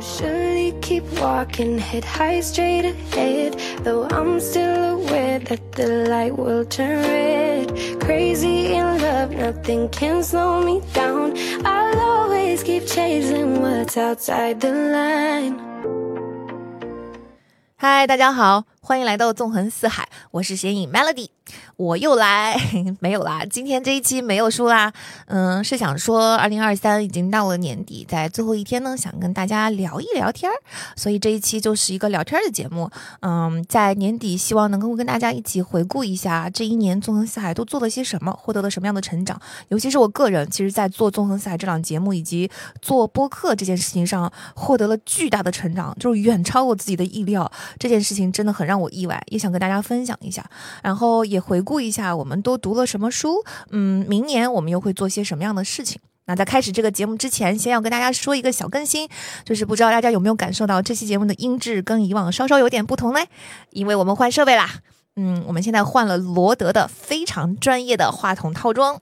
Usually keep walking, head high straight ahead. Though I'm still aware that the light will turn red. Crazy in love, nothing can slow me down. I'll always keep chasing what's outside the line. 嗨，大家好，欢迎来到纵横四海，我是显影 Melody。 我又来，没有啦，今天这一期没有书啦。嗯，是想说，二零二三已经到了年底，在最后一天呢，想跟大家聊一聊天儿，所以这一期就是一个聊天的节目。嗯，在年底，希望能够跟大家一起回顾一下这一年纵横四海都做了些什么，获得了什么样的成长。尤其是我个人，其实在做纵横四海这档节目以及做播客这件事情上，获得了巨大的成长，就是远超我自己的意料。这件事情真的很让我意外，也想跟大家分享一下，然后也回顾。一下，我们都读了什么书？嗯，明年我们又会做些什么样的事情？那在开始这个节目之前，先要跟大家说一个小更新，就是不知道大家有没有感受到这期节目的音质跟以往稍稍有点不同呢？因为我们换设备啦。嗯，我们现在换了罗德的非常专业的话筒套装。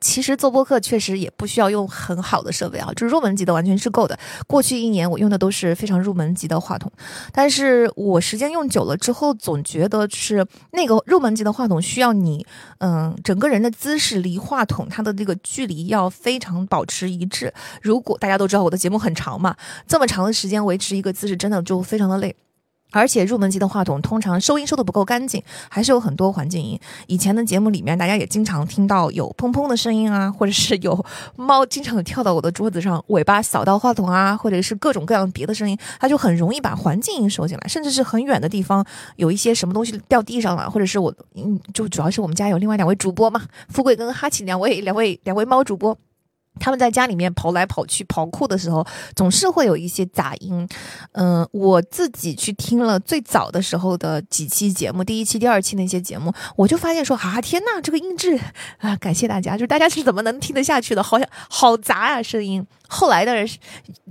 其实做播客确实也不需要用很好的设备啊，就是入门级的完全是够的。过去一年我用的都是非常入门级的话筒，但是我时间用久了之后，总觉得是那个入门级的话筒需要你，嗯，整个人的姿势离话筒它的这个距离要非常保持一致。如果大家都知道我的节目很长嘛，这么长的时间维持一个姿势，真的就非常的累。而且入门级的话筒通常收音收的不够干净，还是有很多环境音。以前的节目里面，大家也经常听到有砰砰的声音啊，或者是有猫经常跳到我的桌子上，尾巴扫到话筒啊，或者是各种各样别的声音，它就很容易把环境音收进来。甚至是很远的地方，有一些什么东西掉地上了，或者是我，嗯，就主要是我们家有另外两位主播嘛，富贵跟哈奇两位两位两位猫主播。他们在家里面跑来跑去跑酷的时候，总是会有一些杂音。嗯，我自己去听了最早的时候的几期节目，第一期、第二期那些节目，我就发现说啊，天呐，这个音质啊，感谢大家，就是大家是怎么能听得下去的？好像好杂啊，声音。后来的人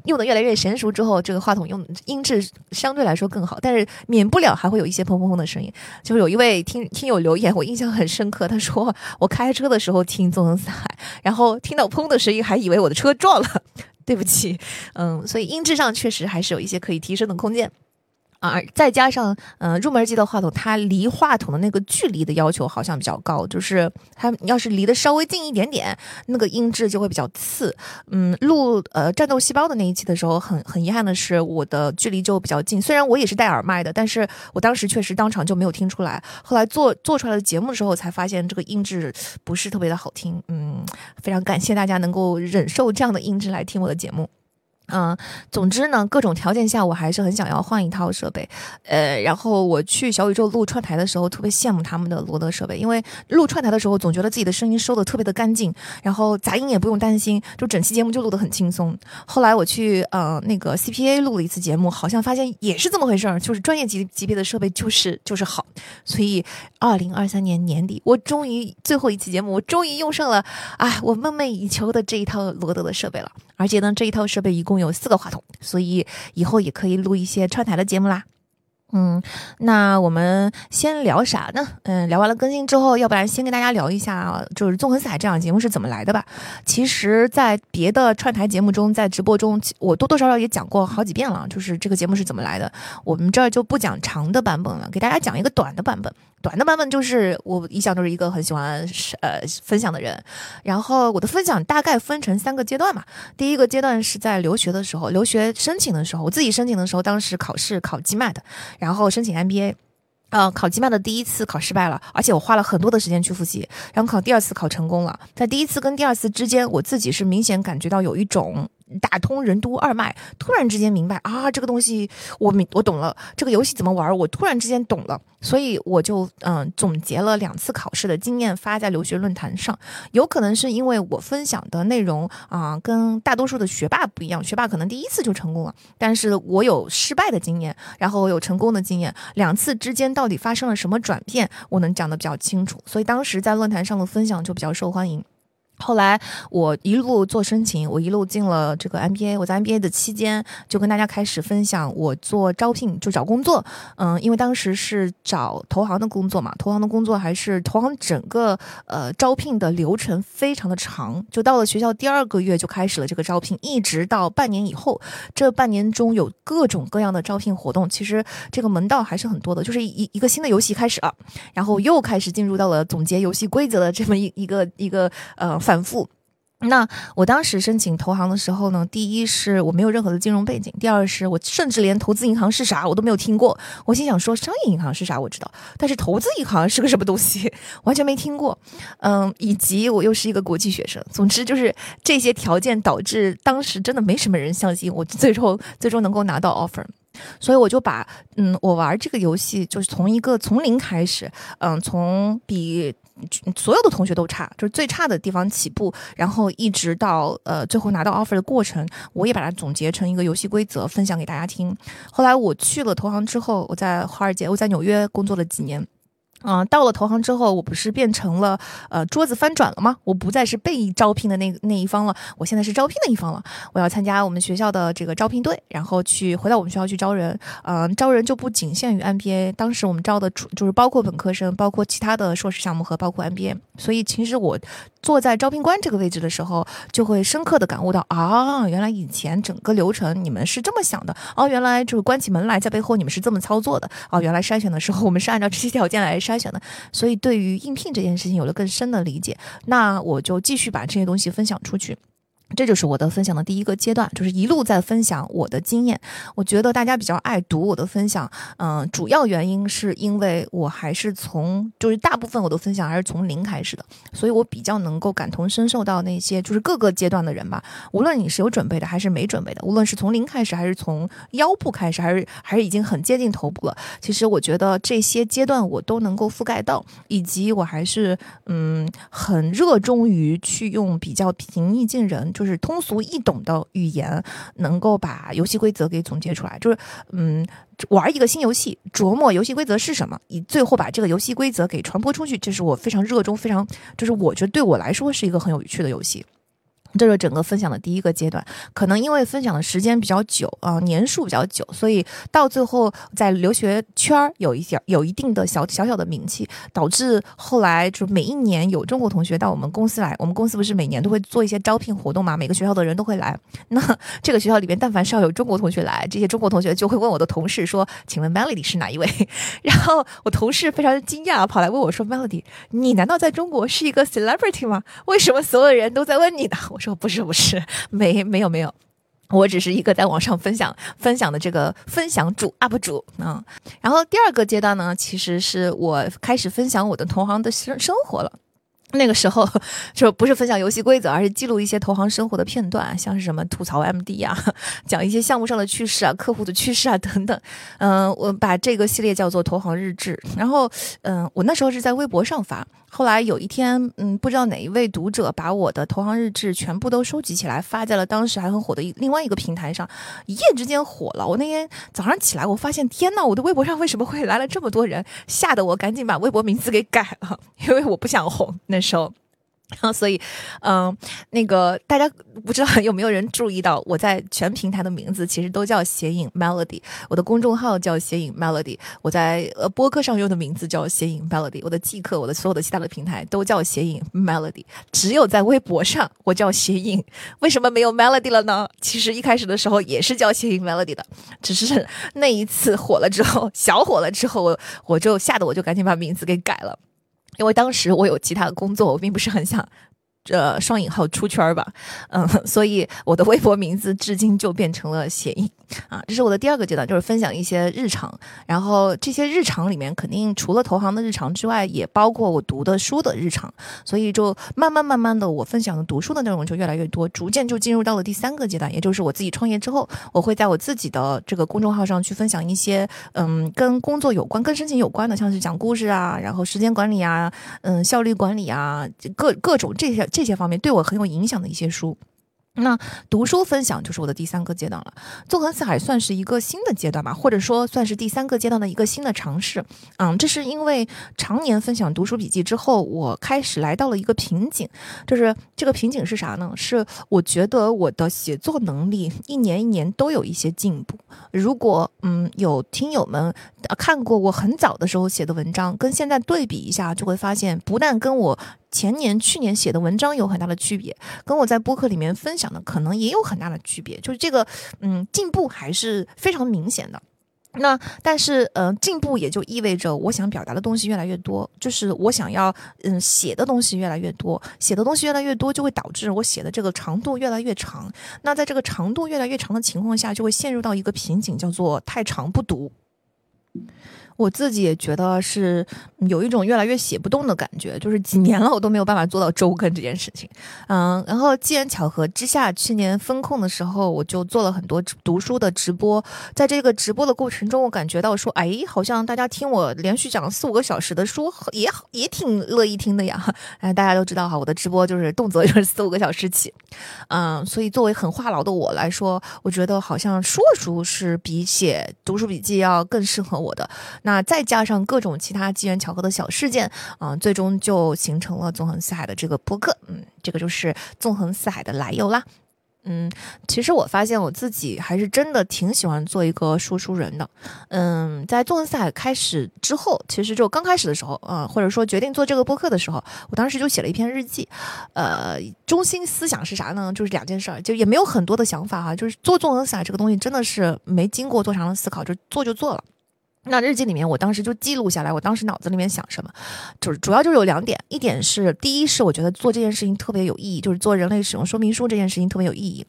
用的越来越娴熟之后，这个话筒用音质相对来说更好，但是免不了还会有一些砰砰砰的声音。就是有一位听听友留言，我印象很深刻，他说我开车的时候听《纵横四海》，然后听到砰的声音，还以为我的车撞了。对不起，嗯，所以音质上确实还是有一些可以提升的空间。啊，再加上，嗯，入门级的话筒，它离话筒的那个距离的要求好像比较高，就是它要是离得稍微近一点点，那个音质就会比较次。嗯，录呃战斗细胞的那一期的时候，很很遗憾的是，我的距离就比较近。虽然我也是戴耳麦的，但是我当时确实当场就没有听出来。后来做做出来的节目的时候，才发现这个音质不是特别的好听。嗯，非常感谢大家能够忍受这样的音质来听我的节目。嗯，总之呢，各种条件下，我还是很想要换一套设备。呃，然后我去小宇宙录串台的时候，特别羡慕他们的罗德设备，因为录串台的时候，总觉得自己的声音收的特别的干净，然后杂音也不用担心，就整期节目就录得很轻松。后来我去呃那个 CPA 录了一次节目，好像发现也是这么回事儿，就是专业级级别的设备就是就是好。所以二零二三年年底，我终于最后一期节目，我终于用上了啊我梦寐以求的这一套罗德的设备了。而且呢，这一套设备一共有四个话筒，所以以后也可以录一些串台的节目啦。嗯，那我们先聊啥呢？嗯，聊完了更新之后，要不然先跟大家聊一下，就是《纵横四海》这档节目是怎么来的吧。其实，在别的串台节目中，在直播中，我多多少少也讲过好几遍了，就是这个节目是怎么来的。我们这儿就不讲长的版本了，给大家讲一个短的版本。短的版本就是我一向都是一个很喜欢呃分享的人，然后我的分享大概分成三个阶段嘛。第一个阶段是在留学的时候，留学申请的时候，我自己申请的时候，当时考试考 GMAT，然后申请 MBA，呃，考吉麦的第一次考失败了，而且我花了很多的时间去复习，然后考第二次考成功了。在第一次跟第二次之间，我自己是明显感觉到有一种。打通任督二脉，突然之间明白啊，这个东西我明我懂了，这个游戏怎么玩，我突然之间懂了，所以我就嗯总结了两次考试的经验发在留学论坛上。有可能是因为我分享的内容啊跟大多数的学霸不一样，学霸可能第一次就成功了，但是我有失败的经验，然后有成功的经验，两次之间到底发生了什么转变，我能讲的比较清楚，所以当时在论坛上的分享就比较受欢迎。后来我一路做申请，我一路进了这个 MBA。我在 MBA 的期间，就跟大家开始分享我做招聘，就找工作。嗯，因为当时是找投行的工作嘛，投行的工作还是投行整个呃招聘的流程非常的长。就到了学校第二个月就开始了这个招聘，一直到半年以后，这半年中有各种各样的招聘活动。其实这个门道还是很多的，就是一一个新的游戏开始了，然后又开始进入到了总结游戏规则的这么一一个一个呃。反复。那我当时申请投行的时候呢，第一是我没有任何的金融背景，第二是我甚至连投资银行是啥我都没有听过。我心想说，商业银行是啥我知道，但是投资银行是个什么东西，完全没听过。嗯，以及我又是一个国际学生，总之就是这些条件导致当时真的没什么人相信我最终最终能够拿到 offer。所以我就把嗯，我玩这个游戏就是从一个从零开始，嗯，从比。所有的同学都差，就是最差的地方起步，然后一直到呃最后拿到 offer 的过程，我也把它总结成一个游戏规则分享给大家听。后来我去了投行之后，我在华尔街，我在纽约工作了几年。嗯，到了投行之后，我不是变成了呃桌子翻转了吗？我不再是被招聘的那那一方了，我现在是招聘的一方了。我要参加我们学校的这个招聘队，然后去回到我们学校去招人。嗯，招人就不仅限于 MBA，当时我们招的主就是包括本科生，包括其他的硕士项目和包括 MBA。所以其实我坐在招聘官这个位置的时候，就会深刻的感悟到啊，原来以前整个流程你们是这么想的哦，原来就是关起门来在背后你们是这么操作的哦，原来筛选的时候我们是按照这些条件来。筛选的，所以对于应聘这件事情有了更深的理解，那我就继续把这些东西分享出去。这就是我的分享的第一个阶段，就是一路在分享我的经验。我觉得大家比较爱读我的分享，嗯，主要原因是因为我还是从，就是大部分我的分享还是从零开始的，所以我比较能够感同身受到那些就是各个阶段的人吧。无论你是有准备的还是没准备的，无论是从零开始还是从腰部开始，还是还是已经很接近头部了，其实我觉得这些阶段我都能够覆盖到，以及我还是嗯很热衷于去用比较平易近人。就是通俗易懂的语言，能够把游戏规则给总结出来。就是，嗯，玩一个新游戏，琢磨游戏规则是什么，以最后把这个游戏规则给传播出去，这是我非常热衷、非常就是我觉得对我来说是一个很有趣的游戏。这是整个分享的第一个阶段，可能因为分享的时间比较久啊，年数比较久，所以到最后在留学圈儿有一点有一定的小小小的名气，导致后来就每一年有中国同学到我们公司来，我们公司不是每年都会做一些招聘活动嘛，每个学校的人都会来。那 这个学校里面，但凡是要有中国同学来，这些中国同学就会问我的同事说：“请问 Melody 是哪一位？” 然后我同事非常惊讶，跑来问我说：“Melody，你难道在中国是一个 celebrity 吗？为什么所有人都在问你呢？” 我说。不是 不是，没没有没有，我只是一个在网上分享分享的这个分享主 UP 主嗯。然后第二个阶段呢，其实是我开始分享我的同行的生生活了。那个时候就不是分享游戏规则，而是记录一些投行生活的片段，像是什么吐槽 MD 啊，讲一些项目上的趣事啊、客户的趣事啊等等。嗯，我把这个系列叫做投行日志。然后，嗯，我那时候是在微博上发。后来有一天，嗯，不知道哪一位读者把我的投行日志全部都收集起来，发在了当时还很火的另外一个平台上，一夜之间火了。我那天早上起来，我发现天呐，我的微博上为什么会来了这么多人？吓得我赶紧把微博名字给改了，因为我不想红。时候。然 后，所以，嗯，那个大家不知道有没有人注意到，我在全平台的名字其实都叫谐影 Melody，我的公众号叫谐影 Melody，我在呃播客上用的名字叫谐影 Melody，我的即刻，我的所有的其他的平台都叫谐影 Melody，只有在微博上我叫谐影，为什么没有 Melody 了呢？其实一开始的时候也是叫谐影 Melody 的，只是那一次火了之后，小火了之后，我我就吓得我就赶紧把名字给改了。因为当时我有其他的工作，我并不是很想。这双引号出圈儿吧，嗯，所以我的微博名字至今就变成了谐音啊。这是我的第二个阶段，就是分享一些日常。然后这些日常里面，肯定除了投行的日常之外，也包括我读的书的日常。所以就慢慢慢慢的，我分享的读书的内容就越来越多，逐渐就进入到了第三个阶段，也就是我自己创业之后，我会在我自己的这个公众号上去分享一些嗯跟工作有关、跟申请有关的，像是讲故事啊，然后时间管理啊，嗯，效率管理啊，各各种这些。这些方面对我很有影响的一些书。那读书分享就是我的第三个阶段了，纵横四海算是一个新的阶段吧，或者说算是第三个阶段的一个新的尝试。嗯，这是因为常年分享读书笔记之后，我开始来到了一个瓶颈，就是这个瓶颈是啥呢？是我觉得我的写作能力一年一年都有一些进步。如果嗯有听友们看过我很早的时候写的文章，跟现在对比一下，就会发现不但跟我。前年、去年写的文章有很大的区别，跟我在播客里面分享的可能也有很大的区别，就是这个，嗯，进步还是非常明显的。那但是，呃，进步也就意味着我想表达的东西越来越多，就是我想要，嗯，写的东西越来越多，写的东西越来越多，就会导致我写的这个长度越来越长。那在这个长度越来越长的情况下，就会陷入到一个瓶颈，叫做太长不读。我自己也觉得是有一种越来越写不动的感觉，就是几年了我都没有办法做到周更这件事情。嗯，然后机缘巧合之下，去年风控的时候，我就做了很多读书的直播。在这个直播的过程中，我感觉到说，哎，好像大家听我连续讲四五个小时的书，也也挺乐意听的呀。哎，大家都知道哈，我的直播就是动辄就是四五个小时起。嗯，所以作为很话痨的我来说，我觉得好像说书是比写读书笔记要更适合我的。那再加上各种其他机缘巧合的小事件，啊，最终就形成了纵横四海的这个播客。嗯，这个就是纵横四海的来由啦。嗯，其实我发现我自己还是真的挺喜欢做一个说书人的。嗯，在纵横四海开始之后，其实就刚开始的时候，啊，或者说决定做这个播客的时候，我当时就写了一篇日记。呃，中心思想是啥呢？就是两件事，就也没有很多的想法哈。就是做纵横四海这个东西，真的是没经过多长的思考，就做就做了。那日记里面，我当时就记录下来，我当时脑子里面想什么，就是主要就是有两点，一点是第一是我觉得做这件事情特别有意义，就是做人类使用说明书这件事情特别有意义，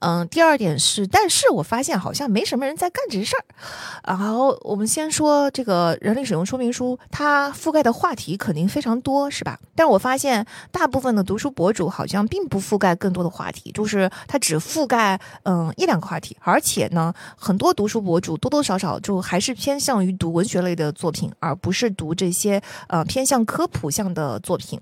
嗯，第二点是，但是我发现好像没什么人在干这事儿。然后我们先说这个人类使用说明书，它覆盖的话题肯定非常多，是吧？但是我发现大部分的读书博主好像并不覆盖更多的话题，就是它只覆盖嗯一两个话题，而且呢，很多读书博主多多少少就还是偏向。于读文学类的作品，而不是读这些呃偏向科普向的作品。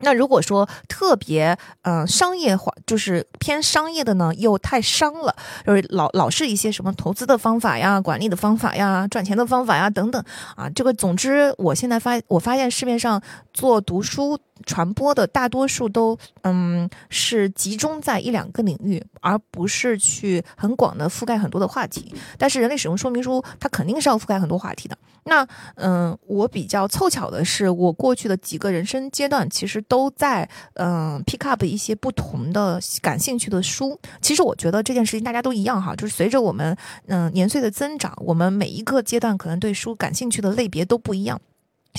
那如果说特别嗯商业化，就是偏商业的呢，又太商了，就是老老是一些什么投资的方法呀、管理的方法呀、赚钱的方法呀等等啊。这个总之，我现在发我发现市面上做读书。传播的大多数都嗯是集中在一两个领域，而不是去很广的覆盖很多的话题。但是人类使用说明书它肯定是要覆盖很多话题的。那嗯，我比较凑巧的是，我过去的几个人生阶段其实都在嗯 pick up 一些不同的感兴趣的书。其实我觉得这件事情大家都一样哈，就是随着我们嗯年岁的增长，我们每一个阶段可能对书感兴趣的类别都不一样。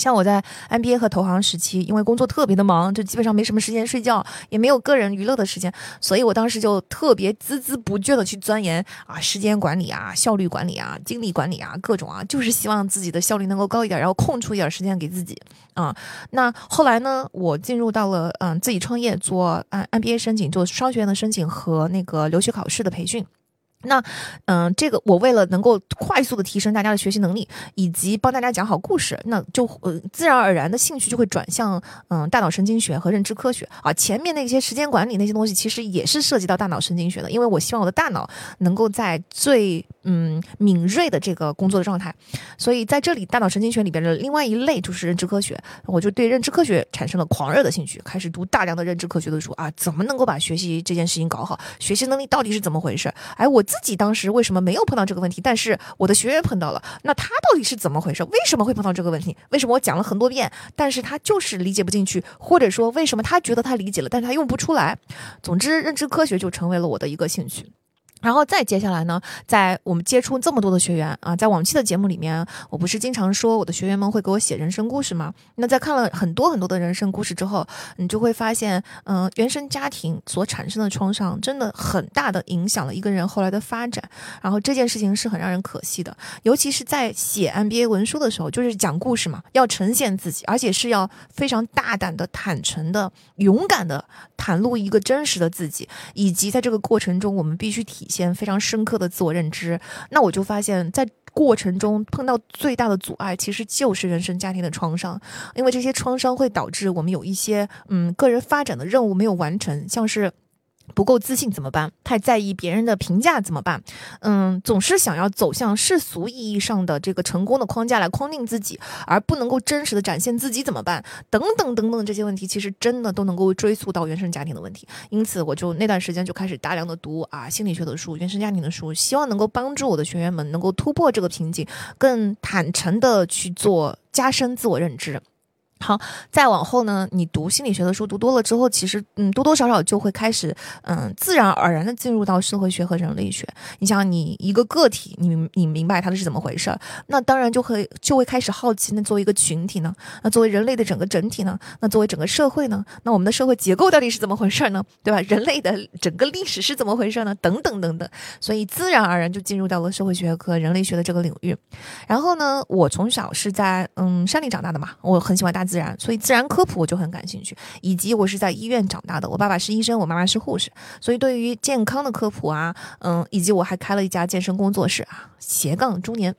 像我在 MBA 和投行时期，因为工作特别的忙，就基本上没什么时间睡觉，也没有个人娱乐的时间，所以我当时就特别孜孜不倦的去钻研啊，时间管理啊，效率管理啊，精力管理啊，各种啊，就是希望自己的效率能够高一点，然后空出一点时间给自己啊。那后来呢，我进入到了嗯自己创业做 MBA 申请，做商学院的申请和那个留学考试的培训。那，嗯，这个我为了能够快速的提升大家的学习能力，以及帮大家讲好故事，那就呃自然而然的兴趣就会转向嗯大脑神经学和认知科学啊。前面那些时间管理那些东西其实也是涉及到大脑神经学的，因为我希望我的大脑能够在最嗯敏锐的这个工作的状态。所以在这里，大脑神经学里边的另外一类就是认知科学，我就对认知科学产生了狂热的兴趣，开始读大量的认知科学的书啊，怎么能够把学习这件事情搞好？学习能力到底是怎么回事？哎，我。自己当时为什么没有碰到这个问题？但是我的学员碰到了，那他到底是怎么回事？为什么会碰到这个问题？为什么我讲了很多遍，但是他就是理解不进去？或者说，为什么他觉得他理解了，但是他用不出来？总之，认知科学就成为了我的一个兴趣。然后再接下来呢，在我们接触这么多的学员啊，在往期的节目里面，我不是经常说我的学员们会给我写人生故事吗？那在看了很多很多的人生故事之后，你就会发现，嗯，原生家庭所产生的创伤真的很大的影响了一个人后来的发展。然后这件事情是很让人可惜的，尤其是在写 MBA 文书的时候，就是讲故事嘛，要呈现自己，而且是要非常大胆的、坦诚的、勇敢的袒露一个真实的自己，以及在这个过程中，我们必须体。一些非常深刻的自我认知，那我就发现，在过程中碰到最大的阻碍，其实就是人生家庭的创伤，因为这些创伤会导致我们有一些嗯个人发展的任务没有完成，像是。不够自信怎么办？太在意别人的评价怎么办？嗯，总是想要走向世俗意义上的这个成功的框架来框定自己，而不能够真实的展现自己怎么办？等等等等这些问题，其实真的都能够追溯到原生家庭的问题。因此，我就那段时间就开始大量的读啊心理学的书、原生家庭的书，希望能够帮助我的学员们能够突破这个瓶颈，更坦诚的去做加深自我认知。好，再往后呢，你读心理学的书读多了之后，其实嗯，多多少少就会开始嗯，自然而然的进入到社会学和人类学。你想，你一个个体，你你明白它的是怎么回事儿，那当然就会就会开始好奇，那作为一个群体呢，那作为人类的整个整体呢，那作为整个社会呢，那我们的社会结构到底是怎么回事儿呢？对吧？人类的整个历史是怎么回事儿呢？等等等等，所以自然而然就进入到了社会学和人类学的这个领域。然后呢，我从小是在嗯山里长大的嘛，我很喜欢大自。自然，所以自然科普我就很感兴趣，以及我是在医院长大的，我爸爸是医生，我妈妈是护士，所以对于健康的科普啊，嗯，以及我还开了一家健身工作室啊，斜杠中年。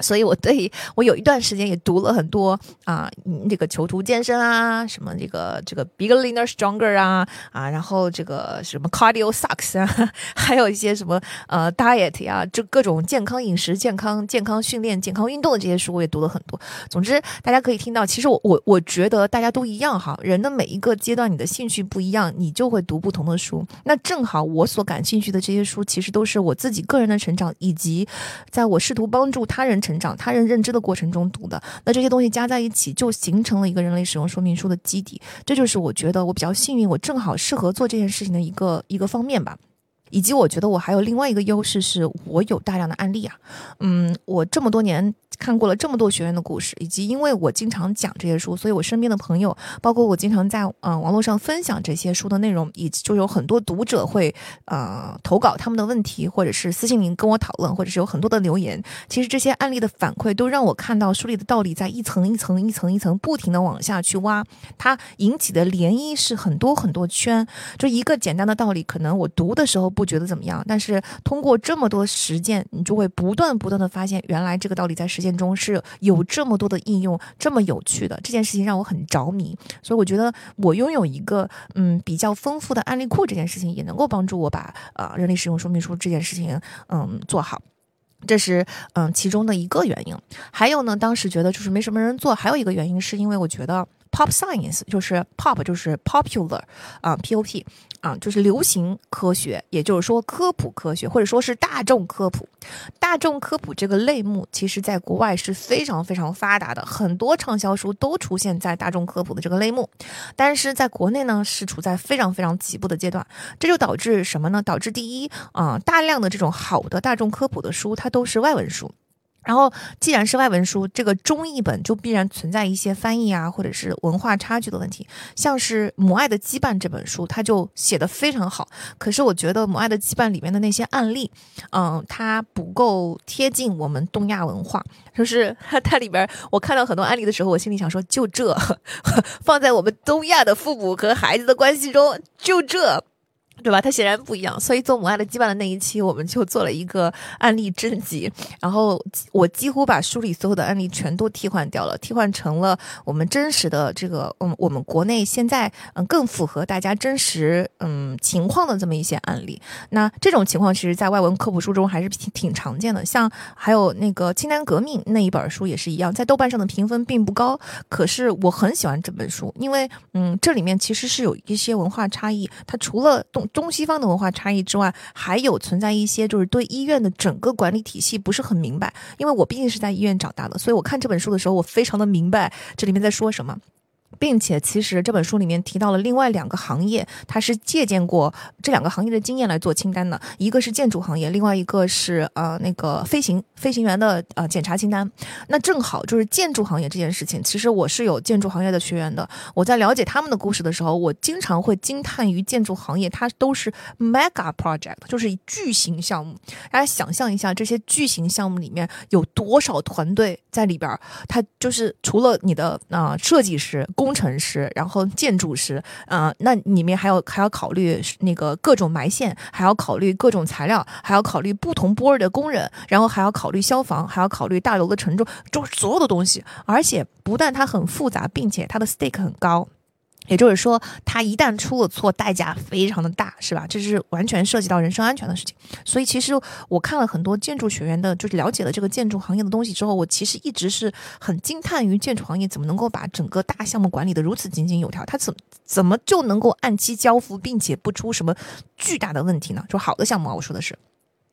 所以，我对我有一段时间也读了很多啊，这个囚徒健身啊，什么这个这个 Beginner Stronger 啊啊，然后这个什么 Cardio Sucks 啊，还有一些什么呃 Diet 呀，就各种健康饮食、健康健康训练、健康运动的这些书，我也读了很多。总之，大家可以听到，其实我我我觉得大家都一样哈，人的每一个阶段，你的兴趣不一样，你就会读不同的书。那正好我所感兴趣的这些书，其实都是我自己个人的成长，以及在我试图帮助他人。成长、他人认知的过程中读的，那这些东西加在一起，就形成了一个人类使用说明书的基底。这就是我觉得我比较幸运，我正好适合做这件事情的一个一个方面吧。以及我觉得我还有另外一个优势，是我有大量的案例啊。嗯，我这么多年。看过了这么多学员的故事，以及因为我经常讲这些书，所以我身边的朋友，包括我经常在嗯网络上分享这些书的内容，以及就有很多读者会呃投稿他们的问题，或者是私信您跟我讨论，或者是有很多的留言。其实这些案例的反馈都让我看到书里的道理在一层一层一层一层不停的往下去挖，它引起的涟漪是很多很多圈。就一个简单的道理，可能我读的时候不觉得怎么样，但是通过这么多实践，你就会不断不断的发现，原来这个道理在实践。中是有这么多的应用，这么有趣的这件事情让我很着迷，所以我觉得我拥有一个嗯比较丰富的案例库，这件事情也能够帮助我把呃人力使用说明书这件事情嗯做好，这是嗯其中的一个原因。还有呢，当时觉得就是没什么人做，还有一个原因是因为我觉得 pop science 就是 pop 就是 popular 啊 pop。啊，就是流行科学，也就是说科普科学，或者说是大众科普。大众科普这个类目，其实在国外是非常非常发达的，很多畅销书都出现在大众科普的这个类目。但是在国内呢，是处在非常非常起步的阶段，这就导致什么呢？导致第一啊，大量的这种好的大众科普的书，它都是外文书。然后，既然是外文书，这个中译本就必然存在一些翻译啊，或者是文化差距的问题。像是《母爱的羁绊》这本书，它就写的非常好。可是我觉得《母爱的羁绊》里面的那些案例，嗯，它不够贴近我们东亚文化。就是 它里边，我看到很多案例的时候，我心里想说，就这 放在我们东亚的父母和孩子的关系中，就这。对吧？它显然不一样，所以做母爱的羁绊的那一期，我们就做了一个案例征集，然后我几乎把书里所有的案例全都替换掉了，替换成了我们真实的这个，嗯，我们国内现在嗯更符合大家真实嗯情况的这么一些案例。那这种情况其实，在外文科普书中还是挺挺常见的，像还有那个《清单革命》那一本书也是一样，在豆瓣上的评分并不高，可是我很喜欢这本书，因为嗯这里面其实是有一些文化差异，它除了动中西方的文化差异之外，还有存在一些就是对医院的整个管理体系不是很明白。因为我毕竟是在医院长大的，所以我看这本书的时候，我非常的明白这里面在说什么。并且，其实这本书里面提到了另外两个行业，它是借鉴过这两个行业的经验来做清单的。一个是建筑行业，另外一个是呃那个飞行飞行员的呃检查清单。那正好就是建筑行业这件事情，其实我是有建筑行业的学员的。我在了解他们的故事的时候，我经常会惊叹于建筑行业，它都是 mega project，就是巨型项目。大家想象一下，这些巨型项目里面有多少团队在里边儿？它就是除了你的啊设计师。工工程师，然后建筑师，嗯，那里面还有还要考虑那个各种埋线，还要考虑各种材料，还要考虑不同波儿的工人，然后还要考虑消防，还要考虑大楼的承重，就所有的东西。而且不但它很复杂，并且它的 stake 很高。也就是说，他一旦出了错，代价非常的大，是吧？这是完全涉及到人身安全的事情。所以，其实我看了很多建筑学员的，就是了解了这个建筑行业的东西之后，我其实一直是很惊叹于建筑行业怎么能够把整个大项目管理的如此井井有条，它怎怎么就能够按期交付，并且不出什么巨大的问题呢？就好的项目啊，我说的是。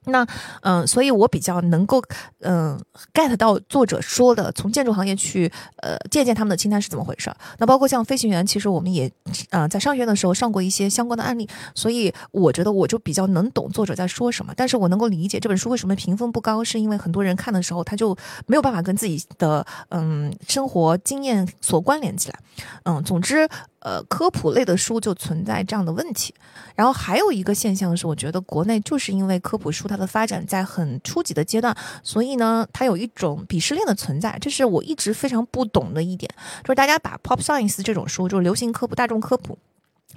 那嗯，所以我比较能够嗯 get 到作者说的，从建筑行业去呃借鉴他们的清单是怎么回事儿。那包括像飞行员，其实我们也呃在上学的时候上过一些相关的案例，所以我觉得我就比较能懂作者在说什么。但是我能够理解这本书为什么评分不高，是因为很多人看的时候他就没有办法跟自己的嗯生活经验所关联起来。嗯，总之。呃，科普类的书就存在这样的问题。然后还有一个现象是，我觉得国内就是因为科普书它的发展在很初级的阶段，所以呢，它有一种鄙视链的存在。这是我一直非常不懂的一点，就是大家把 pop science 这种书，就是流行科普、大众科普，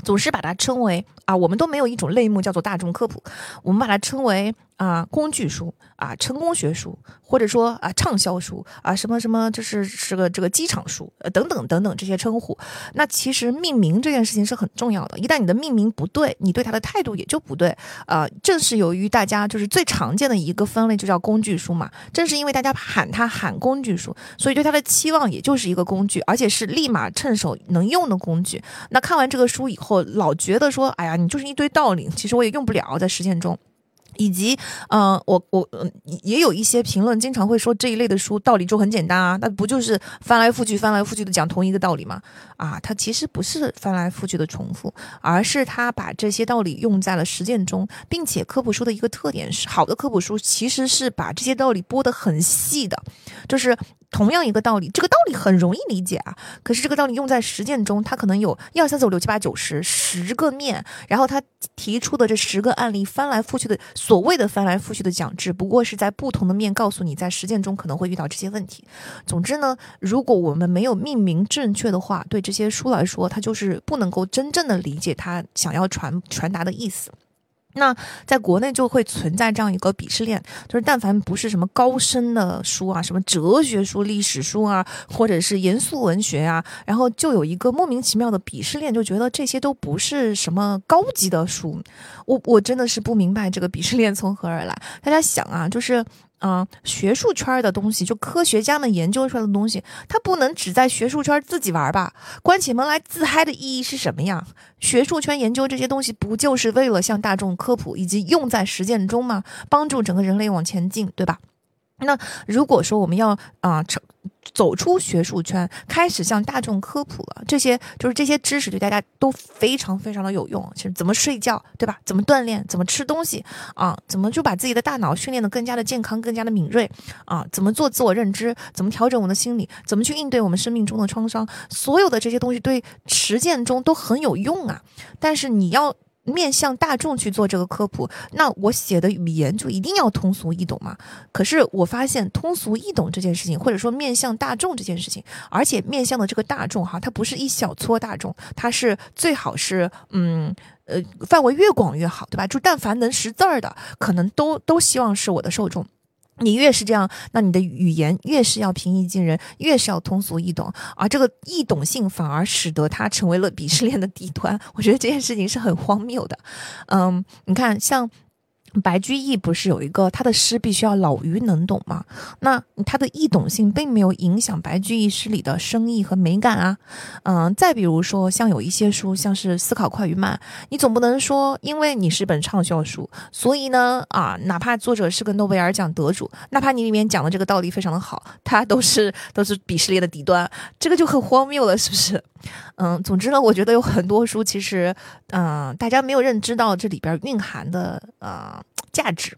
总是把它称为啊，我们都没有一种类目叫做大众科普，我们把它称为。啊，工具书啊，成功学书，或者说啊，畅销书啊，什么什么，就是是个这个机场书，呃，等等等等这些称呼。那其实命名这件事情是很重要的，一旦你的命名不对，你对它的态度也就不对。啊，正是由于大家就是最常见的一个分类就叫工具书嘛，正是因为大家喊它喊工具书，所以对它的期望也就是一个工具，而且是立马趁手能用的工具。那看完这个书以后，老觉得说，哎呀，你就是一堆道理，其实我也用不了在实践中。以及，嗯，我我嗯也有一些评论，经常会说这一类的书道理就很简单啊，那不就是翻来覆去、翻来覆去的讲同一个道理吗？啊，它其实不是翻来覆去的重复，而是他把这些道理用在了实践中，并且科普书的一个特点是，好的科普书其实是把这些道理剥得很细的，就是。同样一个道理，这个道理很容易理解啊。可是这个道理用在实践中，它可能有一二三四五六七八九十十个面。然后他提出的这十个案例，翻来覆去的所谓的翻来覆去的讲，只不过是在不同的面告诉你，在实践中可能会遇到这些问题。总之呢，如果我们没有命名正确的话，对这些书来说，它就是不能够真正的理解他想要传传达的意思。那在国内就会存在这样一个鄙视链，就是但凡不是什么高深的书啊，什么哲学书、历史书啊，或者是严肃文学啊，然后就有一个莫名其妙的鄙视链，就觉得这些都不是什么高级的书。我我真的是不明白这个鄙视链从何而来。大家想啊，就是。啊，学术圈的东西，就科学家们研究出来的东西，它不能只在学术圈自己玩吧？关起门来自嗨的意义是什么呀？学术圈研究这些东西，不就是为了向大众科普以及用在实践中吗？帮助整个人类往前进，对吧？那如果说我们要啊成。走出学术圈，开始向大众科普了。这些就是这些知识对大家都非常非常的有用。其实怎么睡觉，对吧？怎么锻炼？怎么吃东西啊？怎么就把自己的大脑训练的更加的健康、更加的敏锐啊？怎么做自我认知？怎么调整我们的心理？怎么去应对我们生命中的创伤？所有的这些东西对实践中都很有用啊。但是你要。面向大众去做这个科普，那我写的语言就一定要通俗易懂嘛？可是我发现通俗易懂这件事情，或者说面向大众这件事情，而且面向的这个大众哈，它不是一小撮大众，它是最好是嗯呃范围越广越好，对吧？就但凡能识字儿的，可能都都希望是我的受众。你越是这样，那你的语言越是要平易近人，越是要通俗易懂，而这个易懂性反而使得它成为了鄙视链的底端。我觉得这件事情是很荒谬的。嗯，你看，像。白居易不是有一个他的诗必须要老于能懂吗？那他的易懂性并没有影响白居易诗里的深意和美感啊。嗯，再比如说像有一些书，像是《思考快与慢》，你总不能说因为你是本畅销书，所以呢啊，哪怕作者是个诺贝尔奖得主，哪怕你里面讲的这个道理非常的好，他都是 都是鄙视链的底端，这个就很荒谬了，是不是？嗯，总之呢，我觉得有很多书其实，嗯，大家没有认知到这里边蕴含的呃价值。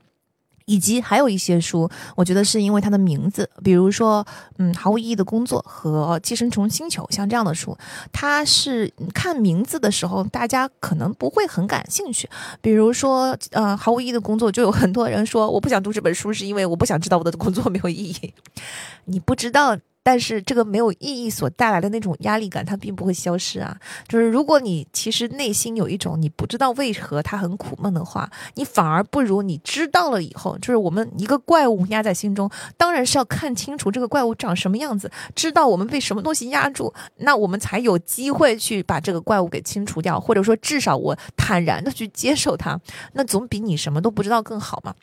以及还有一些书，我觉得是因为它的名字，比如说，嗯，毫无意义的工作和寄生虫星球，像这样的书，它是看名字的时候，大家可能不会很感兴趣。比如说，呃，毫无意义的工作，就有很多人说我不想读这本书，是因为我不想知道我的工作没有意义。你不知道但是这个没有意义所带来的那种压力感，它并不会消失啊。就是如果你其实内心有一种你不知道为何它很苦闷的话，你反而不如你知道了以后，就是我们一个怪物压在心中，当然是要看清楚这个怪物长什么样子，知道我们被什么东西压住，那我们才有机会去把这个怪物给清除掉，或者说至少我坦然的去接受它，那总比你什么都不知道更好嘛。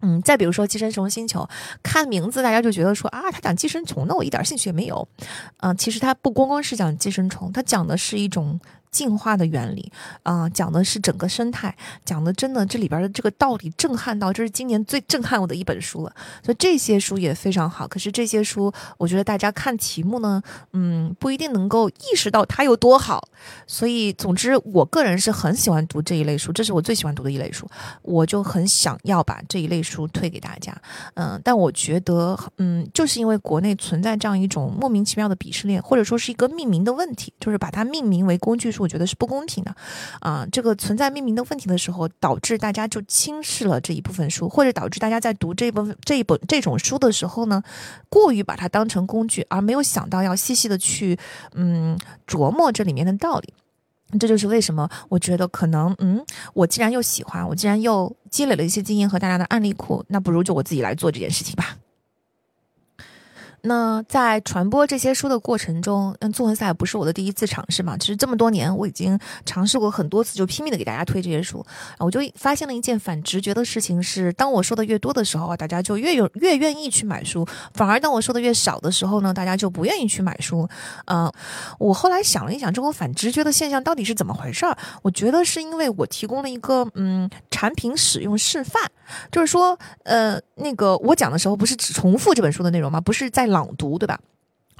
嗯，再比如说《寄生虫星球》，看名字大家就觉得说啊，它讲寄生虫，那我一点兴趣也没有。嗯，其实它不光光是讲寄生虫，它讲的是一种。进化的原理啊，讲的是整个生态，讲的真的这里边的这个道理震撼到，这是今年最震撼我的一本书了。所以这些书也非常好，可是这些书，我觉得大家看题目呢，嗯，不一定能够意识到它有多好。所以，总之，我个人是很喜欢读这一类书，这是我最喜欢读的一类书，我就很想要把这一类书推给大家。嗯，但我觉得，嗯，就是因为国内存在这样一种莫名其妙的鄙视链，或者说是一个命名的问题，就是把它命名为工具书。觉得是不公平的，啊，这个存在命名的问题的时候，导致大家就轻视了这一部分书，或者导致大家在读这一部分这一本这种书的时候呢，过于把它当成工具，而没有想到要细细的去嗯琢磨这里面的道理。这就是为什么我觉得可能嗯，我既然又喜欢，我既然又积累了一些经验和大家的案例库，那不如就我自己来做这件事情吧。那在传播这些书的过程中，嗯，纵横赛不是我的第一次尝试嘛。其实这么多年，我已经尝试过很多次，就拼命的给大家推这些书。我就发现了一件反直觉的事情是，当我说的越多的时候，大家就越有越愿意去买书；反而当我说的越少的时候呢，大家就不愿意去买书。嗯，我后来想了一想，这种反直觉的现象到底是怎么回事儿？我觉得是因为我提供了一个嗯产品使用示范，就是说，呃，那个我讲的时候不是只重复这本书的内容吗？不是在。朗读，对吧？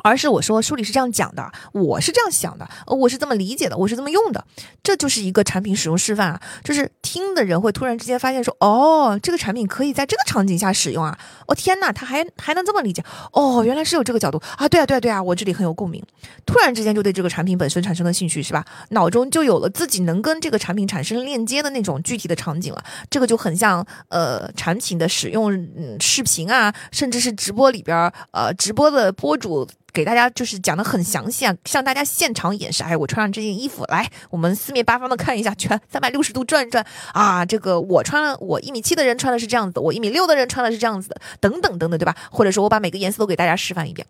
而是我说书里是这样讲的，我是这样想的，我是这么理解的，我是这么用的，这就是一个产品使用示范啊！就是听的人会突然之间发现说，哦，这个产品可以在这个场景下使用啊！哦天呐，他还还能这么理解？哦，原来是有这个角度啊！对啊，对啊，对啊，我这里很有共鸣，突然之间就对这个产品本身产生了兴趣，是吧？脑中就有了自己能跟这个产品产生链接的那种具体的场景了。这个就很像呃产品的使用嗯视频啊，甚至是直播里边儿呃直播的播主。给大家就是讲的很详细啊，向大家现场演示。哎，我穿上这件衣服，来，我们四面八方的看一下，全三百六十度转一转啊。这个我穿了，我一米七的人穿的是这样子，我一米六的人穿的是这样子的，等等等等，对吧？或者说我把每个颜色都给大家示范一遍。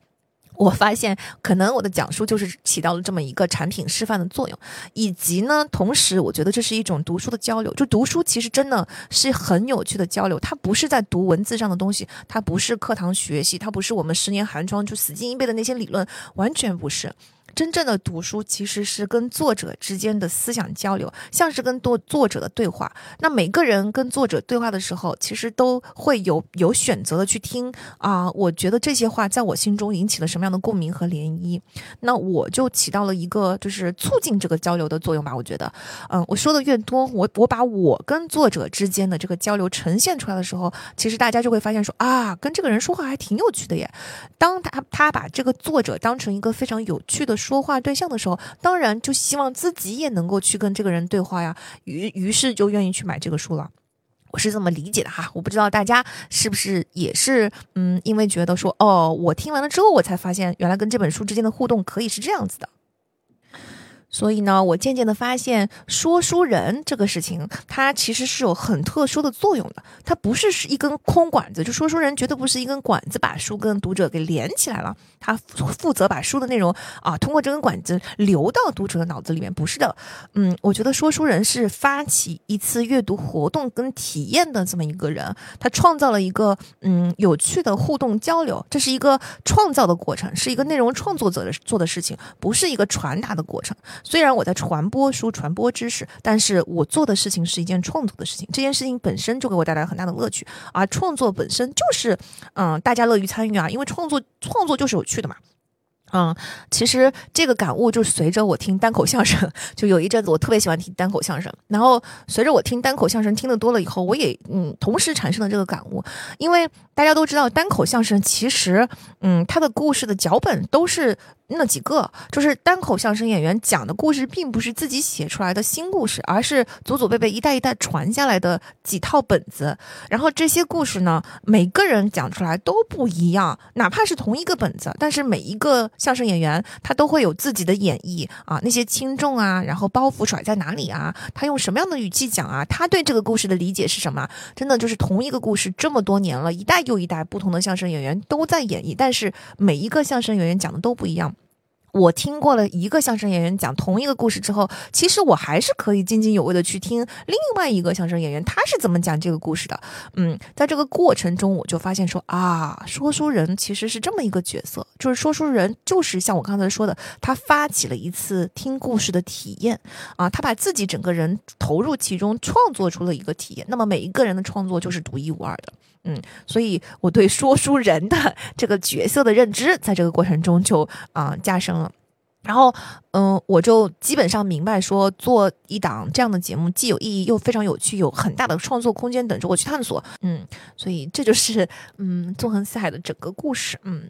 我发现，可能我的讲述就是起到了这么一个产品示范的作用，以及呢，同时我觉得这是一种读书的交流。就读书其实真的是很有趣的交流，它不是在读文字上的东西，它不是课堂学习，它不是我们十年寒窗就死记硬背的那些理论，完全不是。真正的读书其实是跟作者之间的思想交流，像是跟作作者的对话。那每个人跟作者对话的时候，其实都会有有选择的去听啊。我觉得这些话在我心中引起了什么样的共鸣和涟漪，那我就起到了一个就是促进这个交流的作用吧。我觉得，嗯，我说的越多，我我把我跟作者之间的这个交流呈现出来的时候，其实大家就会发现说啊，跟这个人说话还挺有趣的耶。当他他把这个作者当成一个非常有趣的。说话对象的时候，当然就希望自己也能够去跟这个人对话呀，于于是就愿意去买这个书了。我是这么理解的哈，我不知道大家是不是也是嗯，因为觉得说哦，我听完了之后，我才发现原来跟这本书之间的互动可以是这样子的。所以呢，我渐渐的发现，说书人这个事情，它其实是有很特殊的作用的。它不是是一根空管子，就说书人绝对不是一根管子把书跟读者给连起来了。他负责把书的内容啊，通过这根管子流到读者的脑子里面，不是的。嗯，我觉得说书人是发起一次阅读活动跟体验的这么一个人，他创造了一个嗯有趣的互动交流，这是一个创造的过程，是一个内容创作者的做的事情，不是一个传达的过程。虽然我在传播书、传播知识，但是我做的事情是一件创作的事情。这件事情本身就给我带来很大的乐趣，而创作本身就是，嗯，大家乐于参与啊，因为创作创作就是有去的嘛。嗯，其实这个感悟就随着我听单口相声，就有一阵子我特别喜欢听单口相声。然后随着我听单口相声听的多了以后，我也嗯同时产生了这个感悟。因为大家都知道单口相声其实嗯它的故事的脚本都是那几个，就是单口相声演员讲的故事，并不是自己写出来的新故事，而是祖祖辈辈一代一代传下来的几套本子。然后这些故事呢，每个人讲出来都不一样，哪怕是同一个本子，但是每一个相声演员他都会有自己的演绎啊，那些轻重啊，然后包袱甩在哪里啊，他用什么样的语气讲啊，他对这个故事的理解是什么？真的就是同一个故事这么多年了，一代又一代不同的相声演员都在演绎，但是每一个相声演员讲的都不一样。我听过了一个相声演员讲同一个故事之后，其实我还是可以津津有味的去听另外一个相声演员他是怎么讲这个故事的。嗯，在这个过程中，我就发现说啊，说书人其实是这么一个角色，就是说书人就是像我刚才说的，他发起了一次听故事的体验啊，他把自己整个人投入其中，创作出了一个体验。那么每一个人的创作就是独一无二的。嗯，所以我对说书人的 这个角色的认知，在这个过程中就啊加深了。然后，嗯，我就基本上明白说，做一档这样的节目既有意义又非常有趣，有很大的创作空间等着我去探索。嗯，所以这就是嗯纵横四海的整个故事。嗯。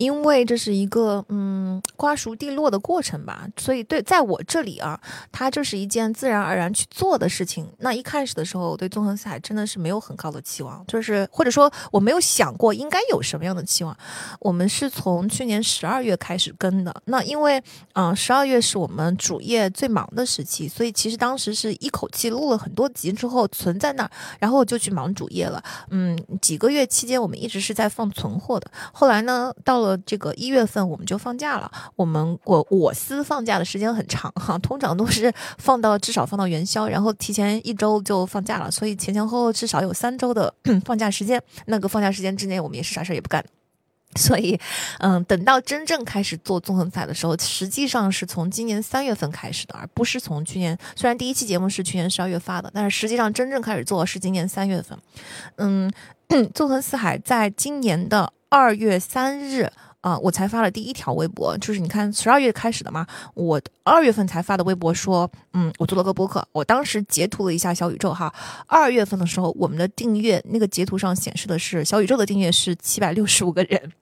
因为这是一个嗯瓜熟蒂落的过程吧，所以对在我这里啊，它就是一件自然而然去做的事情。那一开始的时候，我对纵横四海真的是没有很高的期望，就是或者说我没有想过应该有什么样的期望。我们是从去年十二月开始跟的，那因为嗯十二月是我们主业最忙的时期，所以其实当时是一口气录了很多集之后存在那儿，然后就去忙主业了。嗯，几个月期间我们一直是在放存货的，后来呢到了。这个一月份我们就放假了。我们我我司放假的时间很长哈，通常都是放到至少放到元宵，然后提前一周就放假了，所以前前后后至少有三周的 放假时间。那个放假时间之内，我们也是啥事儿也不干。所以，嗯，等到真正开始做纵横赛的时候，实际上是从今年三月份开始的，而不是从去年。虽然第一期节目是去年十二月发的，但是实际上真正开始做是今年三月份。嗯，纵横四海在今年的二月三日。啊，我才发了第一条微博，就是你看十二月开始的嘛，我二月份才发的微博说，嗯，我做了个播客，我当时截图了一下小宇宙哈，二月份的时候，我们的订阅那个截图上显示的是小宇宙的订阅是七百六十五个人。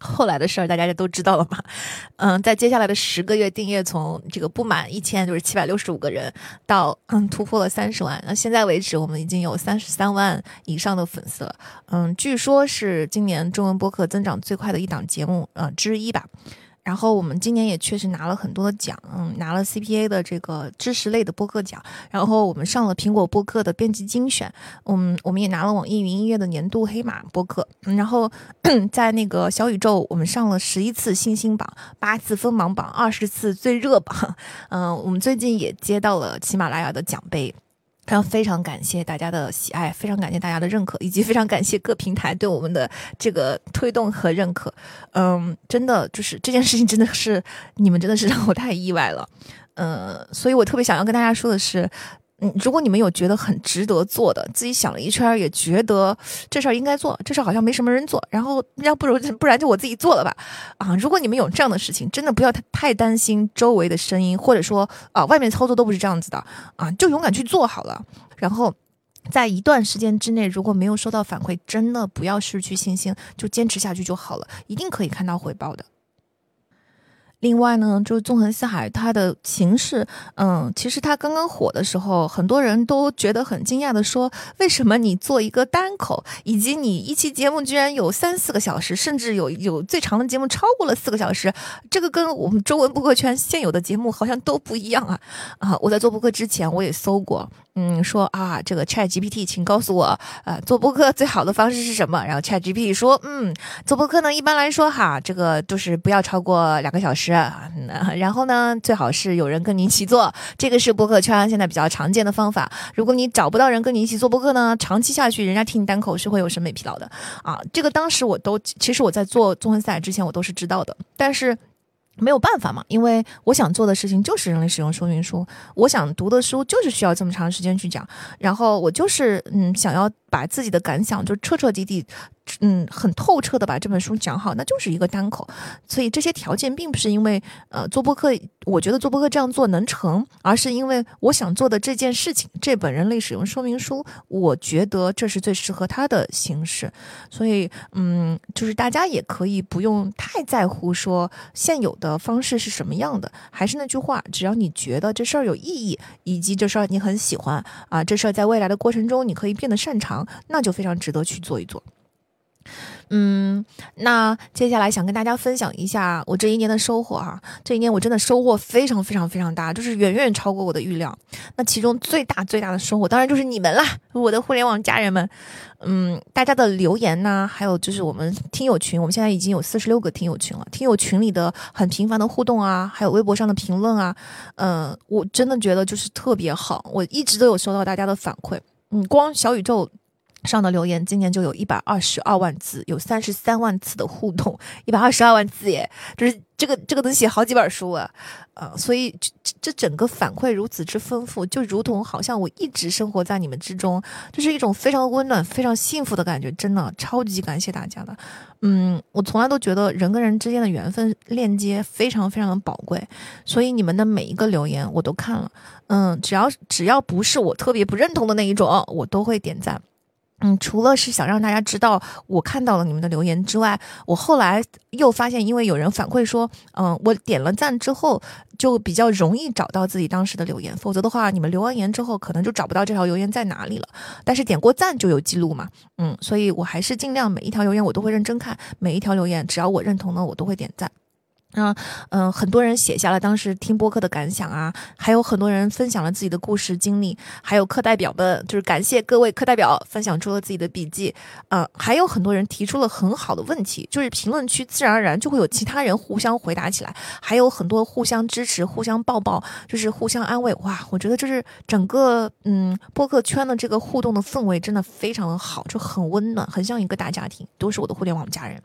后来的事儿大家就都知道了嘛，嗯，在接下来的十个月订阅从这个不满一千就是七百六十五个人到嗯突破了三十万，那现在为止我们已经有三十三万以上的粉丝了，嗯，据说是今年中文播客增长最快的一档节目呃之一吧。然后我们今年也确实拿了很多的奖，嗯，拿了 CPA 的这个知识类的播客奖，然后我们上了苹果播客的编辑精选，嗯，我们也拿了网易云音乐的年度黑马播客，然后 在那个小宇宙，我们上了十一次星星榜，八次锋芒榜，二十次最热榜，嗯，我们最近也接到了喜马拉雅的奖杯。非常非常感谢大家的喜爱，非常感谢大家的认可，以及非常感谢各平台对我们的这个推动和认可。嗯，真的就是这件事情，真的是你们真的是让我太意外了。嗯，所以我特别想要跟大家说的是。嗯，如果你们有觉得很值得做的，自己想了一圈也觉得这事儿应该做，这事儿好像没什么人做，然后要不如 不然就我自己做了吧。啊，如果你们有这样的事情，真的不要太太担心周围的声音，或者说啊，外面操作都不是这样子的啊，就勇敢去做好了。然后在一段时间之内，如果没有收到反馈，真的不要失去信心，就坚持下去就好了，一定可以看到回报的。另外呢，就是纵横四海，它的形式，嗯，其实它刚刚火的时候，很多人都觉得很惊讶的说，为什么你做一个单口，以及你一期节目居然有三四个小时，甚至有有最长的节目超过了四个小时，这个跟我们中文播客圈现有的节目好像都不一样啊！啊，我在做播客之前我也搜过。嗯，说啊，这个 Chat GPT，请告诉我，呃，做播客最好的方式是什么？然后 Chat GPT 说，嗯，做播客呢，一般来说哈，这个就是不要超过两个小时，然后呢，最好是有人跟你一起做，这个是播客圈现在比较常见的方法。如果你找不到人跟你一起做播客呢，长期下去，人家听你单口是会有审美疲劳的啊。这个当时我都，其实我在做综合赛之前，我都是知道的，但是。没有办法嘛，因为我想做的事情就是人类使用说明书，我想读的书就是需要这么长时间去讲，然后我就是嗯想要把自己的感想就彻彻底底。嗯很透彻的把这本书讲好，那就是一个单口。所以这些条件并不是因为呃做播客，我觉得做播客这样做能成，而是因为我想做的这件事情，这本人类使用说明书，我觉得这是最适合它的形式。所以嗯，就是大家也可以不用太在乎说现有的方式是什么样的。还是那句话，只要你觉得这事儿有意义，以及这事儿你很喜欢啊，这事儿在未来的过程中你可以变得擅长，那就非常值得去做一做。嗯，那接下来想跟大家分享一下我这一年的收获哈。这一年我真的收获非常非常非常大，就是远远超过我的预料。那其中最大最大的收获，当然就是你们啦，我的互联网家人们。嗯，大家的留言呢，还有就是我们听友群，我们现在已经有四十六个听友群了。听友群里的很频繁的互动啊，还有微博上的评论啊，嗯，我真的觉得就是特别好。我一直都有收到大家的反馈，嗯，光小宇宙。上的留言今年就有一百二十二万字，有三十三万次的互动，一百二十二万字耶，就是这个这个能写好几本书啊，呃，所以这这整个反馈如此之丰富，就如同好像我一直生活在你们之中，就是一种非常温暖、非常幸福的感觉，真的超级感谢大家的。嗯，我从来都觉得人跟人之间的缘分链接非常非常的宝贵，所以你们的每一个留言我都看了，嗯，只要只要不是我特别不认同的那一种，我都会点赞。嗯，除了是想让大家知道我看到了你们的留言之外，我后来又发现，因为有人反馈说，嗯，我点了赞之后就比较容易找到自己当时的留言，否则的话，你们留完言之后可能就找不到这条留言在哪里了。但是点过赞就有记录嘛，嗯，所以我还是尽量每一条留言我都会认真看，每一条留言只要我认同呢，我都会点赞。啊，嗯，很多人写下了当时听播客的感想啊，还有很多人分享了自己的故事经历，还有课代表们，就是感谢各位课代表分享出了自己的笔记，嗯，还有很多人提出了很好的问题，就是评论区自然而然就会有其他人互相回答起来，还有很多互相支持、互相抱抱，就是互相安慰，哇，我觉得就是整个嗯播客圈的这个互动的氛围真的非常的好，就很温暖，很像一个大家庭，都是我的互联网家人。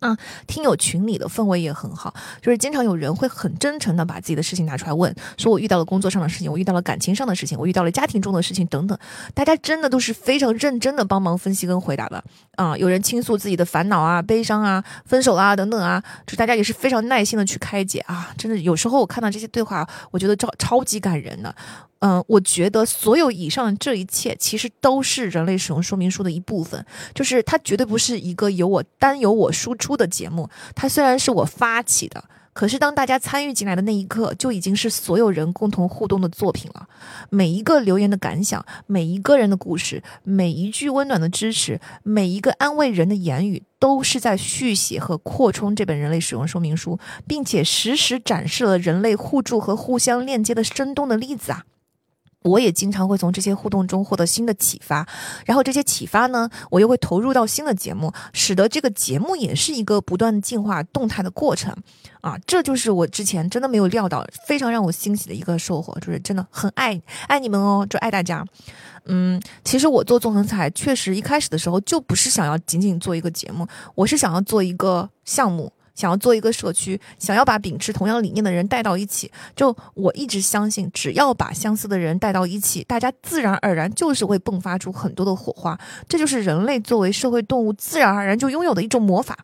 啊，听友群里的氛围也很好，就是经常有人会很真诚的把自己的事情拿出来问，说我遇到了工作上的事情，我遇到了感情上的事情，我遇到了家庭中的事情等等，大家真的都是非常认真的帮忙分析跟回答的。啊，有人倾诉自己的烦恼啊、悲伤啊、分手啊等等啊，就大家也是非常耐心的去开解啊，真的有时候我看到这些对话，我觉得超超级感人的。嗯，我觉得所有以上这一切，其实都是人类使用说明书的一部分。就是它绝对不是一个由我单由我输出的节目，它虽然是我发起的。可是，当大家参与进来的那一刻，就已经是所有人共同互动的作品了。每一个留言的感想，每一个人的故事，每一句温暖的支持，每一个安慰人的言语，都是在续写和扩充这本人类使用说明书，并且实时展示了人类互助和互相链接的生动的例子啊！我也经常会从这些互动中获得新的启发，然后这些启发呢，我又会投入到新的节目，使得这个节目也是一个不断进化、动态的过程啊！这就是我之前真的没有料到，非常让我欣喜的一个收获，就是真的很爱爱你们哦，就爱大家。嗯，其实我做纵横彩确实一开始的时候就不是想要仅仅做一个节目，我是想要做一个项目。想要做一个社区，想要把秉持同样理念的人带到一起，就我一直相信，只要把相似的人带到一起，大家自然而然就是会迸发出很多的火花，这就是人类作为社会动物自然而然就拥有的一种魔法。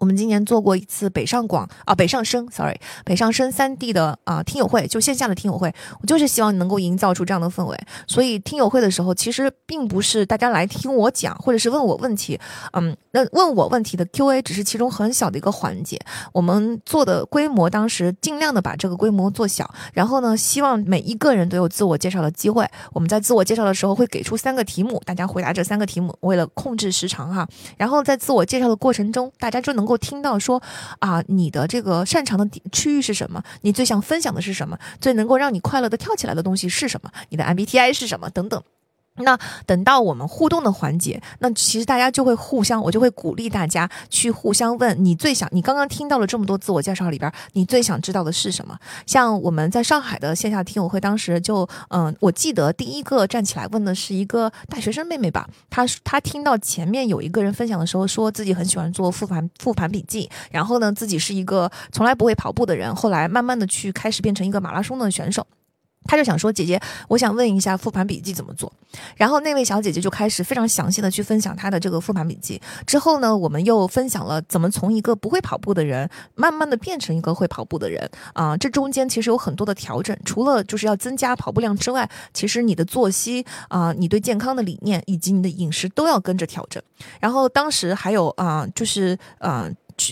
我们今年做过一次北上广啊，北上深，sorry，北上深三地的啊听友会，就线下的听友会，我就是希望能够营造出这样的氛围。所以听友会的时候，其实并不是大家来听我讲，或者是问我问题，嗯，那问我问题的 Q&A 只是其中很小的一个环节。我们做的规模，当时尽量的把这个规模做小，然后呢，希望每一个人都有自我介绍的机会。我们在自我介绍的时候会给出三个题目，大家回答这三个题目，为了控制时长哈。然后在自我介绍的过程中，大家就能。够听到说啊，你的这个擅长的区域是什么？你最想分享的是什么？最能够让你快乐的跳起来的东西是什么？你的 MBTI 是什么？等等。那等到我们互动的环节，那其实大家就会互相，我就会鼓励大家去互相问你最想，你刚刚听到了这么多自我介绍里边，你最想知道的是什么？像我们在上海的线下听友会，当时就嗯，我记得第一个站起来问的是一个大学生妹妹吧，她她听到前面有一个人分享的时候，说自己很喜欢做复盘复盘笔记，然后呢，自己是一个从来不会跑步的人，后来慢慢的去开始变成一个马拉松的选手。他就想说：“姐姐，我想问一下复盘笔记怎么做。”然后那位小姐姐就开始非常详细的去分享她的这个复盘笔记。之后呢，我们又分享了怎么从一个不会跑步的人，慢慢的变成一个会跑步的人啊。这中间其实有很多的调整，除了就是要增加跑步量之外，其实你的作息啊，你对健康的理念以及你的饮食都要跟着调整。然后当时还有啊，就是啊。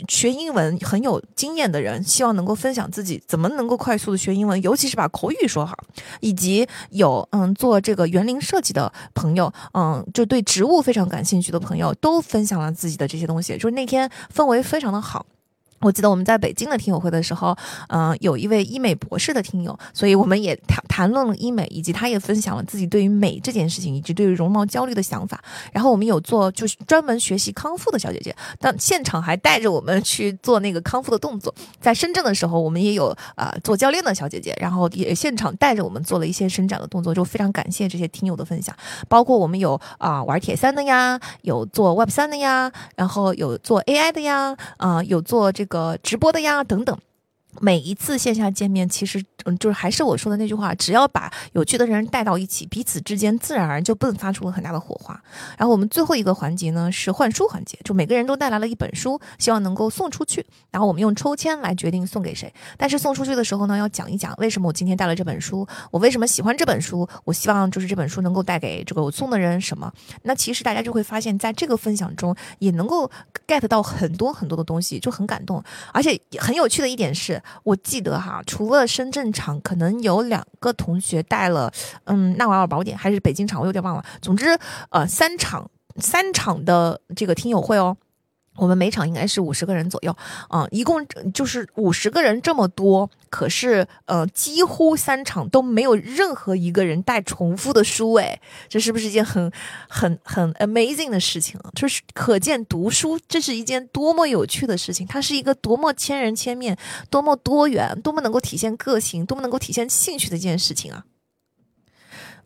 学英文很有经验的人，希望能够分享自己怎么能够快速的学英文，尤其是把口语说好，以及有嗯做这个园林设计的朋友，嗯就对植物非常感兴趣的朋友，都分享了自己的这些东西，就是那天氛围非常的好。我记得我们在北京的听友会的时候，嗯，有一位医美博士的听友，所以我们也谈谈论了医美，以及他也分享了自己对于美这件事情，以及对于容貌焦虑的想法。然后我们有做就是专门学习康复的小姐姐，但现场还带着我们去做那个康复的动作。在深圳的时候，我们也有啊做教练的小姐姐，然后也现场带着我们做了一些伸展的动作，就非常感谢这些听友的分享。包括我们有啊玩铁三的呀，有做 Web 三的呀，然后有做 AI 的呀，啊有做这。个个直播的呀，等等。每一次线下见面，其实嗯，就是还是我说的那句话，只要把有趣的人带到一起，彼此之间自然而然就迸发出了很大的火花。然后我们最后一个环节呢是换书环节，就每个人都带来了一本书，希望能够送出去。然后我们用抽签来决定送给谁。但是送出去的时候呢，要讲一讲为什么我今天带了这本书，我为什么喜欢这本书，我希望就是这本书能够带给这个我送的人什么。那其实大家就会发现，在这个分享中也能够 get 到很多很多的东西，就很感动。而且很有趣的一点是。我记得哈，除了深圳场，可能有两个同学带了，嗯，纳瓦尔宝典还是北京场，我有点忘了。总之，呃，三场三场的这个听友会哦。我们每场应该是五十个人左右，啊，一共就是五十个人这么多，可是呃，几乎三场都没有任何一个人带重复的书，诶，这是不是一件很很很 amazing 的事情？就是可见读书这是一件多么有趣的事情，它是一个多么千人千面、多么多元、多么能够体现个性、多么能够体现兴趣的一件事情啊！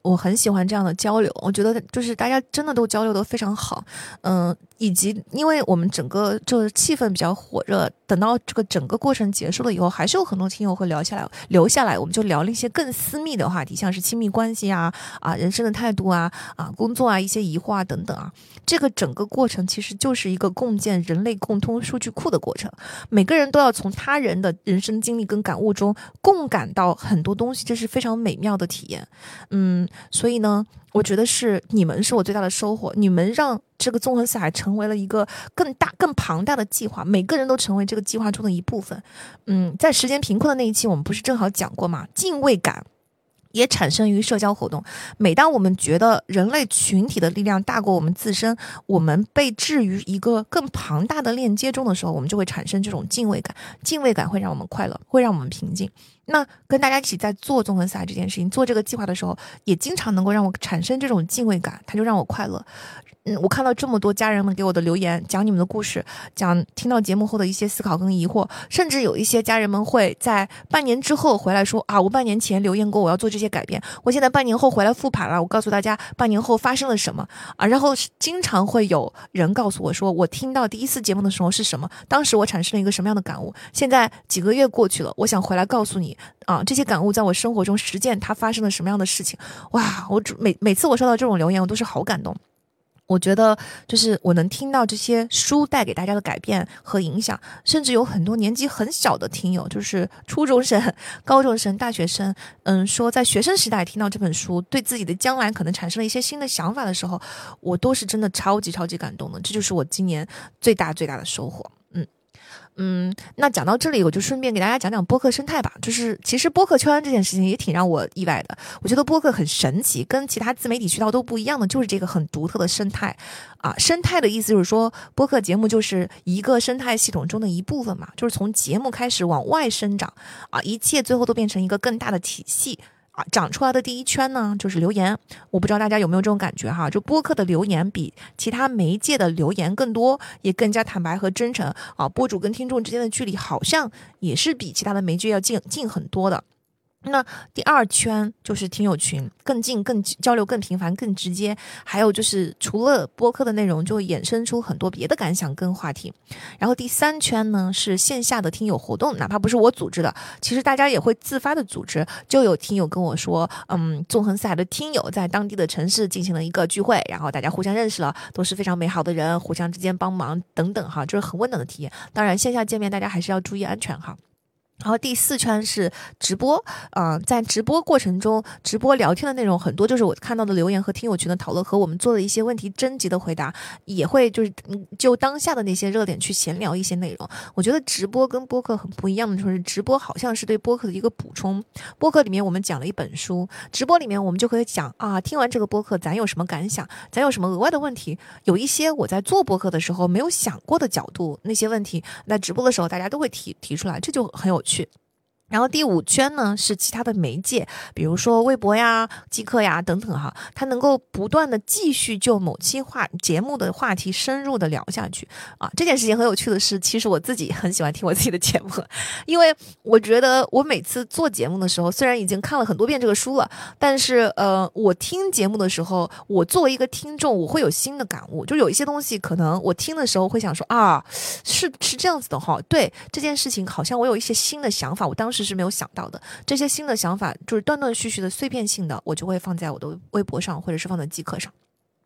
我很喜欢这样的交流，我觉得就是大家真的都交流的非常好，嗯。以及，因为我们整个就是气氛比较火热，等到这个整个过程结束了以后，还是有很多听友会聊下来，留下来，我们就聊了一些更私密的话题，像是亲密关系啊，啊，人生的态度啊，啊，工作啊，一些疑惑啊等等啊。这个整个过程其实就是一个共建人类共通数据库的过程，每个人都要从他人的人生经历跟感悟中共感到很多东西，这是非常美妙的体验。嗯，所以呢。我觉得是你们是我最大的收获，你们让这个纵横四海成为了一个更大、更庞大的计划，每个人都成为这个计划中的一部分。嗯，在时间贫困的那一期，我们不是正好讲过吗？敬畏感也产生于社交活动。每当我们觉得人类群体的力量大过我们自身，我们被置于一个更庞大的链接中的时候，我们就会产生这种敬畏感。敬畏感会让我们快乐，会让我们平静。那跟大家一起在做纵横赛这件事情，做这个计划的时候，也经常能够让我产生这种敬畏感，它就让我快乐。嗯，我看到这么多家人们给我的留言，讲你们的故事，讲听到节目后的一些思考跟疑惑，甚至有一些家人们会在半年之后回来说啊，我半年前留言过我要做这些改变，我现在半年后回来复盘了，我告诉大家半年后发生了什么。啊，然后经常会有人告诉我说，我听到第一次节目的时候是什么，当时我产生了一个什么样的感悟，现在几个月过去了，我想回来告诉你啊，这些感悟在我生活中实践它发生了什么样的事情，哇，我每每次我收到这种留言，我都是好感动。我觉得就是我能听到这些书带给大家的改变和影响，甚至有很多年纪很小的听友，就是初中生、高中生、大学生，嗯，说在学生时代听到这本书，对自己的将来可能产生了一些新的想法的时候，我都是真的超级超级感动的。这就是我今年最大最大的收获。嗯，那讲到这里，我就顺便给大家讲讲播客生态吧。就是其实播客圈这件事情也挺让我意外的。我觉得播客很神奇，跟其他自媒体渠道都不一样的，就是这个很独特的生态啊。生态的意思就是说，播客节目就是一个生态系统中的一部分嘛，就是从节目开始往外生长啊，一切最后都变成一个更大的体系。啊，长出来的第一圈呢，就是留言。我不知道大家有没有这种感觉哈，就播客的留言比其他媒介的留言更多，也更加坦白和真诚啊。播主跟听众之间的距离好像也是比其他的媒介要近近很多的。那第二圈就是听友群，更近、更交流、更频繁、更直接。还有就是除了播客的内容，就衍生出很多别的感想跟话题。然后第三圈呢是线下的听友活动，哪怕不是我组织的，其实大家也会自发的组织。就有听友跟我说，嗯，纵横四海的听友在当地的城市进行了一个聚会，然后大家互相认识了，都是非常美好的人，互相之间帮忙等等哈，就是很温暖的体验。当然线下见面大家还是要注意安全哈。然后第四圈是直播，嗯，在直播过程中，直播聊天的内容很多，就是我看到的留言和听友群的讨论和我们做的一些问题征集的回答，也会就是就当下的那些热点去闲聊一些内容。我觉得直播跟播客很不一样的就是直播好像是对播客的一个补充。播客里面我们讲了一本书，直播里面我们就可以讲啊，听完这个播客咱有什么感想，咱有什么额外的问题，有一些我在做播客的时候没有想过的角度，那些问题，那直播的时候大家都会提提出来，这就很有趣。去。然后第五圈呢是其他的媒介，比如说微博呀、即刻呀等等哈，它能够不断的继续就某期话节目的话题深入的聊下去啊。这件事情很有趣的是，其实我自己很喜欢听我自己的节目，因为我觉得我每次做节目的时候，虽然已经看了很多遍这个书了，但是呃，我听节目的时候，我作为一个听众，我会有新的感悟，就有一些东西可能我听的时候会想说啊，是是这样子的哈，对这件事情好像我有一些新的想法，我当时。是没有想到的，这些新的想法就是断断续续的碎片性的，我就会放在我的微博上，或者是放在即刻上。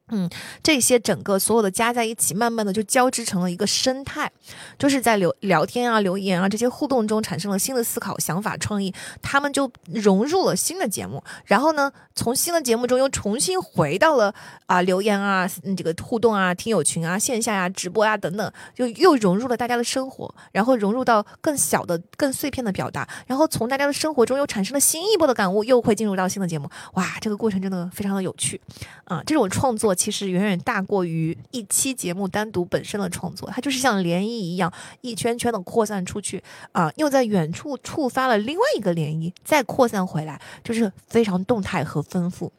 嗯，这些整个所有的加在一起，慢慢的就交织成了一个生态，就是在聊聊天啊、留言啊这些互动中产生了新的思考、想法、创意，他们就融入了新的节目，然后呢，从新的节目中又重新回到了啊留言啊、这个互动啊、听友群啊、线下呀、直播呀等等，就又融入了大家的生活，然后融入到更小的、更碎片的表达，然后从大家的生活中又产生了新一波的感悟，又会进入到新的节目，哇，这个过程真的非常的有趣啊！这种创作。其实远远大过于一期节目单独本身的创作，它就是像涟漪一样，一圈圈的扩散出去啊，又在远处触发了另外一个涟漪，再扩散回来，就是非常动态和丰富。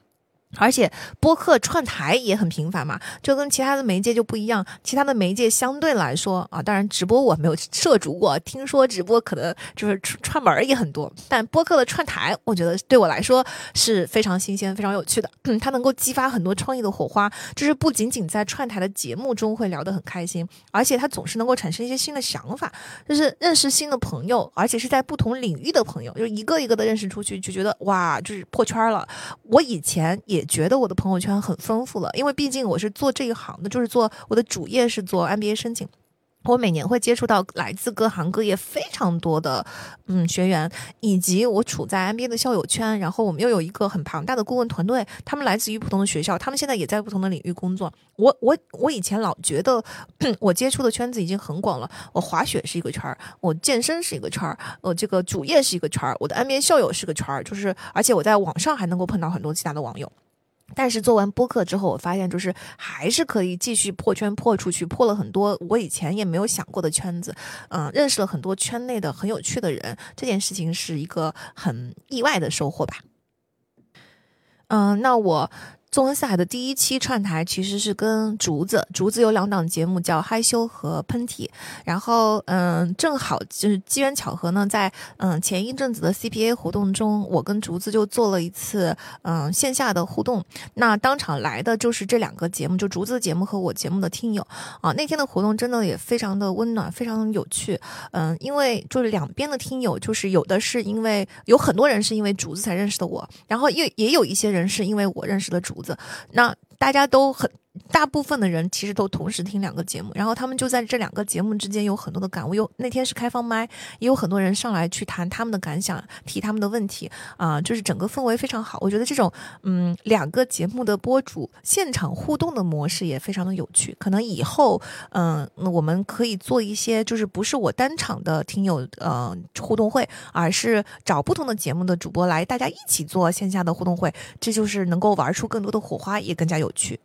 而且播客串台也很频繁嘛，就跟其他的媒介就不一样。其他的媒介相对来说啊，当然直播我没有涉足过，听说直播可能就是串串门也很多。但播客的串台，我觉得对我来说是非常新鲜、非常有趣的。它能够激发很多创意的火花，就是不仅仅在串台的节目中会聊得很开心，而且它总是能够产生一些新的想法，就是认识新的朋友，而且是在不同领域的朋友，就一个一个的认识出去，就觉得哇，就是破圈了。我以前也。觉得我的朋友圈很丰富了，因为毕竟我是做这一行的，就是做我的主业是做 MBA 申请。我每年会接触到来自各行各业非常多的嗯学员，以及我处在 MBA 的校友圈，然后我们又有一个很庞大的顾问团队，他们来自于不同的学校，他们现在也在不同的领域工作。我我我以前老觉得 我接触的圈子已经很广了，我滑雪是一个圈儿，我健身是一个圈儿，我这个主业是一个圈儿，我的 MBA 校友是个圈儿，就是而且我在网上还能够碰到很多其他的网友。但是做完播客之后，我发现就是还是可以继续破圈破出去，破了很多我以前也没有想过的圈子，嗯，认识了很多圈内的很有趣的人，这件事情是一个很意外的收获吧。嗯，那我。纵横四海的第一期串台其实是跟竹子，竹子有两档节目叫害羞和喷嚏，然后嗯，正好就是机缘巧合呢，在嗯前一阵子的 CPA 活动中，我跟竹子就做了一次嗯线下的互动，那当场来的就是这两个节目，就竹子的节目和我节目的听友啊，那天的活动真的也非常的温暖，非常有趣，嗯，因为就是两边的听友，就是有的是因为有很多人是因为竹子才认识的我，然后也也有一些人是因为我认识了竹。子，那大家都很。大部分的人其实都同时听两个节目，然后他们就在这两个节目之间有很多的感悟。有那天是开放麦，也有很多人上来去谈他们的感想，提他们的问题啊，就是整个氛围非常好。我觉得这种嗯两个节目的播主现场互动的模式也非常的有趣。可能以后嗯我们可以做一些，就是不是我单场的听友呃互动会，而是找不同的节目的主播来，大家一起做线下的互动会，这就是能够玩出更多的火花，也更加有趣。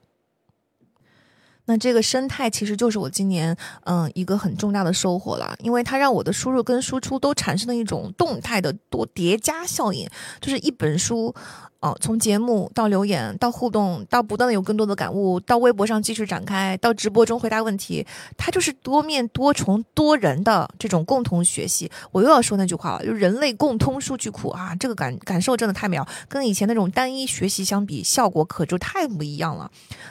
那这个生态其实就是我今年嗯一个很重大的收获了，因为它让我的输入跟输出都产生了一种动态的多叠加效应，就是一本书。哦，从节目到留言到互动，到不断的有更多的感悟，到微博上继续展开，到直播中回答问题，它就是多面多重多人的这种共同学习。我又要说那句话了，就人类共通数据库啊，这个感感受真的太美了，跟以前那种单一学习相比，效果可就太不一样了。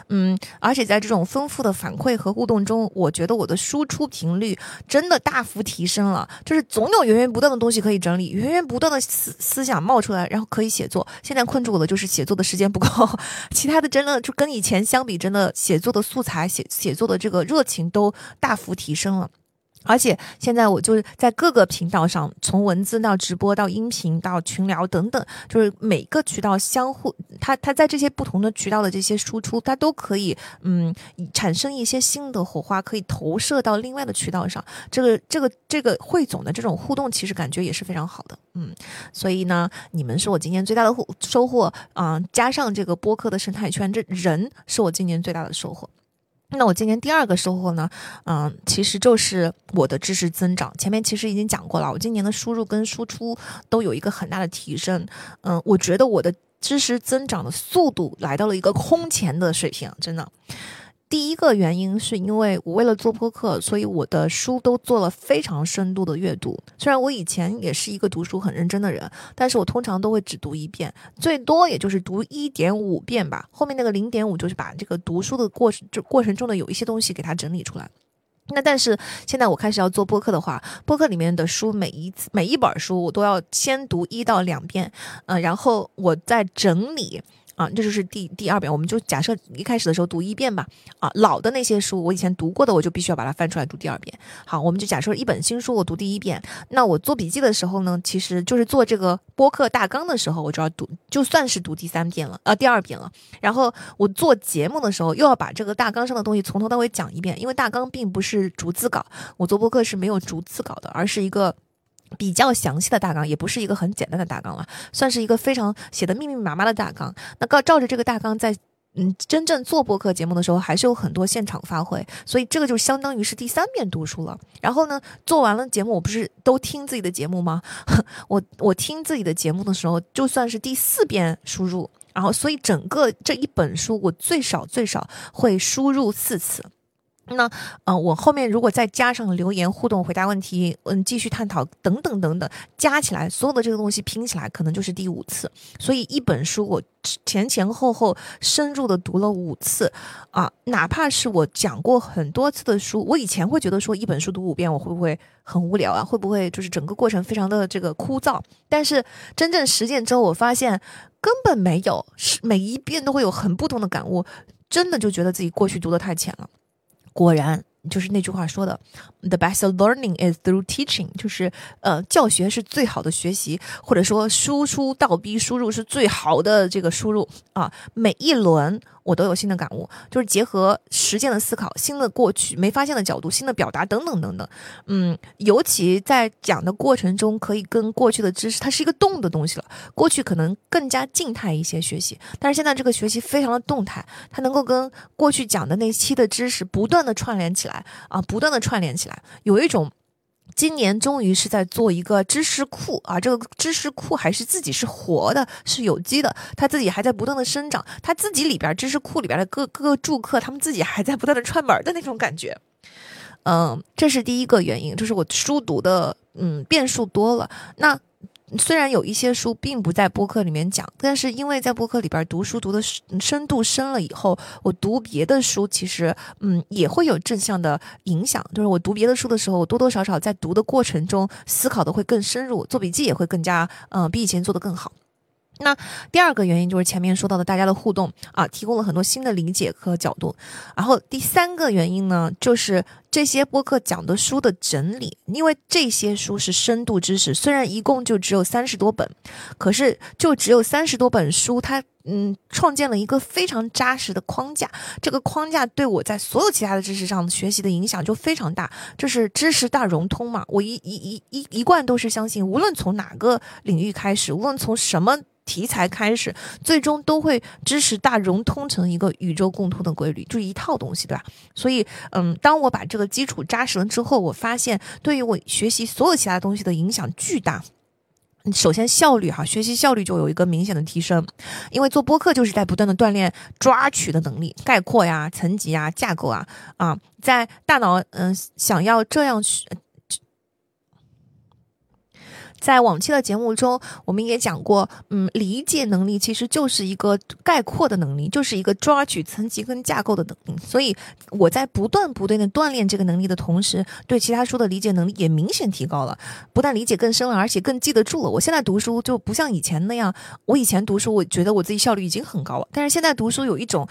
嗯，而且在这种丰富的反馈和互动中，我觉得我的输出频率真的大幅提升了，就是总有源源不断的东西可以整理，源源不断的思思想冒出来，然后可以写作。现在困。住我的就是写作的时间不够，其他的真的就跟以前相比，真的写作的素材、写写作的这个热情都大幅提升了。而且现在我就是在各个频道上，从文字到直播到音频到群聊等等，就是每个渠道相互，它它在这些不同的渠道的这些输出，它都可以嗯产生一些新的火花，可以投射到另外的渠道上。这个这个这个汇总的这种互动，其实感觉也是非常好的。嗯，所以呢，你们是我今年最大的收获啊，加上这个播客的生态圈，这人是我今年最大的收获。那我今年第二个收获呢，嗯，其实就是我的知识增长。前面其实已经讲过了，我今年的输入跟输出都有一个很大的提升。嗯，我觉得我的知识增长的速度来到了一个空前的水平，真的。第一个原因是因为我为了做播客，所以我的书都做了非常深度的阅读。虽然我以前也是一个读书很认真的人，但是我通常都会只读一遍，最多也就是读一点五遍吧。后面那个零点五就是把这个读书的过程，就过程中的有一些东西给它整理出来。那但是现在我开始要做播客的话，播客里面的书每一次每一本书我都要先读一到两遍，嗯，然后我再整理。啊，这就是第第二遍，我们就假设一开始的时候读一遍吧。啊，老的那些书我以前读过的，我就必须要把它翻出来读第二遍。好，我们就假设一本新书我读第一遍，那我做笔记的时候呢，其实就是做这个播客大纲的时候，我就要读，就算是读第三遍了，呃，第二遍了。然后我做节目的时候，又要把这个大纲上的东西从头到尾讲一遍，因为大纲并不是逐字稿，我做播客是没有逐字稿的，而是一个。比较详细的大纲，也不是一个很简单的大纲了，算是一个非常写的密密麻麻的大纲。那照照着这个大纲，在嗯真正做播客节目的时候，还是有很多现场发挥，所以这个就相当于是第三遍读书了。然后呢，做完了节目，我不是都听自己的节目吗？我我听自己的节目的时候，就算是第四遍输入，然后所以整个这一本书，我最少最少会输入四次。那，嗯，我后面如果再加上留言互动、回答问题，嗯，继续探讨等等等等，加起来所有的这个东西拼起来，可能就是第五次。所以一本书我前前后后深入的读了五次，啊，哪怕是我讲过很多次的书，我以前会觉得说一本书读五遍我会不会很无聊啊？会不会就是整个过程非常的这个枯燥？但是真正实践之后，我发现根本没有，是每一遍都会有很不同的感悟，真的就觉得自己过去读的太浅了。果然，就是那句话说的，“The best learning is through teaching”，就是呃，教学是最好的学习，或者说输出倒逼输入是最好的这个输入啊，每一轮。我都有新的感悟，就是结合实践的思考、新的过去没发现的角度、新的表达等等等等。嗯，尤其在讲的过程中，可以跟过去的知识，它是一个动的东西了。过去可能更加静态一些学习，但是现在这个学习非常的动态，它能够跟过去讲的那期的知识不断的串联起来啊，不断的串联起来，有一种。今年终于是在做一个知识库啊，这个知识库还是自己是活的，是有机的，它自己还在不断的生长，它自己里边知识库里边的各各个住客，他们自己还在不断的串门的那种感觉。嗯，这是第一个原因，就是我书读的嗯变数多了。那。虽然有一些书并不在播客里面讲，但是因为在播客里边读书读的深度深了以后，我读别的书其实嗯也会有正向的影响。就是我读别的书的时候，我多多少少在读的过程中思考的会更深入，做笔记也会更加嗯比以前做的更好。那第二个原因就是前面说到的大家的互动啊，提供了很多新的理解和角度。然后第三个原因呢，就是这些播客讲的书的整理，因为这些书是深度知识，虽然一共就只有三十多本，可是就只有三十多本书，它嗯创建了一个非常扎实的框架。这个框架对我在所有其他的知识上学习的影响就非常大，就是知识大融通嘛。我一一一一一贯都是相信，无论从哪个领域开始，无论从什么。题材开始，最终都会知识大融通成一个宇宙共通的规律，就一套东西，对吧？所以，嗯，当我把这个基础扎实了之后，我发现对于我学习所有其他东西的影响巨大。首先效率哈，学习效率就有一个明显的提升，因为做播客就是在不断的锻炼抓取的能力，概括呀、层级啊、架构啊啊，在大脑嗯想要这样去。在往期的节目中，我们也讲过，嗯，理解能力其实就是一个概括的能力，就是一个抓取层级跟架构的能力。所以我在不断不断的锻炼这个能力的同时，对其他书的理解能力也明显提高了，不但理解更深了，而且更记得住了。我现在读书就不像以前那样，我以前读书，我觉得我自己效率已经很高了，但是现在读书有一种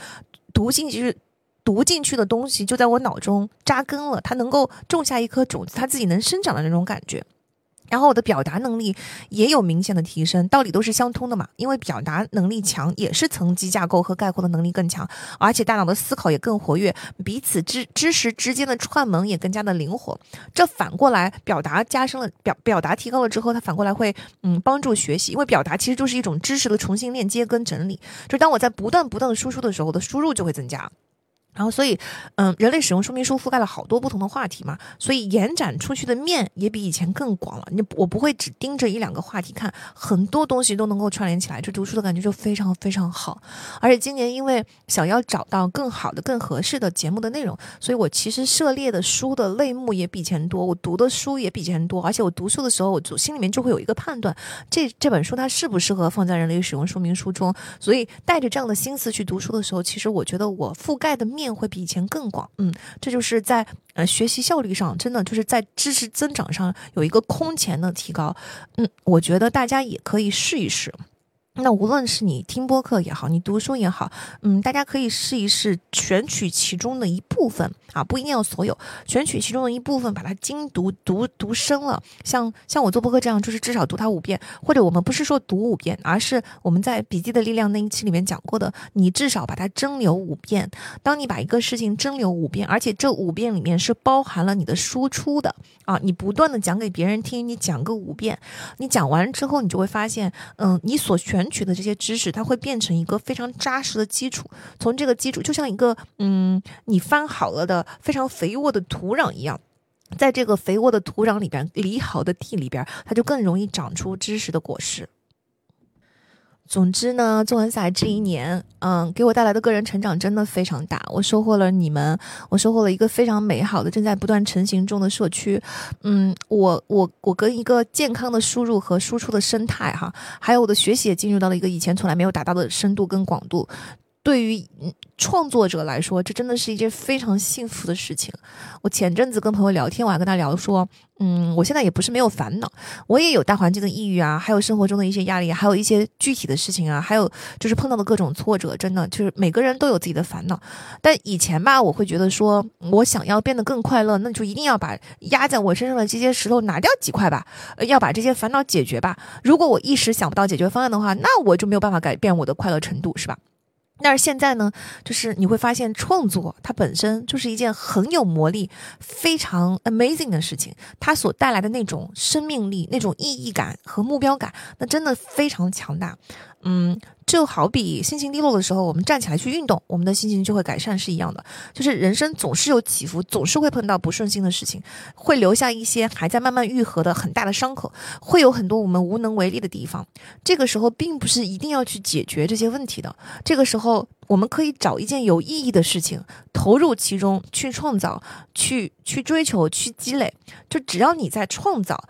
读进去读进去的东西就在我脑中扎根了，它能够种下一颗种子，它自己能生长的那种感觉。然后我的表达能力也有明显的提升，道理都是相通的嘛。因为表达能力强，也是层级架构和概括的能力更强，而且大脑的思考也更活跃，彼此知知识之间的串门也更加的灵活。这反过来，表达加深了表表达提高了之后，它反过来会嗯帮助学习，因为表达其实就是一种知识的重新链接跟整理。就当我在不断不断的输出的时候，我的输入就会增加。然后，所以，嗯，人类使用说明书覆盖了好多不同的话题嘛，所以延展出去的面也比以前更广了。你我不会只盯着一两个话题看，很多东西都能够串联起来，这读书的感觉就非常非常好。而且今年因为想要找到更好的、更合适的节目的内容，所以我其实涉猎的书的类目也比以前多，我读的书也比以前多。而且我读书的时候，我心里面就会有一个判断，这这本书它适不适合放在人类使用说明书中。所以带着这样的心思去读书的时候，其实我觉得我覆盖的面。会比以前更广，嗯，这就是在呃学习效率上，真的就是在知识增长上有一个空前的提高，嗯，我觉得大家也可以试一试。那无论是你听播客也好，你读书也好，嗯，大家可以试一试选取其中的一部分啊，不一定要所有，选取其中的一部分，把它精读读读深了。像像我做播客这样，就是至少读它五遍，或者我们不是说读五遍，而是我们在笔记的力量那一期里面讲过的，你至少把它蒸馏五遍。当你把一个事情蒸馏五遍，而且这五遍里面是包含了你的输出的啊，你不断的讲给别人听，你讲个五遍，你讲完之后，你就会发现，嗯，你所选。取的这些知识，它会变成一个非常扎实的基础。从这个基础，就像一个嗯，你翻好了的非常肥沃的土壤一样，在这个肥沃的土壤里边，犁好的地里边，它就更容易长出知识的果实。总之呢，纵横赛这一年，嗯，给我带来的个人成长真的非常大。我收获了你们，我收获了一个非常美好的、正在不断成型中的社区。嗯，我我我跟一个健康的输入和输出的生态哈，还有我的学习也进入到了一个以前从来没有达到的深度跟广度。对于创作者来说，这真的是一件非常幸福的事情。我前阵子跟朋友聊天，我还跟他聊说，嗯，我现在也不是没有烦恼，我也有大环境的抑郁啊，还有生活中的一些压力，还有一些具体的事情啊，还有就是碰到的各种挫折，真的就是每个人都有自己的烦恼。但以前吧，我会觉得说我想要变得更快乐，那就一定要把压在我身上的这些石头拿掉几块吧，要把这些烦恼解决吧。如果我一时想不到解决方案的话，那我就没有办法改变我的快乐程度，是吧？但是现在呢，就是你会发现创作它本身就是一件很有魔力、非常 amazing 的事情，它所带来的那种生命力、那种意义感和目标感，那真的非常强大。嗯，就好比心情低落的时候，我们站起来去运动，我们的心情就会改善是一样的。就是人生总是有起伏，总是会碰到不顺心的事情，会留下一些还在慢慢愈合的很大的伤口，会有很多我们无能为力的地方。这个时候，并不是一定要去解决这些问题的。这个时候。我们可以找一件有意义的事情，投入其中去创造，去去追求，去积累。就只要你在创造，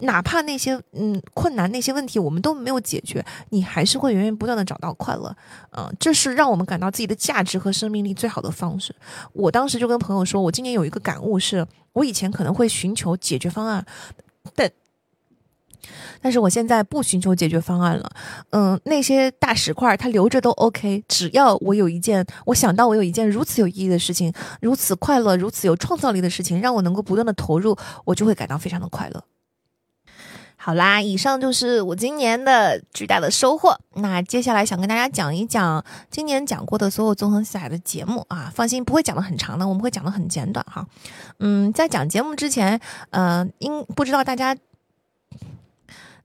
哪怕那些嗯困难、那些问题我们都没有解决，你还是会源源不断的找到快乐。嗯，这是让我们感到自己的价值和生命力最好的方式。我当时就跟朋友说，我今年有一个感悟，是我以前可能会寻求解决方案，但。但是我现在不寻求解决方案了，嗯，那些大石块它留着都 OK，只要我有一件，我想到我有一件如此有意义的事情，如此快乐、如此有创造力的事情，让我能够不断的投入，我就会感到非常的快乐。好啦，以上就是我今年的巨大的收获。那接下来想跟大家讲一讲今年讲过的所有纵横四海的节目啊，放心，不会讲的很长的，我们会讲的很简短哈。嗯，在讲节目之前，呃，应不知道大家。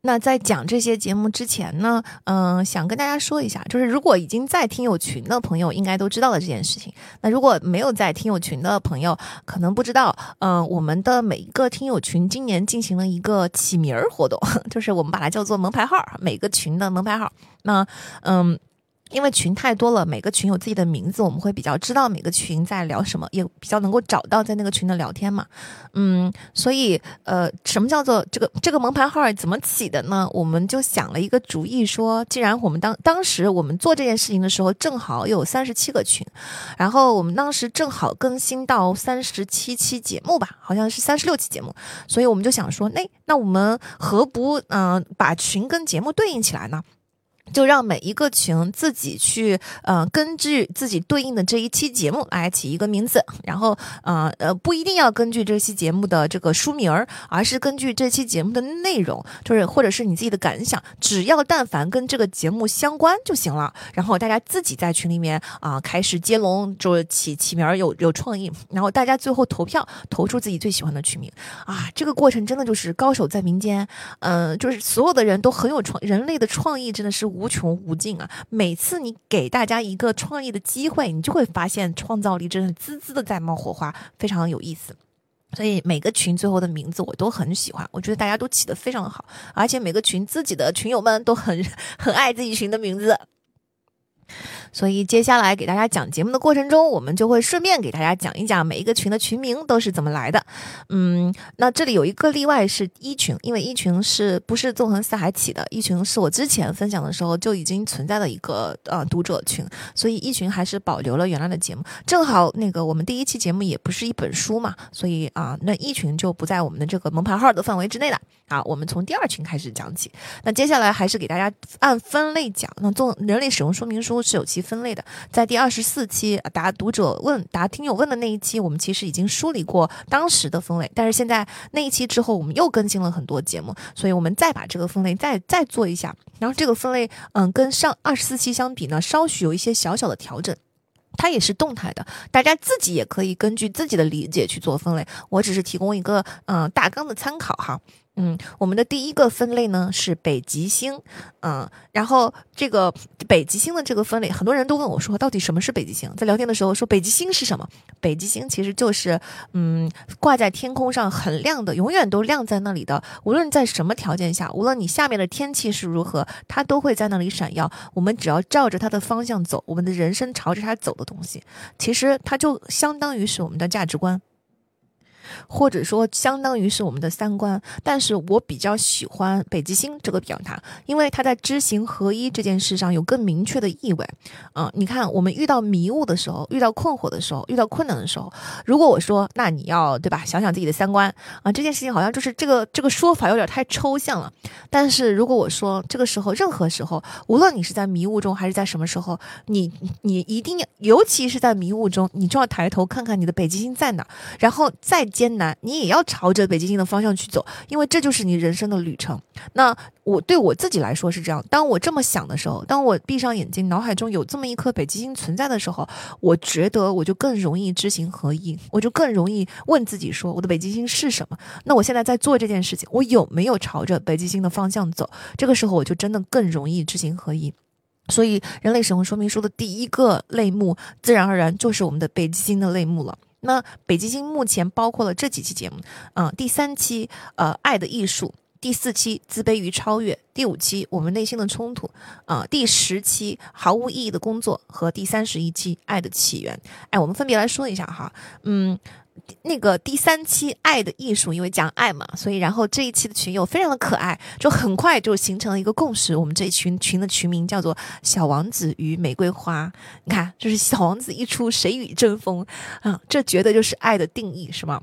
那在讲这些节目之前呢，嗯，想跟大家说一下，就是如果已经在听友群的朋友，应该都知道了这件事情。那如果没有在听友群的朋友，可能不知道，嗯，我们的每一个听友群今年进行了一个起名儿活动，就是我们把它叫做“门牌号”，每个群的门牌号。那，嗯。因为群太多了，每个群有自己的名字，我们会比较知道每个群在聊什么，也比较能够找到在那个群的聊天嘛。嗯，所以呃，什么叫做这个这个门牌号怎么起的呢？我们就想了一个主意，说既然我们当当时我们做这件事情的时候，正好有三十七个群，然后我们当时正好更新到三十七期节目吧，好像是三十六期节目，所以我们就想说，那那我们何不嗯把群跟节目对应起来呢？就让每一个群自己去，呃，根据自己对应的这一期节目来起一个名字，然后，呃呃，不一定要根据这期节目的这个书名儿，而是根据这期节目的内容，就是或者是你自己的感想，只要但凡跟这个节目相关就行了。然后大家自己在群里面啊开始接龙，就起起名儿有有创意，然后大家最后投票投出自己最喜欢的群名啊，这个过程真的就是高手在民间，嗯，就是所有的人都很有创，人类的创意真的是无。无穷无尽啊！每次你给大家一个创意的机会，你就会发现创造力真的滋滋的在冒火花，非常有意思。所以每个群最后的名字我都很喜欢，我觉得大家都起得非常好，而且每个群自己的群友们都很 很爱自己群的名字。所以接下来给大家讲节目的过程中，我们就会顺便给大家讲一讲每一个群的群名都是怎么来的。嗯，那这里有一个例外是一群，因为一群是不是纵横四海起的？一群是我之前分享的时候就已经存在的一个呃读者群，所以一群还是保留了原来的节目。正好那个我们第一期节目也不是一本书嘛，所以啊，那一群就不在我们的这个门牌号的范围之内了。啊，我们从第二群开始讲起。那接下来还是给大家按分类讲。那做人类使用说明书是有其分类的，在第二十四期答读者问、答听友问的那一期，我们其实已经梳理过当时的分类。但是现在那一期之后，我们又更新了很多节目，所以我们再把这个分类再再做一下。然后这个分类，嗯，跟上二十四期相比呢，稍许有一些小小的调整。它也是动态的，大家自己也可以根据自己的理解去做分类。我只是提供一个嗯大纲的参考哈。嗯，我们的第一个分类呢是北极星，嗯，然后这个北极星的这个分类，很多人都问我说，到底什么是北极星？在聊天的时候说北极星是什么？北极星其实就是嗯挂在天空上很亮的，永远都亮在那里的，无论在什么条件下，无论你下面的天气是如何，它都会在那里闪耀。我们只要照着它的方向走，我们的人生朝着它走的东西，其实它就相当于是我们的价值观。或者说，相当于是我们的三观，但是我比较喜欢北极星这个表达，因为它在知行合一这件事上有更明确的意味。嗯，你看，我们遇到迷雾的时候，遇到困惑的时候，遇到困难的时候，如果我说，那你要对吧？想想自己的三观啊，这件事情好像就是这个这个说法有点太抽象了。但是如果我说，这个时候，任何时候，无论你是在迷雾中还是在什么时候，你你一定要，尤其是在迷雾中，你就要抬头看看你的北极星在哪，然后再。艰难，你也要朝着北极星的方向去走，因为这就是你人生的旅程。那我对我自己来说是这样：当我这么想的时候，当我闭上眼睛，脑海中有这么一颗北极星存在的时候，我觉得我就更容易知行合一，我就更容易问自己说：我的北极星是什么？那我现在在做这件事情，我有没有朝着北极星的方向走？这个时候，我就真的更容易知行合一。所以，人类使用说明书的第一个类目，自然而然就是我们的北极星的类目了。那北极星目前包括了这几期节目，嗯，第三期呃爱的艺术，第四期自卑与超越，第五期我们内心的冲突，啊，第十期毫无意义的工作和第三十一期爱的起源。哎，我们分别来说一下哈，嗯。那个第三期《爱的艺术》，因为讲爱嘛，所以然后这一期的群友非常的可爱，就很快就形成了一个共识。我们这一群群的群名叫做“小王子与玫瑰花”。你看，就是小王子一出，谁与争锋啊？这绝对就是爱的定义，是吗？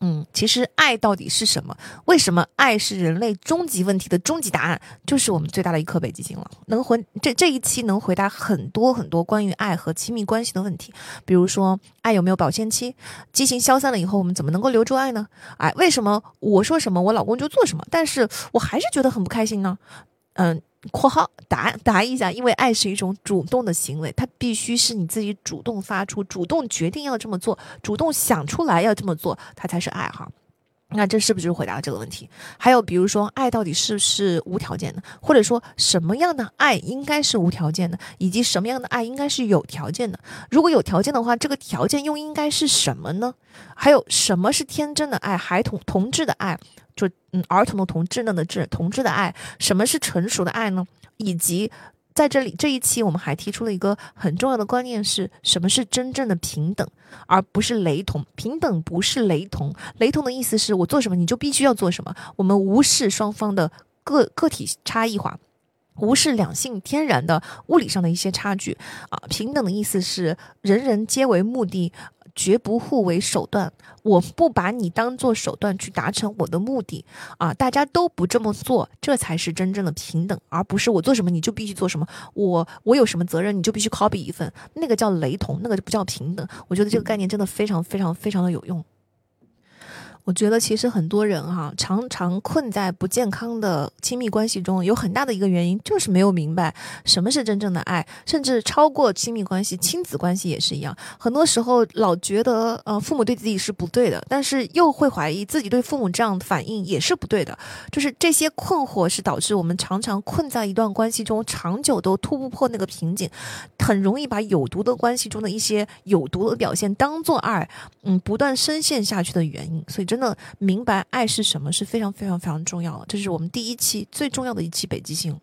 嗯，其实爱到底是什么？为什么爱是人类终极问题的终极答案？就是我们最大的一颗北极星了。能回这这一期能回答很多很多关于爱和亲密关系的问题，比如说爱有没有保鲜期？激情消散了以后，我们怎么能够留住爱呢？哎，为什么我说什么我老公就做什么，但是我还是觉得很不开心呢？嗯。括号答答一下，因为爱是一种主动的行为，它必须是你自己主动发出、主动决定要这么做、主动想出来要这么做，它才是爱哈。那这是不是就回答了这个问题？还有比如说，爱到底是不是无条件的？或者说，什么样的爱应该是无条件的？以及什么样的爱应该是有条件的？如果有条件的话，这个条件又应该是什么呢？还有什么是天真的爱？孩童同志的爱，就嗯，儿童的童，稚嫩的稚，同志的爱，什么是成熟的爱呢？以及。在这里这一期，我们还提出了一个很重要的观念，是什么是真正的平等，而不是雷同。平等不是雷同，雷同的意思是我做什么你就必须要做什么。我们无视双方的个个体差异化，无视两性天然的物理上的一些差距啊。平等的意思是人人皆为目的。绝不互为手段，我不把你当做手段去达成我的目的啊！大家都不这么做，这才是真正的平等，而不是我做什么你就必须做什么，我我有什么责任你就必须 copy 一份，那个叫雷同，那个就不叫平等。我觉得这个概念真的非常非常非常的有用。我觉得其实很多人哈，常常困在不健康的亲密关系中，有很大的一个原因就是没有明白什么是真正的爱，甚至超过亲密关系，亲子关系也是一样。很多时候老觉得呃父母对自己是不对的，但是又会怀疑自己对父母这样反应也是不对的。就是这些困惑是导致我们常常困在一段关系中，长久都突不破那个瓶颈，很容易把有毒的关系中的一些有毒的表现当做爱，嗯，不断深陷下去的原因。所以这。真的明白爱是什么是非常非常非常重要的，这是我们第一期最重要的一期北极星。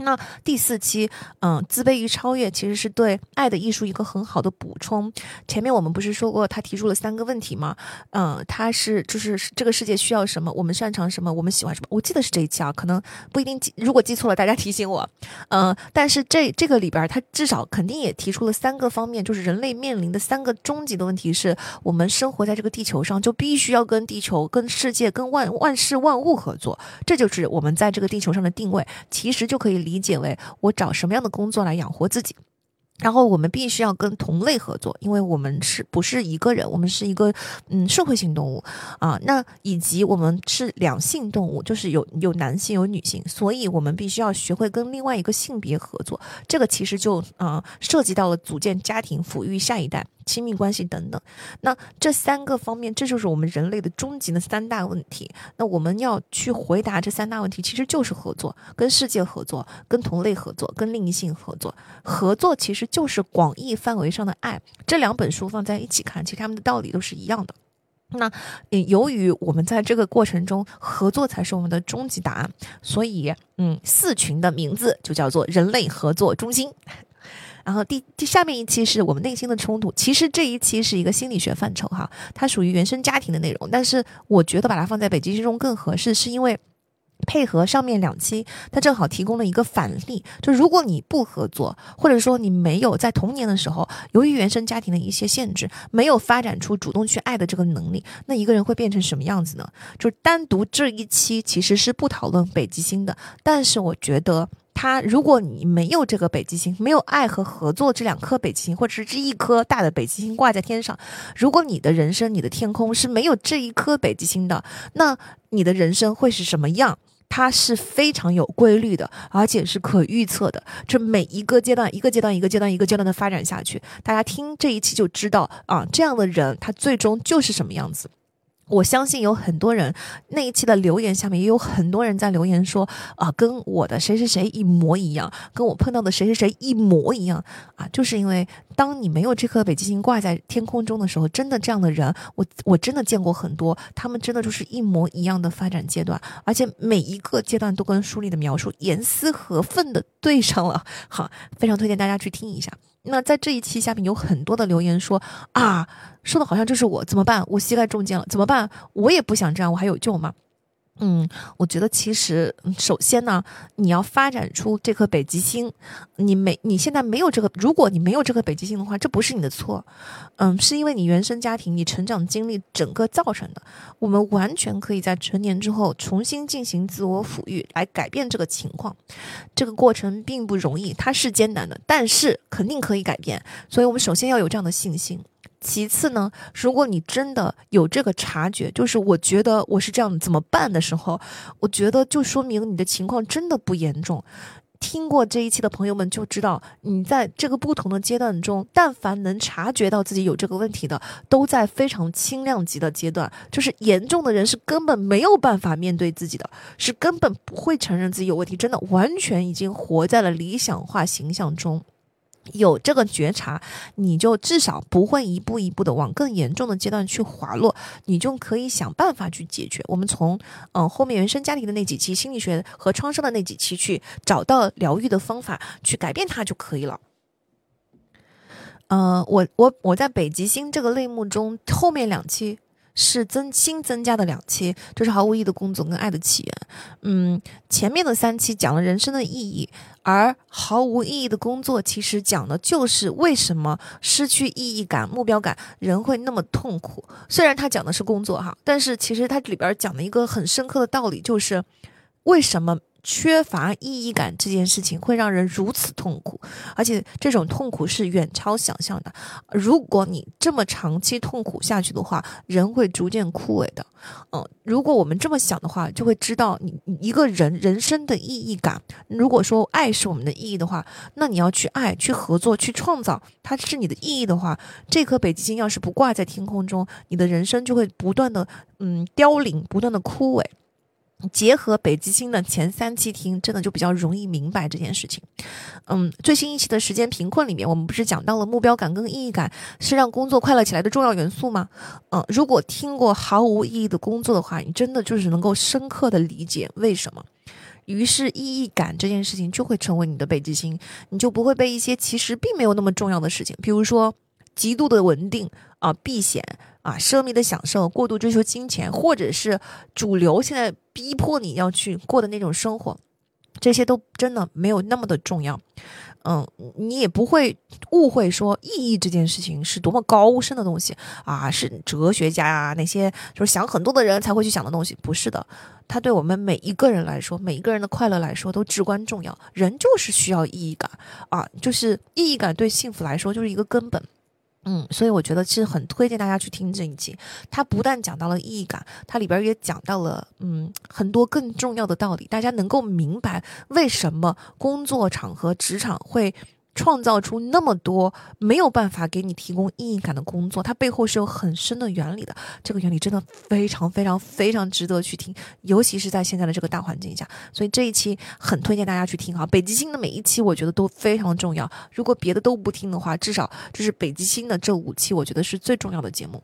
那第四期，嗯，自卑与超越其实是对爱的艺术一个很好的补充。前面我们不是说过，他提出了三个问题吗？嗯，他是就是这个世界需要什么，我们擅长什么，我们喜欢什么？我记得是这一期啊，可能不一定记，如果记错了，大家提醒我。嗯，但是这这个里边，他至少肯定也提出了三个方面，就是人类面临的三个终极的问题：是我们生活在这个地球上，就必须要跟地球、跟世界、跟万万事万物合作。这就是我们在这个地球上的定位，其实就可以理。理解为我找什么样的工作来养活自己，然后我们必须要跟同类合作，因为我们是不是一个人，我们是一个嗯社会性动物啊。那以及我们是两性动物，就是有有男性有女性，所以我们必须要学会跟另外一个性别合作。这个其实就啊涉及到了组建家庭、抚育下一代。亲密关系等等，那这三个方面，这就是我们人类的终极的三大问题。那我们要去回答这三大问题，其实就是合作，跟世界合作，跟同类合作，跟另一性合作。合作其实就是广义范围上的爱。这两本书放在一起看，其实他们的道理都是一样的。那由于我们在这个过程中合作才是我们的终极答案，所以嗯，四群的名字就叫做人类合作中心。然后第第下面一期是我们内心的冲突，其实这一期是一个心理学范畴哈，它属于原生家庭的内容，但是我觉得把它放在北极星中更合适，是因为配合上面两期，它正好提供了一个反例，就如果你不合作，或者说你没有在童年的时候，由于原生家庭的一些限制，没有发展出主动去爱的这个能力，那一个人会变成什么样子呢？就是单独这一期其实是不讨论北极星的，但是我觉得。他，如果你没有这个北极星，没有爱和合作这两颗北极星，或者是这一颗大的北极星挂在天上，如果你的人生、你的天空是没有这一颗北极星的，那你的人生会是什么样？它是非常有规律的，而且是可预测的。这每一个阶段，一个阶段，一个阶段，一个阶段的发展下去，大家听这一期就知道啊，这样的人他最终就是什么样子。我相信有很多人那一期的留言下面也有很多人在留言说啊，跟我的谁谁谁一模一样，跟我碰到的谁谁谁一模一样。啊，就是因为当你没有这颗北极星挂在天空中的时候，真的这样的人，我我真的见过很多，他们真的就是一模一样的发展阶段，而且每一个阶段都跟书里的描述严丝合缝的对上了，好，非常推荐大家去听一下。那在这一期下面有很多的留言说啊，说的好像就是我怎么办？我膝盖中箭了怎么办？我也不想这样，我还有救吗？嗯，我觉得其实首先呢，你要发展出这颗北极星，你没你现在没有这个，如果你没有这颗北极星的话，这不是你的错，嗯，是因为你原生家庭、你成长经历整个造成的。我们完全可以在成年之后重新进行自我抚育，来改变这个情况。这个过程并不容易，它是艰难的，但是肯定可以改变。所以我们首先要有这样的信心。其次呢，如果你真的有这个察觉，就是我觉得我是这样怎么办的时候，我觉得就说明你的情况真的不严重。听过这一期的朋友们就知道，你在这个不同的阶段中，但凡能察觉到自己有这个问题的，都在非常轻量级的阶段。就是严重的人是根本没有办法面对自己的，是根本不会承认自己有问题，真的完全已经活在了理想化形象中。有这个觉察，你就至少不会一步一步的往更严重的阶段去滑落，你就可以想办法去解决。我们从嗯后面原生家庭的那几期心理学和创伤的那几期去找到疗愈的方法，去改变它就可以了。嗯，我我我在北极星这个类目中后面两期。是增新增加的两期，就是毫无意义的工作跟爱的起源。嗯，前面的三期讲了人生的意义，而毫无意义的工作其实讲的就是为什么失去意义感、目标感，人会那么痛苦。虽然他讲的是工作哈，但是其实它里边讲的一个很深刻的道理就是为什么。缺乏意义感这件事情会让人如此痛苦，而且这种痛苦是远超想象的。如果你这么长期痛苦下去的话，人会逐渐枯萎的。嗯，如果我们这么想的话，就会知道你一个人人生的意义感。如果说爱是我们的意义的话，那你要去爱、去合作、去创造，它是你的意义的话，这颗北极星要是不挂在天空中，你的人生就会不断的嗯凋零，不断的枯萎。结合北极星的前三期听，真的就比较容易明白这件事情。嗯，最新一期的时间贫困里面，我们不是讲到了目标感跟意义感是让工作快乐起来的重要元素吗？嗯，如果听过毫无意义的工作的话，你真的就是能够深刻的理解为什么。于是意义感这件事情就会成为你的北极星，你就不会被一些其实并没有那么重要的事情，比如说极度的稳定啊、避险。啊，奢靡的享受，过度追求金钱，或者是主流现在逼迫你要去过的那种生活，这些都真的没有那么的重要。嗯，你也不会误会说意义这件事情是多么高深的东西啊，是哲学家啊那些就是想很多的人才会去想的东西，不是的。它对我们每一个人来说，每一个人的快乐来说都至关重要。人就是需要意义感啊，就是意义感对幸福来说就是一个根本。嗯，所以我觉得其实很推荐大家去听这一集。它不但讲到了意义感，它里边也讲到了嗯很多更重要的道理，大家能够明白为什么工作场合、职场会。创造出那么多没有办法给你提供意义感的工作，它背后是有很深的原理的。这个原理真的非常非常非常值得去听，尤其是在现在的这个大环境下。所以这一期很推荐大家去听哈。北极星的每一期我觉得都非常重要。如果别的都不听的话，至少就是北极星的这五期，我觉得是最重要的节目。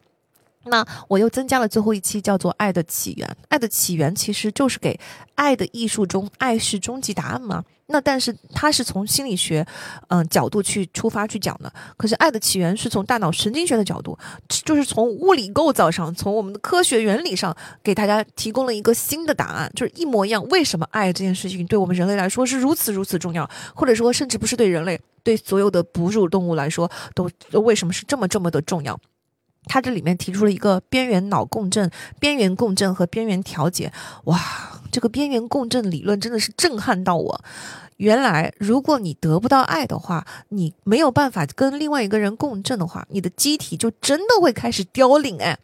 那我又增加了最后一期，叫做《爱的起源》。爱的起源其实就是给《爱的艺术》中“爱是终极答案”嘛。那但是它是从心理学，嗯角度去出发去讲的。可是《爱的起源》是从大脑神经学的角度，就是从物理构造上，从我们的科学原理上，给大家提供了一个新的答案，就是一模一样。为什么爱这件事情对我们人类来说是如此如此重要？或者说，甚至不是对人类，对所有的哺乳动物来说，都为什么是这么这么的重要？他这里面提出了一个边缘脑共振、边缘共振和边缘调节。哇，这个边缘共振理论真的是震撼到我。原来，如果你得不到爱的话，你没有办法跟另外一个人共振的话，你的机体就真的会开始凋零哎。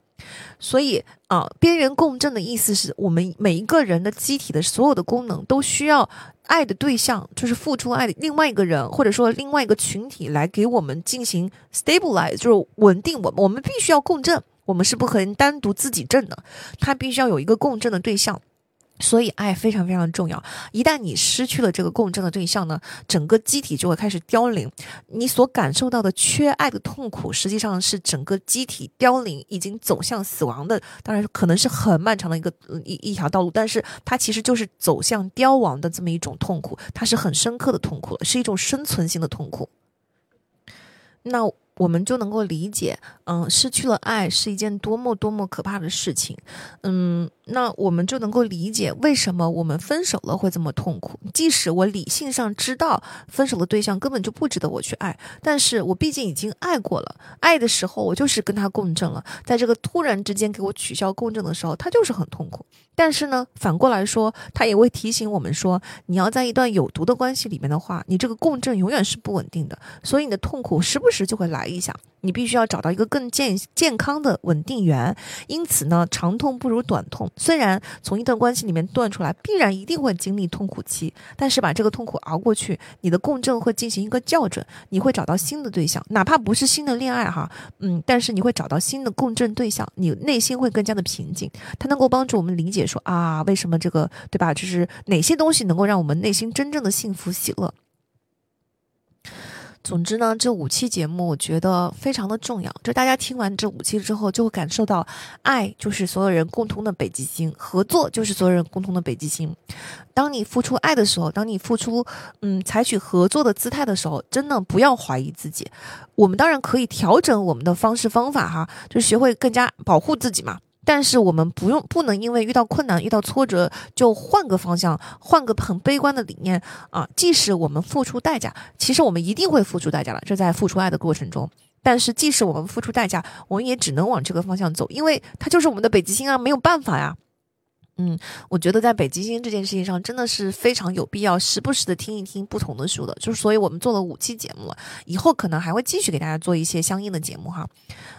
所以啊，边缘共振的意思是我们每一个人的机体的所有的功能都需要爱的对象，就是付出爱的另外一个人，或者说另外一个群体来给我们进行 stabilize，就是稳定我们。我们必须要共振，我们是不可能单独自己振的，它必须要有一个共振的对象。所以爱非常非常重要。一旦你失去了这个共振的对象呢，整个机体就会开始凋零。你所感受到的缺爱的痛苦，实际上是整个机体凋零，已经走向死亡的。当然，可能是很漫长的一个一一条道路，但是它其实就是走向凋亡的这么一种痛苦。它是很深刻的痛苦，是一种生存性的痛苦。那。我们就能够理解，嗯，失去了爱是一件多么多么可怕的事情，嗯，那我们就能够理解为什么我们分手了会这么痛苦。即使我理性上知道分手的对象根本就不值得我去爱，但是我毕竟已经爱过了，爱的时候我就是跟他共振了，在这个突然之间给我取消共振的时候，他就是很痛苦。但是呢，反过来说，他也会提醒我们说，你要在一段有毒的关系里面的话，你这个共振永远是不稳定的，所以你的痛苦时不时就会来一下。你必须要找到一个更健健康的稳定源。因此呢，长痛不如短痛。虽然从一段关系里面断出来，必然一定会经历痛苦期，但是把这个痛苦熬过去，你的共振会进行一个校准，你会找到新的对象，哪怕不是新的恋爱哈，嗯，但是你会找到新的共振对象，你内心会更加的平静。它能够帮助我们理解说啊，为什么这个对吧？就是哪些东西能够让我们内心真正的幸福喜乐。总之呢，这五期节目我觉得非常的重要。就大家听完这五期之后，就会感受到，爱就是所有人共同的北极星，合作就是所有人共同的北极星。当你付出爱的时候，当你付出嗯采取合作的姿态的时候，真的不要怀疑自己。我们当然可以调整我们的方式方法哈，就学会更加保护自己嘛。但是我们不用不能因为遇到困难、遇到挫折就换个方向、换个很悲观的理念啊！即使我们付出代价，其实我们一定会付出代价了。这在付出爱的过程中，但是即使我们付出代价，我们也只能往这个方向走，因为它就是我们的北极星啊，没有办法呀。嗯，我觉得在北极星这件事情上，真的是非常有必要时不时的听一听不同的书的。就是所以我们做了五期节目了，以后可能还会继续给大家做一些相应的节目哈。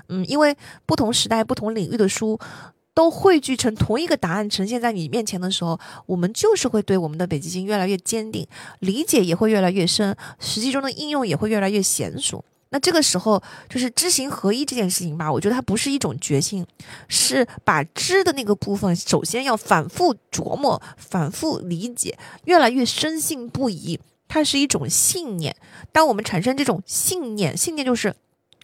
嗯，因为不同时代、不同领域的书都汇聚成同一个答案呈现在你面前的时候，我们就是会对我们的北极星越来越坚定，理解也会越来越深，实际中的应用也会越来越娴熟。那这个时候，就是知行合一这件事情吧，我觉得它不是一种决心，是把知的那个部分，首先要反复琢磨、反复理解，越来越深信不疑。它是一种信念。当我们产生这种信念，信念就是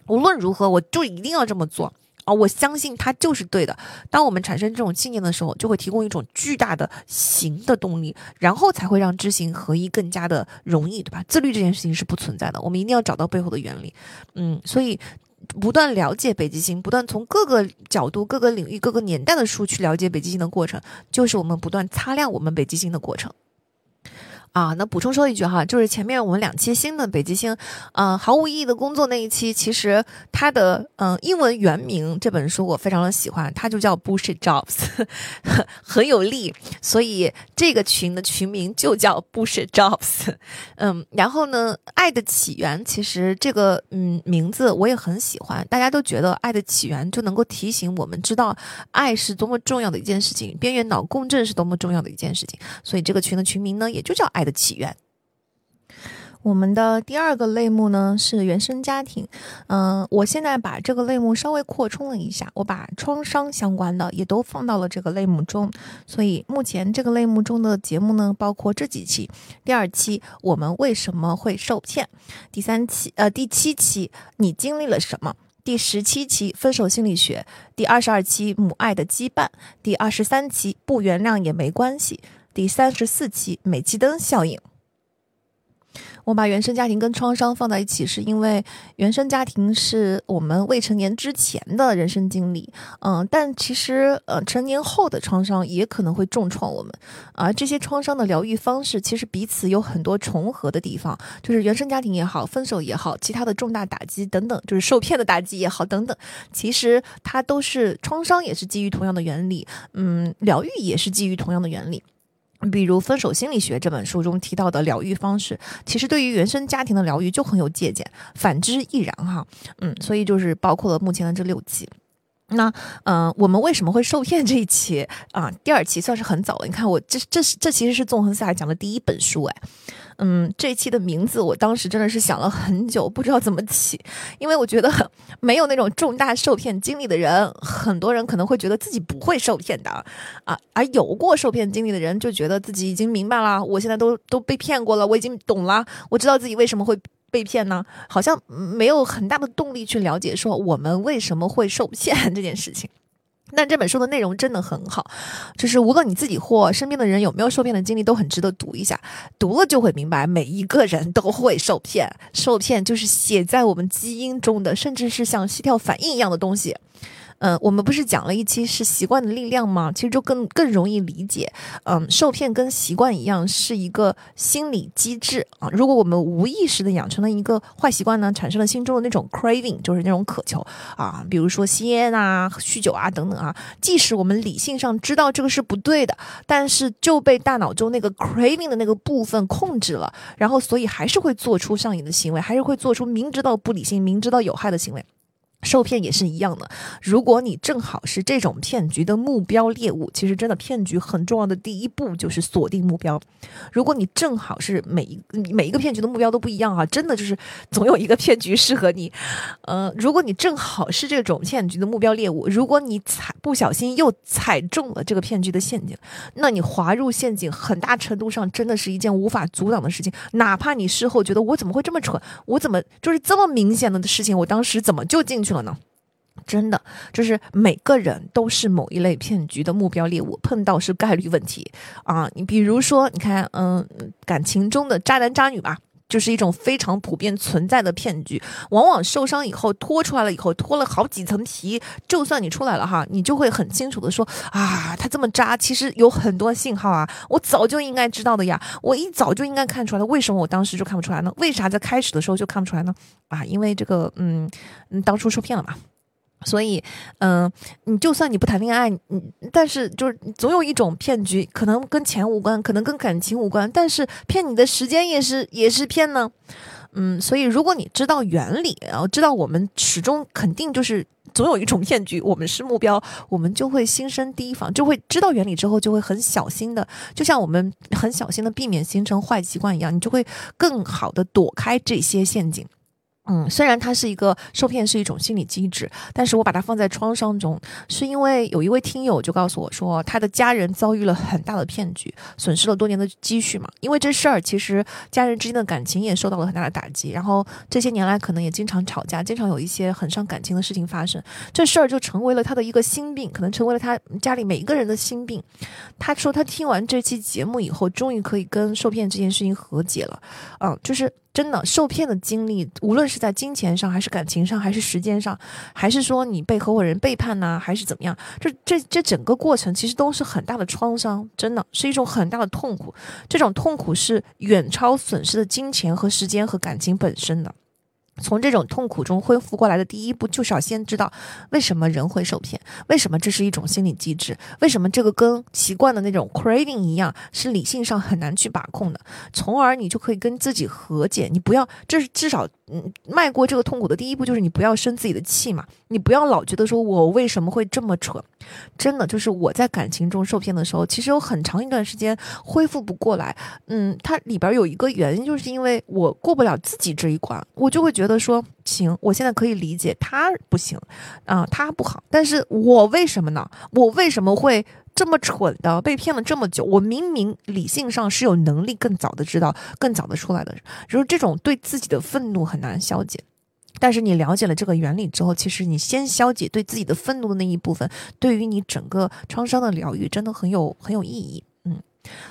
无论如何，我就一定要这么做。我相信它就是对的。当我们产生这种信念的时候，就会提供一种巨大的行的动力，然后才会让知行合一更加的容易，对吧？自律这件事情是不存在的，我们一定要找到背后的原理。嗯，所以不断了解北极星，不断从各个角度、各个领域、各个年代的书去了解北极星的过程，就是我们不断擦亮我们北极星的过程。啊，那补充说一句哈，就是前面我们两期新的北极星，嗯，毫无意义的工作那一期，其实它的嗯英文原名这本书我非常的喜欢，它就叫 Bush Jobs，很有力，所以这个群的群名就叫 Bush Jobs。嗯，然后呢，爱的起源其实这个嗯名字我也很喜欢，大家都觉得爱的起源就能够提醒我们知道爱是多么重要的一件事情，边缘脑共振是多么重要的一件事情，所以这个群的群名呢也就叫爱。爱的起源。我们的第二个类目呢是原生家庭，嗯，我现在把这个类目稍微扩充了一下，我把创伤相关的也都放到了这个类目中，所以目前这个类目中的节目呢，包括这几期：第二期我们为什么会受骗？第三期呃第七期你经历了什么？第十七期分手心理学，第二十二期母爱的羁绊，第二十三期不原谅也没关系。第三十四期煤气灯效应。我把原生家庭跟创伤放在一起，是因为原生家庭是我们未成年之前的人生经历，嗯，但其实呃成年后的创伤也可能会重创我们，而这些创伤的疗愈方式其实彼此有很多重合的地方，就是原生家庭也好，分手也好，其他的重大打击等等，就是受骗的打击也好等等，其实它都是创伤，也是基于同样的原理，嗯，疗愈也是基于同样的原理。比如《分手心理学》这本书中提到的疗愈方式，其实对于原生家庭的疗愈就很有借鉴，反之亦然哈。嗯，所以就是包括了目前的这六期。那，嗯，我们为什么会受骗这一期啊？第二期算是很早了。你看，我这这是这其实是纵横四海讲的第一本书哎。嗯，这一期的名字我当时真的是想了很久，不知道怎么起，因为我觉得没有那种重大受骗经历的人，很多人可能会觉得自己不会受骗的啊，而有过受骗经历的人就觉得自己已经明白了，我现在都都被骗过了，我已经懂了，我知道自己为什么会被骗呢？好像没有很大的动力去了解说我们为什么会受骗 这件事情。那这本书的内容真的很好，就是无论你自己或身边的人有没有受骗的经历，都很值得读一下。读了就会明白，每一个人都会受骗，受骗就是写在我们基因中的，甚至是像心跳反应一样的东西。嗯，我们不是讲了一期是习惯的力量吗？其实就更更容易理解。嗯，受骗跟习惯一样，是一个心理机制啊。如果我们无意识的养成了一个坏习惯呢，产生了心中的那种 craving，就是那种渴求啊，比如说吸烟啊、酗酒啊等等啊。即使我们理性上知道这个是不对的，但是就被大脑中那个 craving 的那个部分控制了，然后所以还是会做出上瘾的行为，还是会做出明知道不理性、明知道有害的行为。受骗也是一样的，如果你正好是这种骗局的目标猎物，其实真的骗局很重要的第一步就是锁定目标。如果你正好是每一每一个骗局的目标都不一样啊，真的就是总有一个骗局适合你。呃，如果你正好是这种骗局的目标猎物，如果你踩不小心又踩中了这个骗局的陷阱，那你滑入陷阱，很大程度上真的是一件无法阻挡的事情。哪怕你事后觉得我怎么会这么蠢，我怎么就是这么明显的事情，我当时怎么就进去。去了呢，真的就是每个人都是某一类骗局的目标猎物，碰到是概率问题啊。你比如说，你看，嗯，感情中的渣男渣女吧，就是一种非常普遍存在的骗局。往往受伤以后脱出来了以后，脱了好几层皮，就算你出来了哈，你就会很清楚的说啊，他这么渣，其实有很多信号啊，我早就应该知道的呀，我一早就应该看出来的，为什么我当时就看不出来呢？为啥在开始的时候就看不出来呢？啊，因为这个，嗯，当初受骗了嘛，所以，嗯，你就算你不谈恋爱，嗯，但是就是总有一种骗局，可能跟钱无关，可能跟感情无关，但是骗你的时间也是也是骗呢，嗯，所以如果你知道原理，然后知道我们始终肯定就是总有一种骗局，我们是目标，我们就会心生提防，就会知道原理之后就会很小心的，就像我们很小心的避免形成坏习惯一样，你就会更好的躲开这些陷阱。嗯，虽然它是一个受骗是一种心理机制，但是我把它放在创伤中，是因为有一位听友就告诉我说，他的家人遭遇了很大的骗局，损失了多年的积蓄嘛。因为这事儿，其实家人之间的感情也受到了很大的打击，然后这些年来可能也经常吵架，经常有一些很伤感情的事情发生，这事儿就成为了他的一个心病，可能成为了他家里每一个人的心病。他说他听完这期节目以后，终于可以跟受骗这件事情和解了，嗯，就是。真的受骗的经历，无论是在金钱上，还是感情上，还是时间上，还是说你被合伙人背叛呐，还是怎么样，这这这整个过程其实都是很大的创伤，真的是一种很大的痛苦。这种痛苦是远超损失的金钱和时间和感情本身的。从这种痛苦中恢复过来的第一步，就是要先知道为什么人会受骗，为什么这是一种心理机制，为什么这个跟习惯的那种 craving 一样，是理性上很难去把控的，从而你就可以跟自己和解。你不要，这是至少。嗯，迈过这个痛苦的第一步就是你不要生自己的气嘛，你不要老觉得说我为什么会这么蠢，真的就是我在感情中受骗的时候，其实有很长一段时间恢复不过来。嗯，它里边有一个原因，就是因为我过不了自己这一关，我就会觉得说，行，我现在可以理解他不行，啊，他不好，但是我为什么呢？我为什么会？这么蠢的被骗了这么久，我明明理性上是有能力更早的知道、更早的出来的，就是这种对自己的愤怒很难消解。但是你了解了这个原理之后，其实你先消解对自己的愤怒的那一部分，对于你整个创伤的疗愈真的很有很有意义。嗯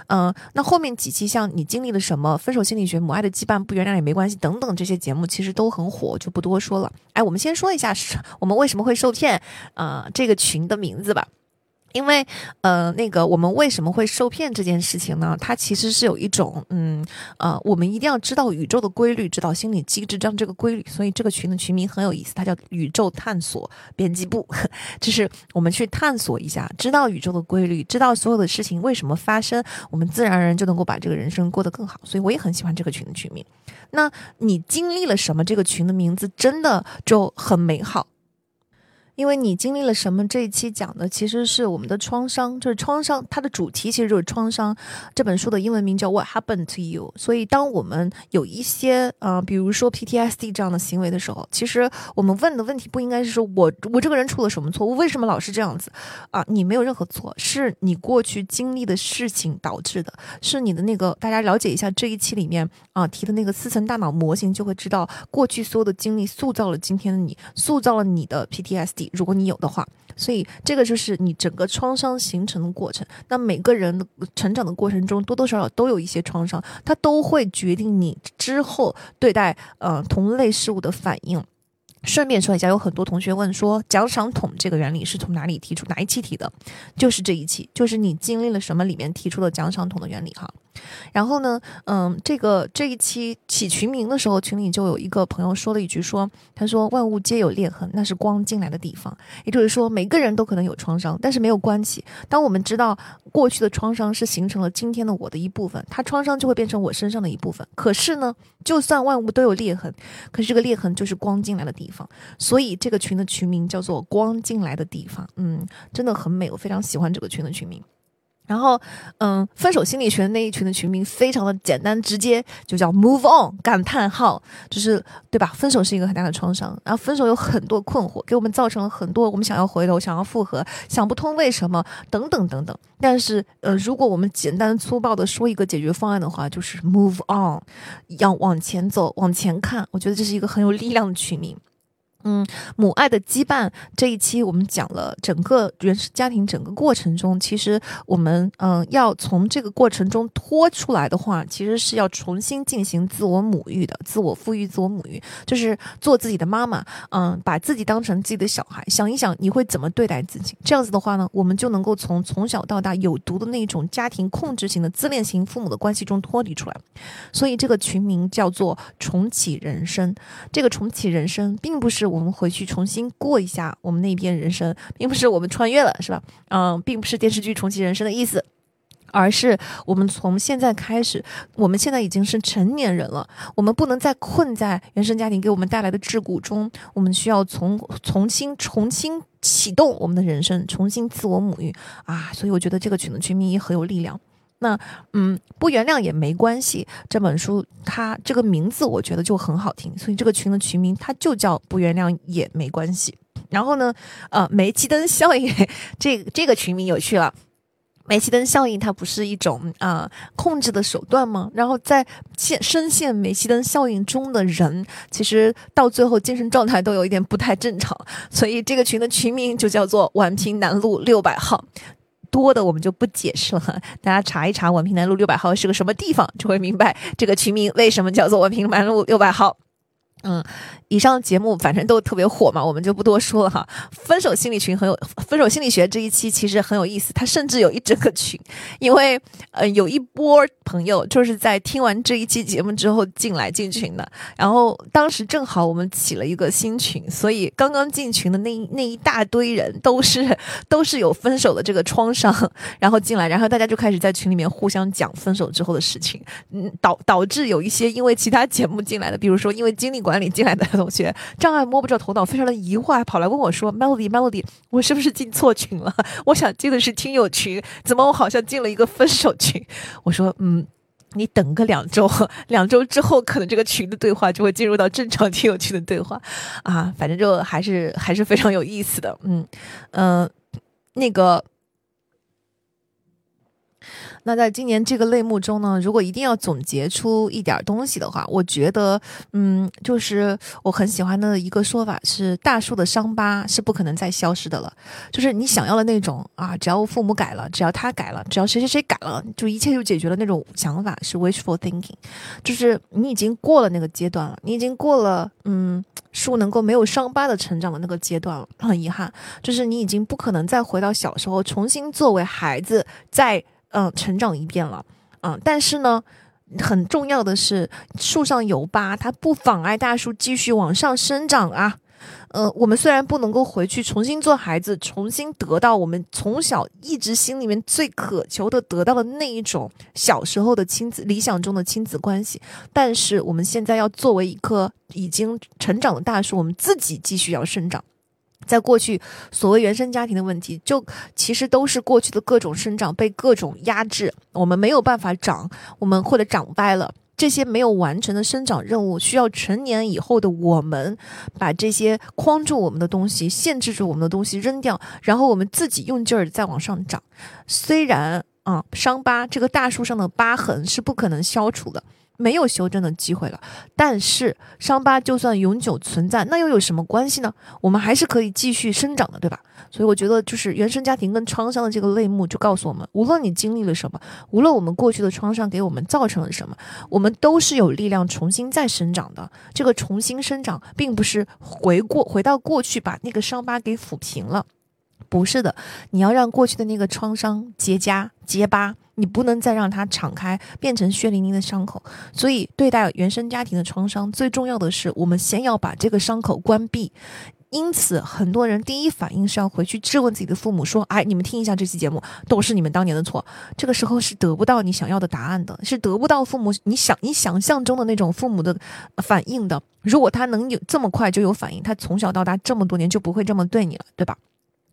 嗯，那后面几期像你经历了什么、分手心理学、母爱的羁绊、不原谅也没关系等等这些节目，其实都很火，就不多说了。哎，我们先说一下我们为什么会受骗啊这个群的名字吧。因为，呃，那个我们为什么会受骗这件事情呢？它其实是有一种，嗯，呃，我们一定要知道宇宙的规律，知道心理机制这样这个规律。所以这个群的群名很有意思，它叫“宇宙探索编辑部”，就是我们去探索一下，知道宇宙的规律，知道所有的事情为什么发生，我们自然而然就能够把这个人生过得更好。所以我也很喜欢这个群的群名。那你经历了什么？这个群的名字真的就很美好。因为你经历了什么？这一期讲的其实是我们的创伤，就是创伤，它的主题其实就是创伤。这本书的英文名叫 What Happened to You。所以，当我们有一些呃，比如说 PTSD 这样的行为的时候，其实我们问的问题不应该是说我我这个人出了什么错误，为什么老是这样子啊？你没有任何错，是你过去经历的事情导致的，是你的那个大家了解一下这一期里面啊提的那个四层大脑模型，就会知道过去所有的经历塑造了今天的你，塑造了你的 PTSD。如果你有的话，所以这个就是你整个创伤形成的过程。那每个人的成长的过程中，多多少少都有一些创伤，它都会决定你之后对待呃同类事物的反应。顺便说一下，有很多同学问说，奖赏桶这个原理是从哪里提出？哪一期提的？就是这一期，就是你经历了什么里面提出的奖赏桶的原理哈。然后呢，嗯，这个这一期起群名的时候，群里就有一个朋友说了一句，说他说万物皆有裂痕，那是光进来的地方。也就是说，每个人都可能有创伤，但是没有关系。当我们知道过去的创伤是形成了今天的我的一部分，它创伤就会变成我身上的一部分。可是呢，就算万物都有裂痕，可是这个裂痕就是光进来的地方。所以这个群的群名叫做“光进来的地方”。嗯，真的很美，我非常喜欢这个群的群名。然后，嗯，分手心理学那一群的群名非常的简单直接，就叫 “move on” 感叹号，就是对吧？分手是一个很大的创伤，然后分手有很多困惑，给我们造成了很多我们想要回头、想要复合、想不通为什么等等等等。但是，呃，如果我们简单粗暴的说一个解决方案的话，就是 “move on”，要往前走、往前看。我觉得这是一个很有力量的群名。嗯，母爱的羁绊这一期我们讲了整个原生家庭整个过程中，其实我们嗯要从这个过程中脱出来的话，其实是要重新进行自我母育的，自我富裕、自我母育，就是做自己的妈妈，嗯，把自己当成自己的小孩，想一想你会怎么对待自己，这样子的话呢，我们就能够从从小到大有毒的那种家庭控制型的自恋型父母的关系中脱离出来。所以这个群名叫做重启人生，这个重启人生并不是。我们回去重新过一下我们那边人生，并不是我们穿越了，是吧？嗯，并不是电视剧重启人生的意思，而是我们从现在开始，我们现在已经是成年人了，我们不能再困在原生家庭给我们带来的桎梏中，我们需要从重新重新启动我们的人生，重新自我母育啊！所以我觉得这个群的群名也很有力量。那嗯，不原谅也没关系。这本书它这个名字我觉得就很好听，所以这个群的群名它就叫不原谅也没关系。然后呢，呃，煤气灯效应这这个群名有趣了。煤气灯效应它不是一种啊控制的手段吗？然后在陷深陷煤气灯效应中的人，其实到最后精神状态都有一点不太正常。所以这个群的群名就叫做宛平南路六百号。多的我们就不解释了，大家查一查文平南路六百号是个什么地方，就会明白这个群名为什么叫做文平南路六百号。嗯。以上节目反正都特别火嘛，我们就不多说了哈。分手心理群很有，分手心理学这一期其实很有意思，它甚至有一整个群，因为呃有一波朋友就是在听完这一期节目之后进来进群的，然后当时正好我们起了一个新群，所以刚刚进群的那那一大堆人都是都是有分手的这个创伤，然后进来，然后大家就开始在群里面互相讲分手之后的事情，嗯导导致有一些因为其他节目进来的，比如说因为经历过管理进来的。同学障碍摸不着头脑，非常的疑惑，还跑来问我说：“Melody，Melody，我是不是进错群了？我想进的是听友群，怎么我好像进了一个分手群？”我说：“嗯，你等个两周，两周之后可能这个群的对话就会进入到正常听友群的对话啊，反正就还是还是非常有意思的。嗯嗯，那个。”那在今年这个类目中呢，如果一定要总结出一点东西的话，我觉得，嗯，就是我很喜欢的一个说法是：大树的伤疤是不可能再消失的了。就是你想要的那种啊，只要父母改了，只要他改了，只要谁谁谁改了，就一切就解决了那种想法是 wishful thinking。就是你已经过了那个阶段了，你已经过了，嗯，树能够没有伤疤的成长的那个阶段了。很遗憾，就是你已经不可能再回到小时候，重新作为孩子在。嗯，成长一遍了，嗯，但是呢，很重要的是，树上有疤，它不妨碍大树继续往上生长啊。呃，我们虽然不能够回去重新做孩子，重新得到我们从小一直心里面最渴求的得到的那一种小时候的亲子理想中的亲子关系，但是我们现在要作为一棵已经成长的大树，我们自己继续要生长。在过去，所谓原生家庭的问题，就其实都是过去的各种生长被各种压制，我们没有办法长，我们或者长歪了，这些没有完成的生长任务，需要成年以后的我们把这些框住我们的东西、限制住我们的东西扔掉，然后我们自己用劲儿再往上长。虽然啊，伤疤这个大树上的疤痕是不可能消除的。没有修正的机会了，但是伤疤就算永久存在，那又有什么关系呢？我们还是可以继续生长的，对吧？所以我觉得，就是原生家庭跟创伤的这个类目，就告诉我们，无论你经历了什么，无论我们过去的创伤给我们造成了什么，我们都是有力量重新再生长的。这个重新生长，并不是回过回到过去把那个伤疤给抚平了，不是的，你要让过去的那个创伤结痂结疤。你不能再让它敞开，变成血淋淋的伤口。所以，对待原生家庭的创伤，最重要的是，我们先要把这个伤口关闭。因此，很多人第一反应是要回去质问自己的父母，说：“哎，你们听一下这期节目，都是你们当年的错。”这个时候是得不到你想要的答案的，是得不到父母你想你想象中的那种父母的反应的。如果他能有这么快就有反应，他从小到大这么多年就不会这么对你了，对吧？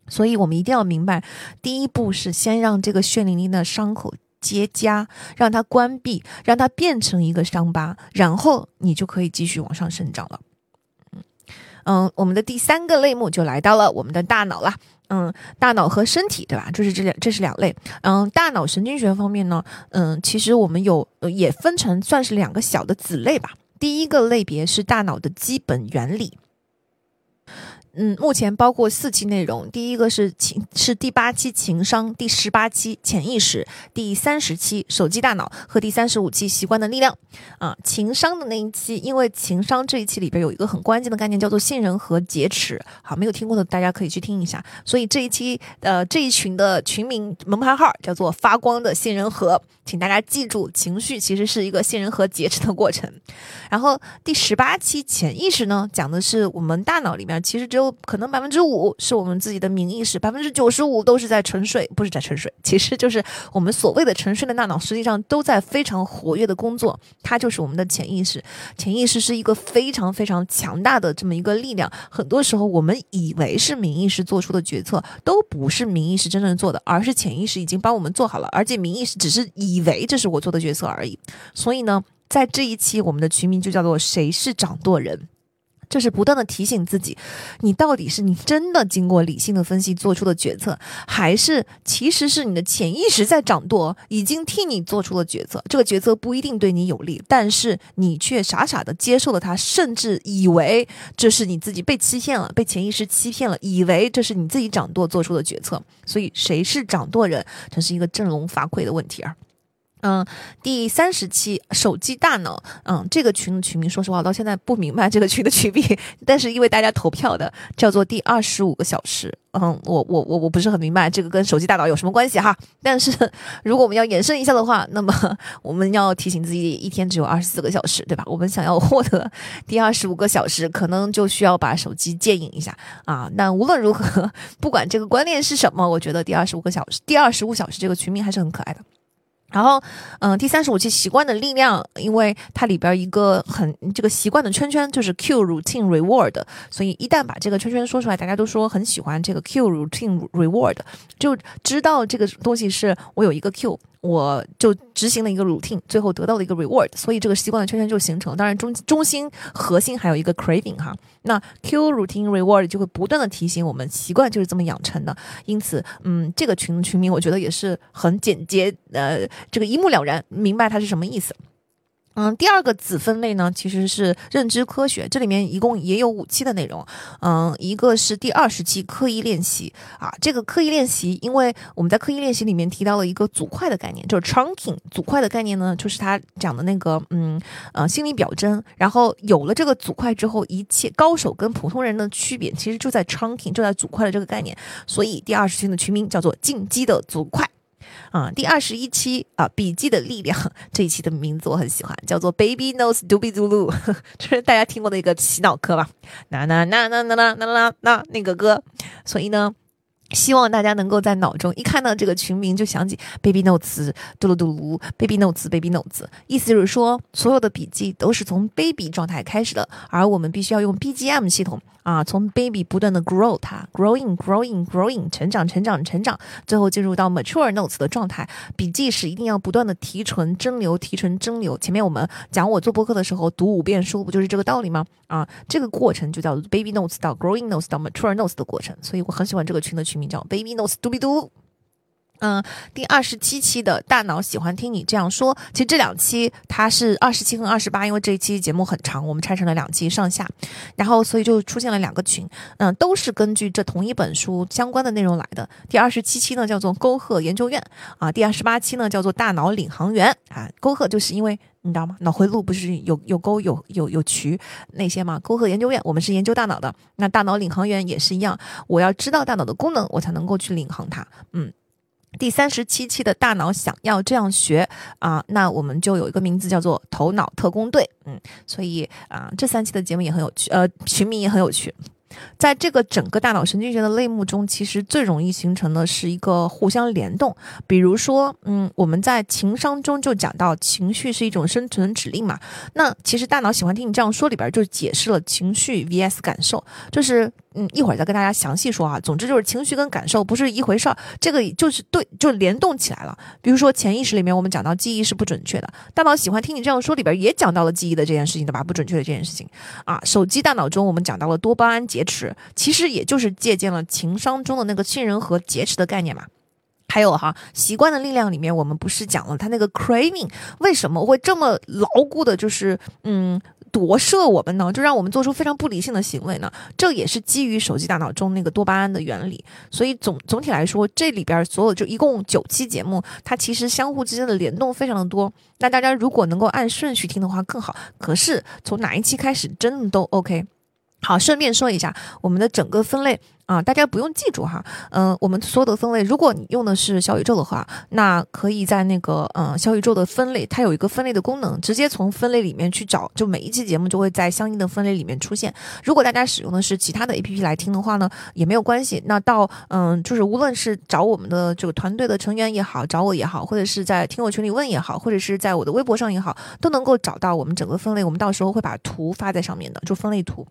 所以我们一定要明白，第一步是先让这个血淋淋的伤口结痂，让它关闭，让它变成一个伤疤，然后你就可以继续往上生长了。嗯，我们的第三个类目就来到了我们的大脑了。嗯，大脑和身体，对吧？就是这两，这是两类。嗯，大脑神经学方面呢，嗯，其实我们有也分成算是两个小的子类吧。第一个类别是大脑的基本原理。嗯，目前包括四期内容，第一个是情是第八期情商，第十八期潜意识，第三十期手机大脑和第三十五期习惯的力量。啊，情商的那一期，因为情商这一期里边有一个很关键的概念叫做信任和劫持。好，没有听过的大家可以去听一下。所以这一期呃这一群的群名门牌号叫做发光的信任核，请大家记住，情绪其实是一个信任和劫持的过程。然后第十八期潜意识呢，讲的是我们大脑里面其实只有可能百分之五是我们自己的明意识，百分之九十五都是在沉睡，不是在沉睡，其实就是我们所谓的沉睡的大脑，实际上都在非常活跃的工作，它就是我们的潜意识。潜意识是一个非常非常强大的这么一个力量，很多时候我们以为是明意识做出的决策，都不是明意识真正做的，而是潜意识已经帮我们做好了，而且明意识只是以为这是我做的决策而已。所以呢，在这一期我们的群名就叫做“谁是掌舵人”。就是不断的提醒自己，你到底是你真的经过理性的分析做出的决策，还是其实是你的潜意识在掌舵，已经替你做出了决策。这个决策不一定对你有利，但是你却傻傻的接受了它，甚至以为这是你自己被欺骗了，被潜意识欺骗了，以为这是你自己掌舵做出的决策。所以谁是掌舵人，这是一个振聋发聩的问题啊。嗯，第三十期手机大脑，嗯，这个群的群名，说实话，到现在不明白这个群的群名，但是因为大家投票的叫做第二十五个小时，嗯，我我我我不是很明白这个跟手机大脑有什么关系哈。但是如果我们要延伸一下的话，那么我们要提醒自己，一天只有二十四个小时，对吧？我们想要获得第二十五个小时，可能就需要把手机戒瘾一下啊。那无论如何，不管这个观念是什么，我觉得第二十五个小时，第二十五小时这个群名还是很可爱的。然后，嗯，第三十五期习惯的力量，因为它里边一个很这个习惯的圈圈就是 Q routine reward，所以一旦把这个圈圈说出来，大家都说很喜欢这个 Q routine reward，就知道这个东西是我有一个 Q。我就执行了一个 routine，最后得到了一个 reward，所以这个习惯的圈圈就形成。当然中中心核心还有一个 craving 哈，那 Q routine reward 就会不断的提醒我们，习惯就是这么养成的。因此，嗯，这个群群名我觉得也是很简洁，呃，这个一目了然，明白它是什么意思。嗯，第二个子分类呢，其实是认知科学，这里面一共也有五期的内容。嗯，一个是第二十期刻意练习啊，这个刻意练习，因为我们在刻意练习里面提到了一个组块的概念，就是 chunking 组块的概念呢，就是他讲的那个嗯呃心理表征。然后有了这个组块之后，一切高手跟普通人的区别，其实就在 chunking，就在组块的这个概念。所以第二十期的群名叫做进击的组块。啊，第二十一期啊，笔记的力量这一期的名字我很喜欢，叫做 Baby Knows Doobie Doo，这是大家听过的一个洗脑歌吧？那那那那那那那那那那个歌，所以呢。希望大家能够在脑中一看到这个群名就想起 Baby Notes，嘟噜嘟噜，Baby Notes，Baby Notes，意思就是说所有的笔记都是从 Baby 状态开始的，而我们必须要用 BGM 系统啊，从 Baby 不断的 grow 它，growing，growing，growing，成长，成长，成长，最后进入到 Mature Notes 的状态。笔记是一定要不断的提纯蒸馏，提纯蒸馏。前面我们讲我做播客的时候读五遍书，不就是这个道理吗？啊，这个过程就叫 Baby Notes 到 Growing Notes 到 Mature Notes 的过程。所以我很喜欢这个群的群。名叫 Baby notes，嘟比嘟 Do 嗯，第二十七期的大脑喜欢听你这样说。其实这两期它是二十七和二十八，因为这一期节目很长，我们拆成了两期上下，然后所以就出现了两个群，嗯，都是根据这同一本书相关的内容来的。第二十七期呢叫做沟壑研究院啊，第二十八期呢叫做大脑领航员啊。沟壑就是因为你知道吗？脑回路不是有有沟有有有渠那些吗？沟壑研究院我们是研究大脑的，那大脑领航员也是一样，我要知道大脑的功能，我才能够去领航它，嗯。第三十七期的大脑想要这样学啊，那我们就有一个名字叫做头脑特工队，嗯，所以啊，这三期的节目也很有趣，呃，群名也很有趣。在这个整个大脑神经学的类目中，其实最容易形成的是一个互相联动。比如说，嗯，我们在情商中就讲到，情绪是一种生存指令嘛。那其实大脑喜欢听你这样说里边就解释了情绪 vs 感受，就是。嗯，一会儿再跟大家详细说啊。总之就是情绪跟感受不是一回事儿，这个就是对，就联动起来了。比如说潜意识里面，我们讲到记忆是不准确的，大脑喜欢听你这样说，里边也讲到了记忆的这件事情，对吧？不准确的这件事情啊。手机大脑中我们讲到了多巴胺劫持，其实也就是借鉴了情商中的那个杏仁核劫持的概念嘛。还有哈，习惯的力量里面，我们不是讲了它那个 craving 为什么会这么牢固的，就是嗯。夺舍我们呢，就让我们做出非常不理性的行为呢。这也是基于手机大脑中那个多巴胺的原理。所以总总体来说，这里边所有就一共九期节目，它其实相互之间的联动非常的多。那大家如果能够按顺序听的话更好。可是从哪一期开始，真的都 OK。好，顺便说一下我们的整个分类。啊，大家不用记住哈，嗯，我们所有的分类，如果你用的是小宇宙的话，那可以在那个嗯小宇宙的分类，它有一个分类的功能，直接从分类里面去找，就每一期节目就会在相应的分类里面出现。如果大家使用的是其他的 APP 来听的话呢，也没有关系。那到嗯，就是无论是找我们的这个团队的成员也好，找我也好，或者是在听友群里问也好，或者是在我的微博上也好，都能够找到我们整个分类。我们到时候会把图发在上面的，就分类图。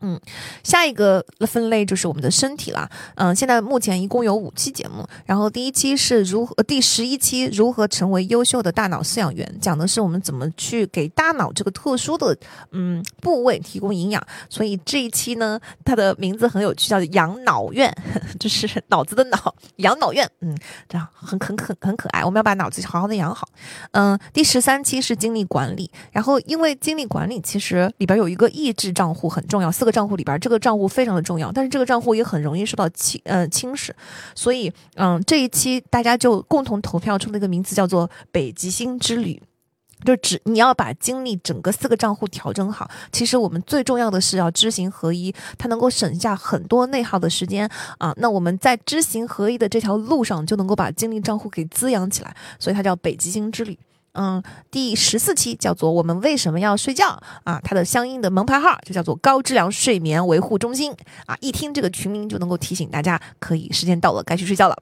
嗯，下一个分类就是我们的身体了。嗯，现在目前一共有五期节目，然后第一期是如何，第十一期如何成为优秀的大脑饲养员，讲的是我们怎么去给大脑这个特殊的嗯部位提供营养。所以这一期呢，它的名字很有趣，叫养脑院，就是脑子的脑，养脑院。嗯，这样很很很很可爱。我们要把脑子好好的养好。嗯，第十三期是精力管理，然后因为精力管理其实里边有一个抑制账户很重要，四个。账户里边这个账户非常的重要，但是这个账户也很容易受到侵呃侵蚀，所以嗯这一期大家就共同投票出了一个名字叫做北极星之旅，就只你要把精力整个四个账户调整好。其实我们最重要的是要知行合一，它能够省下很多内耗的时间啊。那我们在知行合一的这条路上就能够把精力账户给滋养起来，所以它叫北极星之旅。嗯，第十四期叫做“我们为什么要睡觉”啊，它的相应的门牌号就叫做“高质量睡眠维护中心”啊，一听这个群名就能够提醒大家，可以时间到了，该去睡觉了。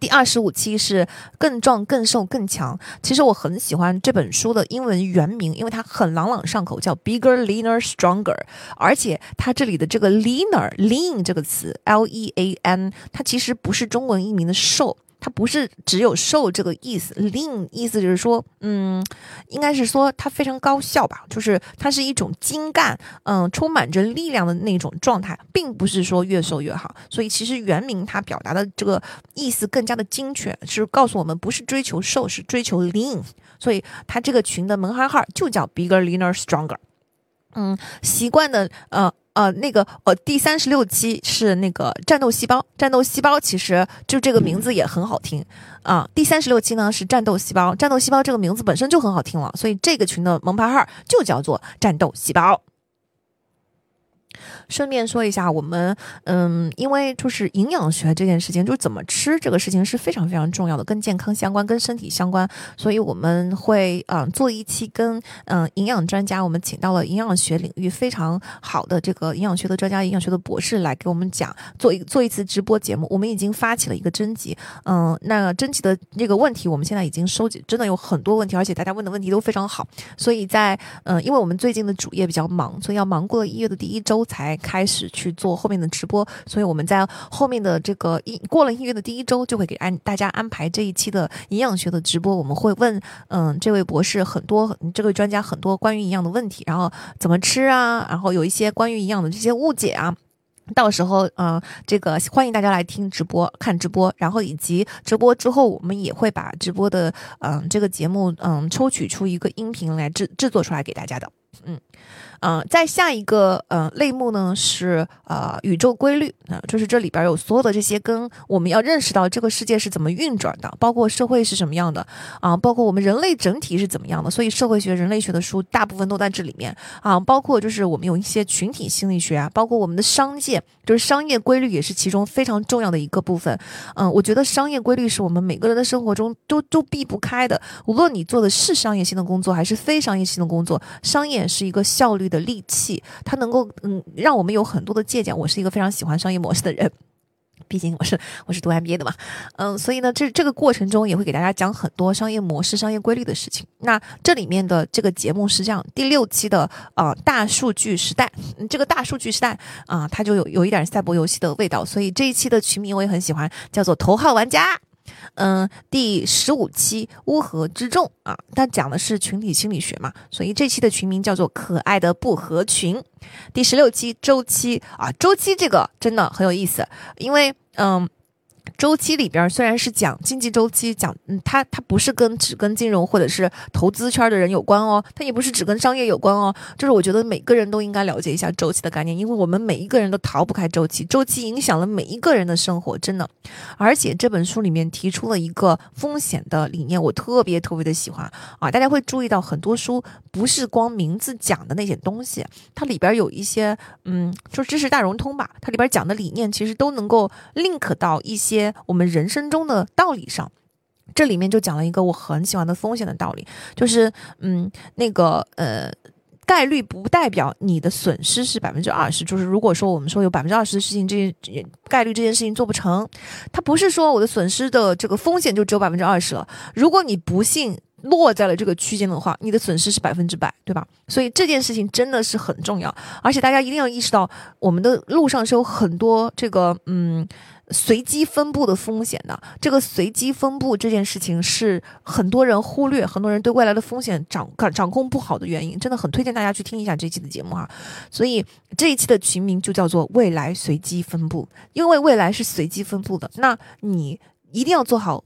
第二十五期是“更壮、更瘦、更强”。其实我很喜欢这本书的英文原名，因为它很朗朗上口，叫 “Bigger, Leaner, Stronger”。而且它这里的这个 “leaner”、“lean” 这个词，L-E-A-N，它其实不是中文译名的“瘦”。它不是只有瘦这个意思，lean 意思就是说，嗯，应该是说它非常高效吧，就是它是一种精干，嗯，充满着力量的那种状态，并不是说越瘦越好。所以其实原名它表达的这个意思更加的精确，是告诉我们不是追求瘦，是追求 lean。所以它这个群的门牌号就叫 bigger, leaner, stronger。嗯，习惯的呃。呃，那个呃，第三十六期是那个战斗细胞，战斗细胞其实就这个名字也很好听啊。第三十六期呢是战斗细胞，战斗细胞这个名字本身就很好听了，所以这个群的门牌号就叫做战斗细胞。顺便说一下，我们嗯，因为就是营养学这件事情，就是怎么吃这个事情是非常非常重要的，跟健康相关，跟身体相关，所以我们会嗯做一期跟嗯营养专家，我们请到了营养学领域非常好的这个营养学的专家、营养学的博士来给我们讲，做一做一次直播节目。我们已经发起了一个征集，嗯，那征集的这个问题，我们现在已经收集，真的有很多问题，而且大家问的问题都非常好，所以在嗯，因为我们最近的主业比较忙，所以要忙过了一月的第一周才。开始去做后面的直播，所以我们在后面的这个一过了一月的第一周，就会给安大家安排这一期的营养学的直播。我们会问，嗯，这位博士很多，这位专家很多关于营养的问题，然后怎么吃啊，然后有一些关于营养的这些误解啊。到时候，嗯，这个欢迎大家来听直播、看直播，然后以及直播之后，我们也会把直播的，嗯，这个节目，嗯，抽取出一个音频来制制作出来给大家的。嗯。嗯，在下一个呃类目呢是呃宇宙规律。就是这里边有所有的这些跟我们要认识到这个世界是怎么运转的，包括社会是什么样的啊，包括我们人类整体是怎么样的，所以社会学、人类学的书大部分都在这里面啊，包括就是我们有一些群体心理学啊，包括我们的商界，就是商业规律也是其中非常重要的一个部分。嗯，我觉得商业规律是我们每个人的生活中都都避不开的，无论你做的是商业性的工作还是非商业性的工作，商业是一个效率。的利器，它能够嗯，让我们有很多的借鉴。我是一个非常喜欢商业模式的人，毕竟我是我是读 MBA 的嘛，嗯，所以呢，这这个过程中也会给大家讲很多商业模式、商业规律的事情。那这里面的这个节目是这样，第六期的呃，大数据时代，这个大数据时代啊，它就有有一点赛博游戏的味道，所以这一期的群名我也很喜欢，叫做头号玩家。嗯，第十五期乌合之众啊，它讲的是群体心理学嘛，所以这期的群名叫做可爱的不合群。第十六期周期啊，周期这个真的很有意思，因为嗯。周期里边虽然是讲经济周期，讲嗯，它它不是跟只跟金融或者是投资圈的人有关哦，它也不是只跟商业有关哦，就是我觉得每个人都应该了解一下周期的概念，因为我们每一个人都逃不开周期，周期影响了每一个人的生活，真的。而且这本书里面提出了一个风险的理念，我特别特别的喜欢啊！大家会注意到很多书不是光名字讲的那些东西，它里边有一些嗯，就知识大融通吧，它里边讲的理念其实都能够 link 到一些。我们人生中的道理上，这里面就讲了一个我很喜欢的风险的道理，就是嗯，那个呃，概率不代表你的损失是百分之二十。就是如果说我们说有百分之二十的事情，这概率这件事情做不成，它不是说我的损失的这个风险就只有百分之二十了。如果你不幸落在了这个区间的话，你的损失是百分之百，对吧？所以这件事情真的是很重要，而且大家一定要意识到，我们的路上是有很多这个嗯。随机分布的风险的这个随机分布这件事情是很多人忽略，很多人对未来的风险掌掌控不好的原因，真的很推荐大家去听一下这期的节目哈。所以这一期的群名就叫做“未来随机分布”，因为未来是随机分布的，那你。一定要做好，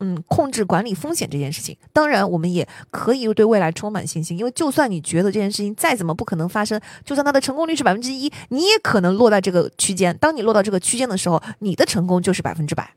嗯，控制管理风险这件事情。当然，我们也可以对未来充满信心，因为就算你觉得这件事情再怎么不可能发生，就算它的成功率是百分之一，你也可能落在这个区间。当你落到这个区间的时候，你的成功就是百分之百。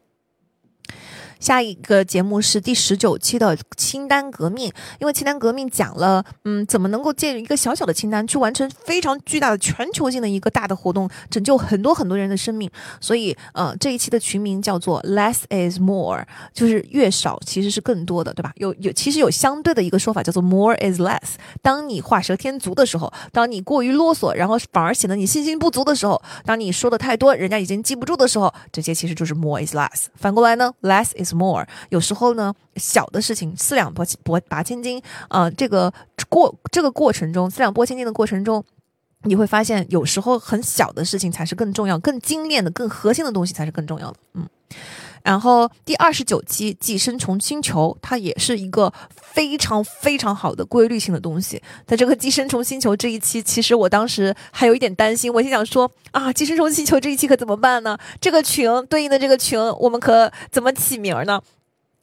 下一个节目是第十九期的清单革命，因为清单革命讲了，嗯，怎么能够借一个小小的清单去完成非常巨大的全球性的一个大的活动，拯救很多很多人的生命。所以，呃，这一期的群名叫做 Less is More，就是越少其实是更多的，对吧？有有，其实有相对的一个说法叫做 More is Less。当你画蛇添足的时候，当你过于啰嗦，然后反而显得你信心不足的时候，当你说的太多，人家已经记不住的时候，这些其实就是 More is Less。反过来呢，Less is more，有时候呢，小的事情四两拨拨拔千斤，呃，这个过这个过程中，四两拨千斤的过程中，你会发现，有时候很小的事情才是更重要、更精炼的、更核心的东西才是更重要的，嗯。然后第二十九期《寄生虫星球》，它也是一个非常非常好的规律性的东西。在这个《寄生虫星球》这一期，其实我当时还有一点担心，我心想说啊，《寄生虫星球》这一期可怎么办呢？这个群对应的这个群，我们可怎么起名呢？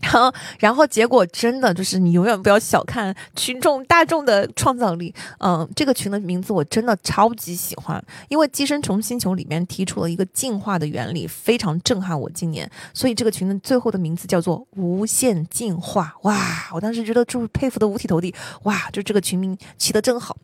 然后，然后结果真的就是你永远不要小看群众大众的创造力。嗯，这个群的名字我真的超级喜欢，因为《寄生虫星球》里面提出了一个进化的原理，非常震撼我今年。所以这个群的最后的名字叫做“无限进化”。哇，我当时觉得就佩服的五体投地。哇，就这个群名起得真好。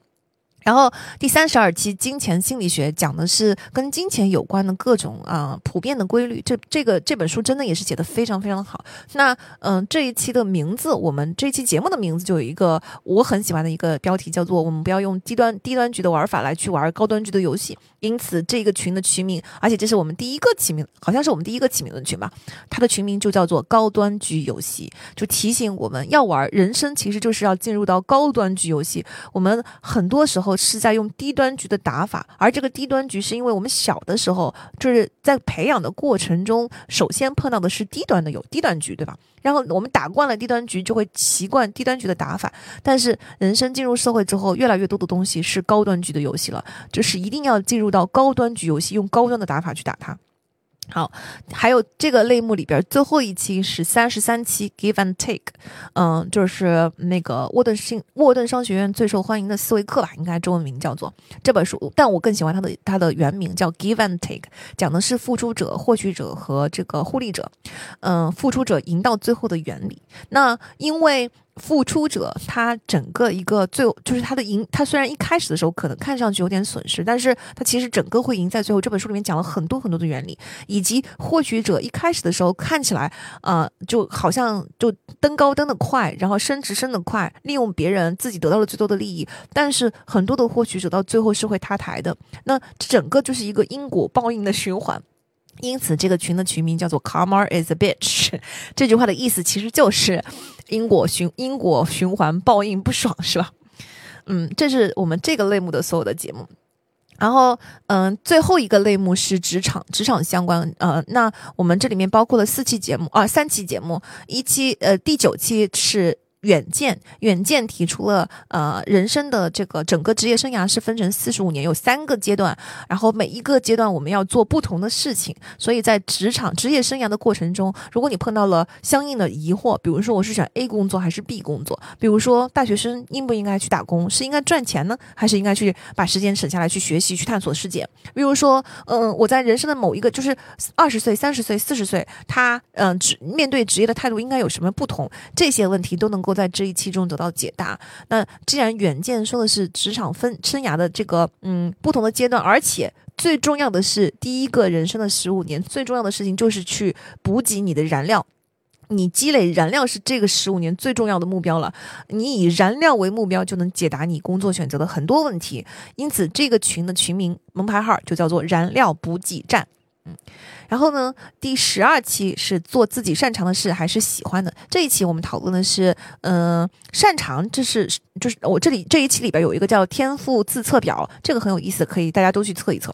然后第三十二期金钱心理学讲的是跟金钱有关的各种啊普遍的规律。这这个这本书真的也是写的非常非常好。那嗯这一期的名字，我们这期节目的名字就有一个我很喜欢的一个标题，叫做“我们不要用低端低端局的玩法来去玩高端局的游戏”。因此这个群的群名，而且这是我们第一个起名，好像是我们第一个起名的群吧。它的群名就叫做高端局游戏，就提醒我们要玩人生，其实就是要进入到高端局游戏。我们很多时候。是在用低端局的打法，而这个低端局是因为我们小的时候就是在培养的过程中，首先碰到的是低端的有低端局，对吧？然后我们打惯了低端局，就会习惯低端局的打法。但是人生进入社会之后，越来越多的东西是高端局的游戏了，就是一定要进入到高端局游戏，用高端的打法去打它。好，还有这个类目里边最后一期是三十三期，Give and Take，嗯，就是那个沃顿新沃顿商学院最受欢迎的思维课吧，应该中文名叫做这本书，但我更喜欢它的它的原名叫 Give and Take，讲的是付出者、获取者和这个互利者，嗯，付出者赢到最后的原理。那因为付出者他整个一个最后就是他的赢，他虽然一开始的时候可能看上去有点损失，但是他其实整个会赢在最后。这本书里面讲了很多很多的原理，以及获取者一开始的时候看起来，呃，就好像就登高登的快，然后升职升的快，利用别人自己得到了最多的利益，但是很多的获取者到最后是会塌台的。那整个就是一个因果报应的循环。因此，这个群的群名叫做 “Karma is a bitch”。这句话的意思其实就是因果循因果循环，报应不爽，是吧？嗯，这是我们这个类目的所有的节目。然后，嗯，最后一个类目是职场，职场相关。呃，那我们这里面包括了四期节目啊，三期节目，一期呃，第九期是。远见，远见提出了，呃，人生的这个整个职业生涯是分成四十五年，有三个阶段，然后每一个阶段我们要做不同的事情，所以在职场职业生涯的过程中，如果你碰到了相应的疑惑，比如说我是选 A 工作还是 B 工作，比如说大学生应不应该去打工，是应该赚钱呢，还是应该去把时间省下来去学习去探索世界？比如说，嗯，我在人生的某一个就是二十岁、三十岁、四十岁，他嗯职面对职业的态度应该有什么不同？这些问题都能够。在这一期中得到解答。那既然远见说的是职场分生涯的这个嗯不同的阶段，而且最重要的是第一个人生的十五年，最重要的事情就是去补给你的燃料。你积累燃料是这个十五年最重要的目标了。你以燃料为目标，就能解答你工作选择的很多问题。因此，这个群的群名门牌号就叫做“燃料补给站”。嗯。然后呢，第十二期是做自己擅长的事还是喜欢的？这一期我们讨论的是，嗯，擅长，这是就是我这里这一期里边有一个叫天赋自测表，这个很有意思，可以大家都去测一测。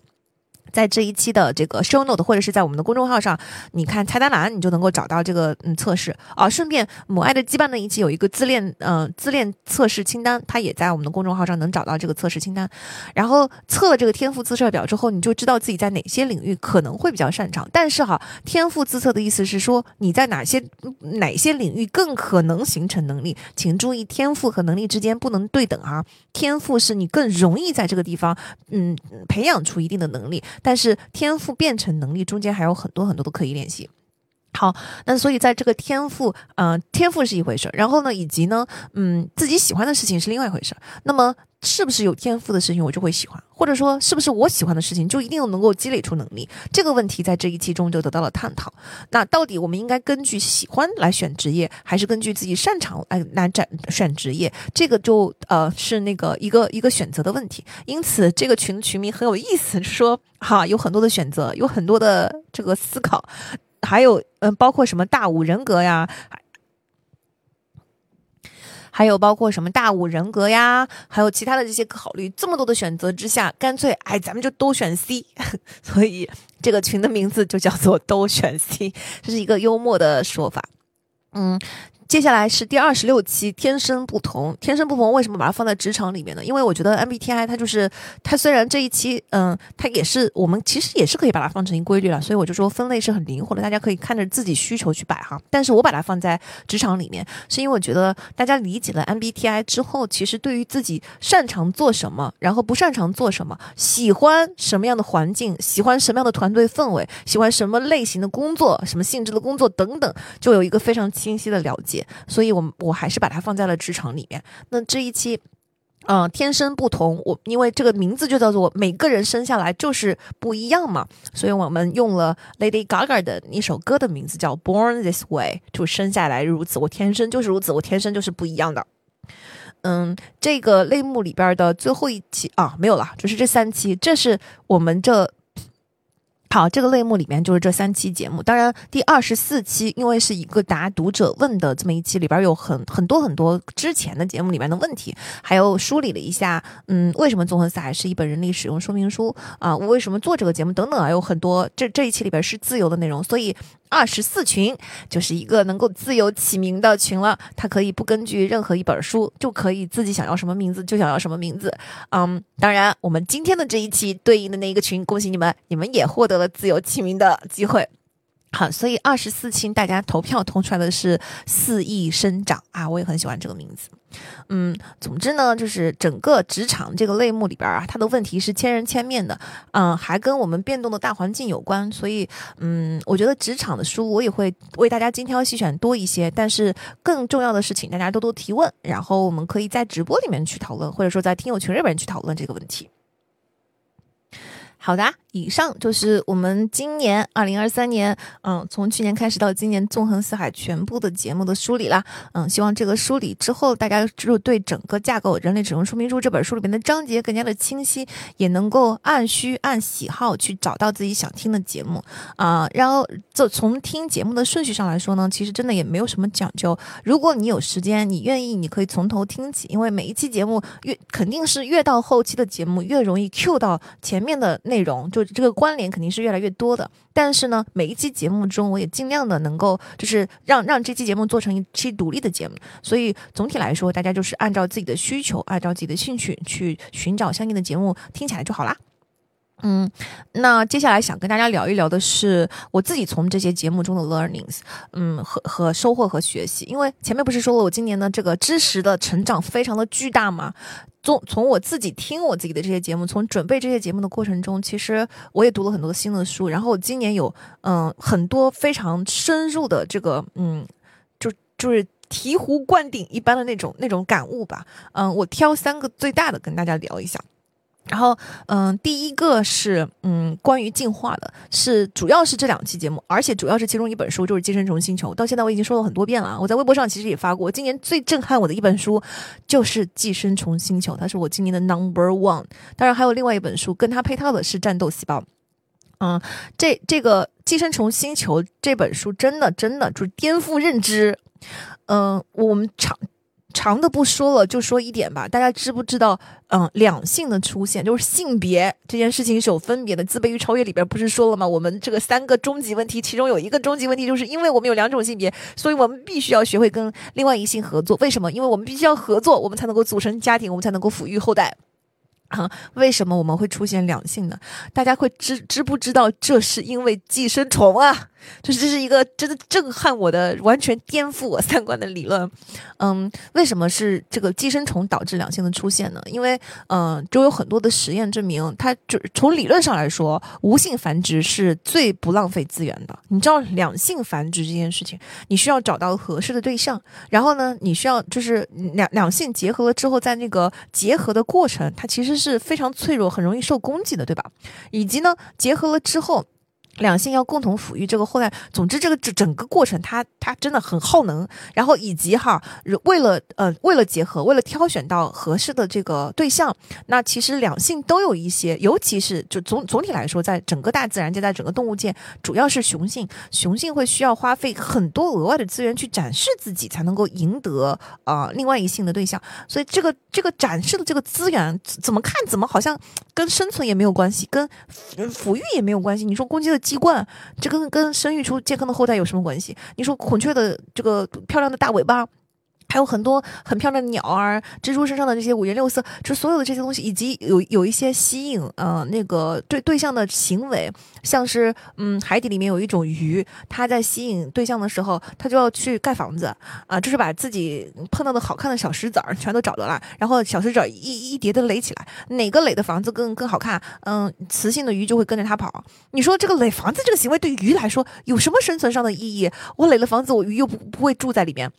在这一期的这个 show note 或者是在我们的公众号上，你看菜单栏，你就能够找到这个嗯测试啊。顺便，母爱的羁绊那一期有一个自恋嗯自恋测试清单，它也在我们的公众号上能找到这个测试清单。然后测了这个天赋自测表之后，你就知道自己在哪些领域可能会比较擅长。但是哈，天赋自测的意思是说你在哪些哪些领域更可能形成能力，请注意天赋和能力之间不能对等啊。天赋是你更容易在这个地方嗯培养出一定的能力。但是天赋变成能力中间还有很多很多的刻意练习。好，那所以在这个天赋，嗯，天赋是一回事儿，然后呢，以及呢，嗯，自己喜欢的事情是另外一回事儿。那么，是不是有天赋的事情我就会喜欢，或者说是不是我喜欢的事情就一定能够积累出能力？这个问题在这一期中就得到了探讨。那到底我们应该根据喜欢来选职业，还是根据自己擅长来来展选职业？这个就呃是那个一个一个选择的问题。因此，这个群群名很有意思，说哈有很多的选择，有很多的这个思考。还有，嗯，包括什么大五人格呀，还有包括什么大五人格呀，还有其他的这些考虑，这么多的选择之下，干脆，哎，咱们就都选 C，所以这个群的名字就叫做“都选 C”，这是一个幽默的说法，嗯。接下来是第二十六期，天生不同。天生不同，为什么把它放在职场里面呢？因为我觉得 MBTI 它就是它，虽然这一期，嗯，它也是我们其实也是可以把它放成一规律了，所以我就说分类是很灵活的，大家可以看着自己需求去摆哈。但是我把它放在职场里面，是因为我觉得大家理解了 MBTI 之后，其实对于自己擅长做什么，然后不擅长做什么，喜欢什么样的环境，喜欢什么样的团队氛围，喜欢什么类型的工作，什么性质的工作等等，就有一个非常清晰的了解。所以，我我还是把它放在了职场里面。那这一期，嗯，天生不同，我因为这个名字就叫做每个人生下来就是不一样嘛，所以我们用了 Lady Gaga 的一首歌的名字叫 Born This Way，就生下来如此，我天生就是如此，我天生就是不一样的。嗯，这个类目里边的最后一期啊，没有了，就是这三期，这是我们这。好，这个类目里面就是这三期节目。当然，第二十四期因为是一个答读者问的这么一期，里边有很很多很多之前的节目里面的问题，还有梳理了一下，嗯，为什么综合四海是一本人力使用说明书啊？我为什么做这个节目等等啊？有很多这这一期里边是自由的内容，所以。二十四群就是一个能够自由起名的群了，它可以不根据任何一本书，就可以自己想要什么名字就想要什么名字。嗯，当然，我们今天的这一期对应的那一个群，恭喜你们，你们也获得得了自由起名的机会。好，所以二十四期大家投票投出来的是肆意生长啊，我也很喜欢这个名字。嗯，总之呢，就是整个职场这个类目里边啊，它的问题是千人千面的，嗯，还跟我们变动的大环境有关。所以，嗯，我觉得职场的书我也会为大家精挑细选多一些，但是更重要的是，请大家多多提问，然后我们可以在直播里面去讨论，或者说在听友群里边去讨论这个问题。好的，以上就是我们今年二零二三年，嗯，从去年开始到今年纵横四海全部的节目的梳理啦。嗯，希望这个梳理之后，大家就对整个架构《人类使用说明书》这本书里面的章节更加的清晰，也能够按需按喜好去找到自己想听的节目啊。然后，就从听节目的顺序上来说呢，其实真的也没有什么讲究。如果你有时间，你愿意，你可以从头听起，因为每一期节目越肯定是越到后期的节目越容易 Q 到前面的。内容就这个关联肯定是越来越多的，但是呢，每一期节目中我也尽量的能够就是让让这期节目做成一期独立的节目，所以总体来说，大家就是按照自己的需求，按照自己的兴趣去寻找相应的节目听起来就好啦。嗯，那接下来想跟大家聊一聊的是我自己从这些节目中的 learnings，嗯，和和收获和学习。因为前面不是说了我今年的这个知识的成长非常的巨大嘛？从从我自己听我自己的这些节目，从准备这些节目的过程中，其实我也读了很多新的书。然后我今年有嗯很多非常深入的这个嗯，就就是醍醐灌顶一般的那种那种感悟吧。嗯，我挑三个最大的跟大家聊一下。然后，嗯，第一个是，嗯，关于进化的，是主要是这两期节目，而且主要是其中一本书，就是《寄生虫星球》。到现在我已经说了很多遍了，我在微博上其实也发过。今年最震撼我的一本书就是《寄生虫星球》，它是我今年的 Number One。当然还有另外一本书跟它配套的是《战斗细胞》。嗯，这这个《寄生虫星球》这本书真的真的就是颠覆认知。嗯，我们常。长的不说了，就说一点吧。大家知不知道？嗯，两性的出现就是性别这件事情是有分别的。自卑与超越里边不是说了吗？我们这个三个终极问题，其中有一个终极问题，就是因为我们有两种性别，所以我们必须要学会跟另外一性合作。为什么？因为我们必须要合作，我们才能够组成家庭，我们才能够抚育后代。啊，为什么我们会出现两性呢？大家会知知不知道？这是因为寄生虫啊！就是这是一个真的震撼我的、完全颠覆我三观的理论。嗯，为什么是这个寄生虫导致两性的出现呢？因为嗯，就有很多的实验证明，它就从理论上来说，无性繁殖是最不浪费资源的。你知道两性繁殖这件事情，你需要找到合适的对象，然后呢，你需要就是两两性结合了之后，在那个结合的过程，它其实是非常脆弱、很容易受攻击的，对吧？以及呢，结合了之后。两性要共同抚育这个后代，总之这个整整个过程，它它真的很耗能。然后以及哈，为了呃为了结合，为了挑选到合适的这个对象，那其实两性都有一些，尤其是就总总体来说，在整个大自然界，在整个动物界，主要是雄性，雄性会需要花费很多额外的资源去展示自己，才能够赢得啊另外一性的对象。所以这个这个展示的这个资源，怎么看怎么好像跟生存也没有关系，跟抚育也没有关系。你说公鸡的。鸡冠，这跟跟生育出健康的后代有什么关系？你说孔雀的这个漂亮的大尾巴。还有很多很漂亮的鸟儿，蜘蛛身上的这些五颜六色，就所有的这些东西，以及有有一些吸引呃那个对对象的行为，像是嗯海底里面有一种鱼，它在吸引对象的时候，它就要去盖房子啊，就是把自己碰到的好看的小石子儿全都找到了，然后小石子儿一一叠的垒起来，哪个垒的房子更更好看，嗯，雌性的鱼就会跟着它跑。你说这个垒房子这个行为对鱼来说有什么生存上的意义？我垒了房子，我鱼又不不会住在里面。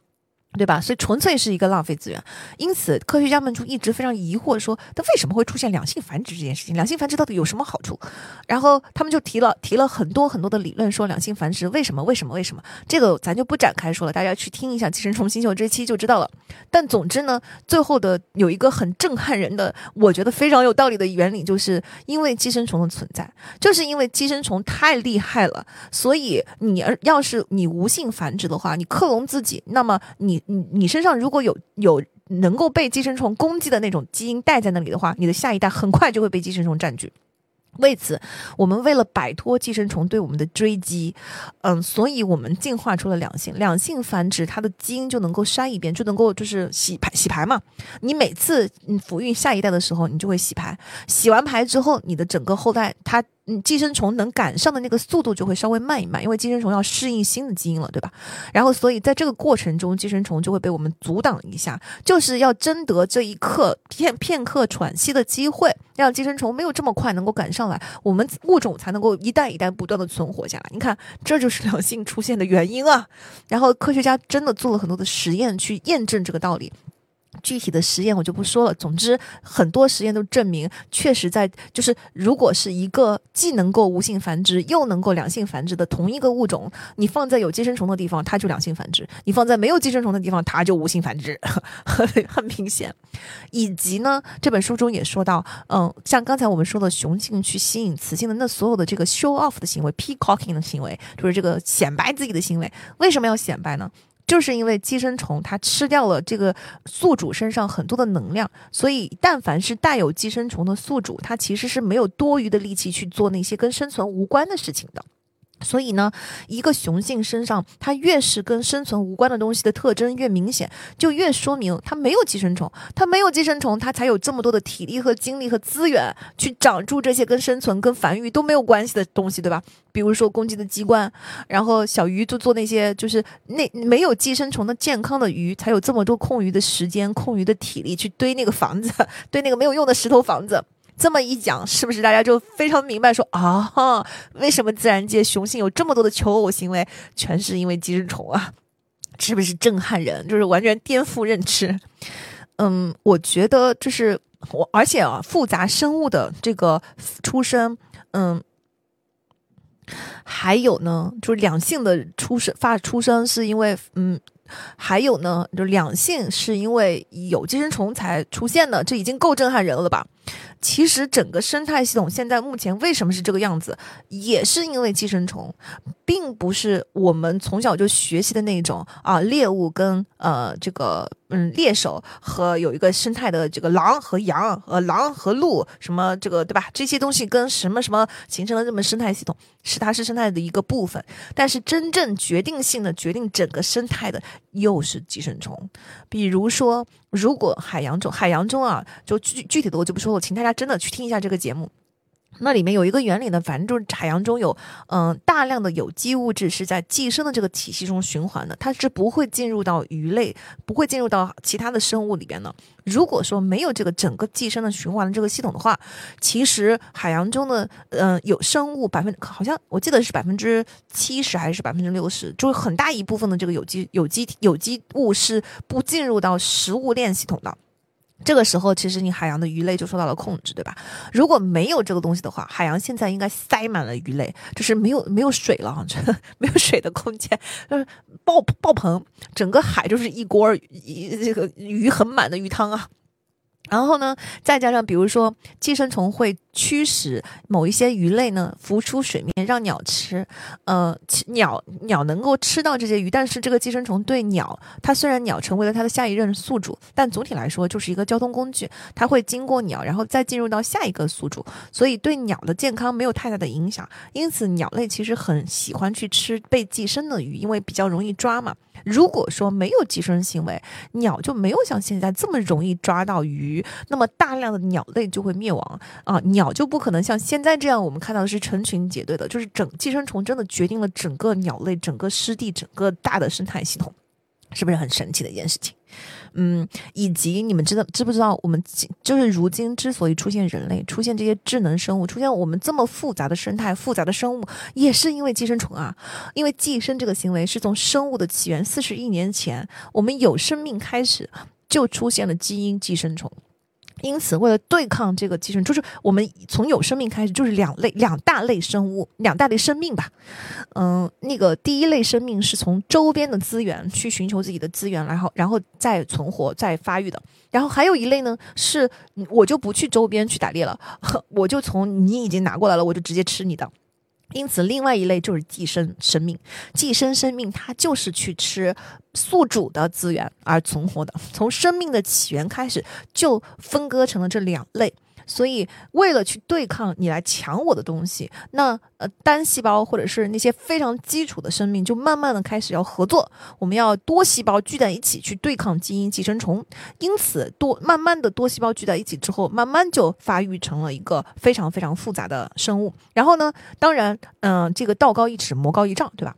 对吧？所以纯粹是一个浪费资源。因此，科学家们就一直非常疑惑，说它为什么会出现两性繁殖这件事情？两性繁殖到底有什么好处？然后他们就提了提了很多很多的理论，说两性繁殖为什么为什么为什么？这个咱就不展开说了，大家去听一下《寄生虫星球》这期就知道了。但总之呢，最后的有一个很震撼人的，我觉得非常有道理的原理，就是因为寄生虫的存在，就是因为寄生虫太厉害了，所以你要是你无性繁殖的话，你克隆自己，那么你。你你身上如果有有能够被寄生虫攻击的那种基因带在那里的话，你的下一代很快就会被寄生虫占据。为此，我们为了摆脱寄生虫对我们的追击，嗯，所以我们进化出了两性。两性繁殖，它的基因就能够筛一遍，就能够就是洗牌洗牌嘛。你每次你抚育下一代的时候，你就会洗牌。洗完牌之后，你的整个后代，它嗯，寄生虫能赶上的那个速度就会稍微慢一慢，因为寄生虫要适应新的基因了，对吧？然后，所以在这个过程中，寄生虫就会被我们阻挡一下，就是要争得这一刻片片刻喘息的机会，让寄生虫没有这么快能够赶上来，我们物种才能够一代一代不断的存活下来。你看，这就是两性出现的原因啊！然后科学家真的做了很多的实验去验证这个道理。具体的实验我就不说了。总之，很多实验都证明，确实在就是，如果是一个既能够无性繁殖又能够两性繁殖的同一个物种，你放在有寄生虫的地方，它就两性繁殖；你放在没有寄生虫的地方，它就无性繁殖，很明显。以及呢，这本书中也说到，嗯，像刚才我们说的雄性去吸引雌性的那所有的这个 show off 的行为，peacocking 的行为，就是这个显摆自己的行为，为什么要显摆呢？就是因为寄生虫它吃掉了这个宿主身上很多的能量，所以但凡是带有寄生虫的宿主，它其实是没有多余的力气去做那些跟生存无关的事情的。所以呢，一个雄性身上它越是跟生存无关的东西的特征越明显，就越说明它没有寄生虫。它没有寄生虫，它才有这么多的体力和精力和资源去长住这些跟生存、跟繁育都没有关系的东西，对吧？比如说攻击的机关，然后小鱼就做那些，就是那没有寄生虫的健康的鱼，才有这么多空余的时间、空余的体力去堆那个房子，堆那个没有用的石头房子。这么一讲，是不是大家就非常明白？说啊，为什么自然界雄性有这么多的求偶行为，全是因为寄生虫啊？是不是震撼人？就是完全颠覆认知。嗯，我觉得就是我，而且啊，复杂生物的这个出生，嗯，还有呢，就是两性的出生发出生是因为，嗯。还有呢，就两性是因为有寄生虫才出现的，这已经够震撼人了吧？其实整个生态系统现在目前为什么是这个样子，也是因为寄生虫，并不是我们从小就学习的那种啊，猎物跟呃这个嗯猎手和有一个生态的这个狼和羊，呃狼和鹿什么这个对吧？这些东西跟什么什么形成了这么生态系统，是它是生态的一个部分，但是真正决定性的决定整个生态的。又是寄生虫，比如说，如果海洋中，海洋中啊，就具具体的我就不说了，请大家真的去听一下这个节目。那里面有一个原理呢，反正就是海洋中有嗯大量的有机物质是在寄生的这个体系中循环的，它是不会进入到鱼类，不会进入到其他的生物里边的。如果说没有这个整个寄生的循环的这个系统的话，其实海洋中的嗯有生物百分好像我记得是百分之七十还是百分之六十，就是很大一部分的这个有机有机有机物是不进入到食物链系统的。这个时候，其实你海洋的鱼类就受到了控制，对吧？如果没有这个东西的话，海洋现在应该塞满了鱼类，就是没有没有水了，没有水的空间，就是爆爆棚，整个海就是一锅一这个鱼很满的鱼汤啊。然后呢，再加上比如说寄生虫会驱使某一些鱼类呢浮出水面让鸟吃，呃，鸟鸟能够吃到这些鱼，但是这个寄生虫对鸟，它虽然鸟成为了它的下一任宿主，但总体来说就是一个交通工具，它会经过鸟，然后再进入到下一个宿主，所以对鸟的健康没有太大的影响。因此，鸟类其实很喜欢去吃被寄生的鱼，因为比较容易抓嘛。如果说没有寄生行为，鸟就没有像现在这么容易抓到鱼，那么大量的鸟类就会灭亡啊！鸟就不可能像现在这样，我们看到的是成群结队的，就是整寄生虫真的决定了整个鸟类、整个湿地、整个大的生态系统，是不是很神奇的一件事情？嗯，以及你们知道知不知道，我们就是如今之所以出现人类、出现这些智能生物、出现我们这么复杂的生态、复杂的生物，也是因为寄生虫啊！因为寄生这个行为是从生物的起源四十亿年前，我们有生命开始就出现了基因寄生虫。因此，为了对抗这个寄生，就是我们从有生命开始，就是两类、两大类生物，两大类生命吧。嗯，那个第一类生命是从周边的资源去寻求自己的资源，然后，然后再存活、再发育的。然后还有一类呢，是我就不去周边去打猎了，我就从你已经拿过来了，我就直接吃你的。因此，另外一类就是寄生生命。寄生生命它就是去吃宿主的资源而存活的。从生命的起源开始，就分割成了这两类。所以为了去对抗你来抢我的东西，那呃单细胞或者是那些非常基础的生命就慢慢的开始要合作，我们要多细胞聚在一起去对抗基因寄生虫。因此多慢慢的多细胞聚在一起之后，慢慢就发育成了一个非常非常复杂的生物。然后呢，当然，嗯，这个道高一尺，魔高一丈，对吧？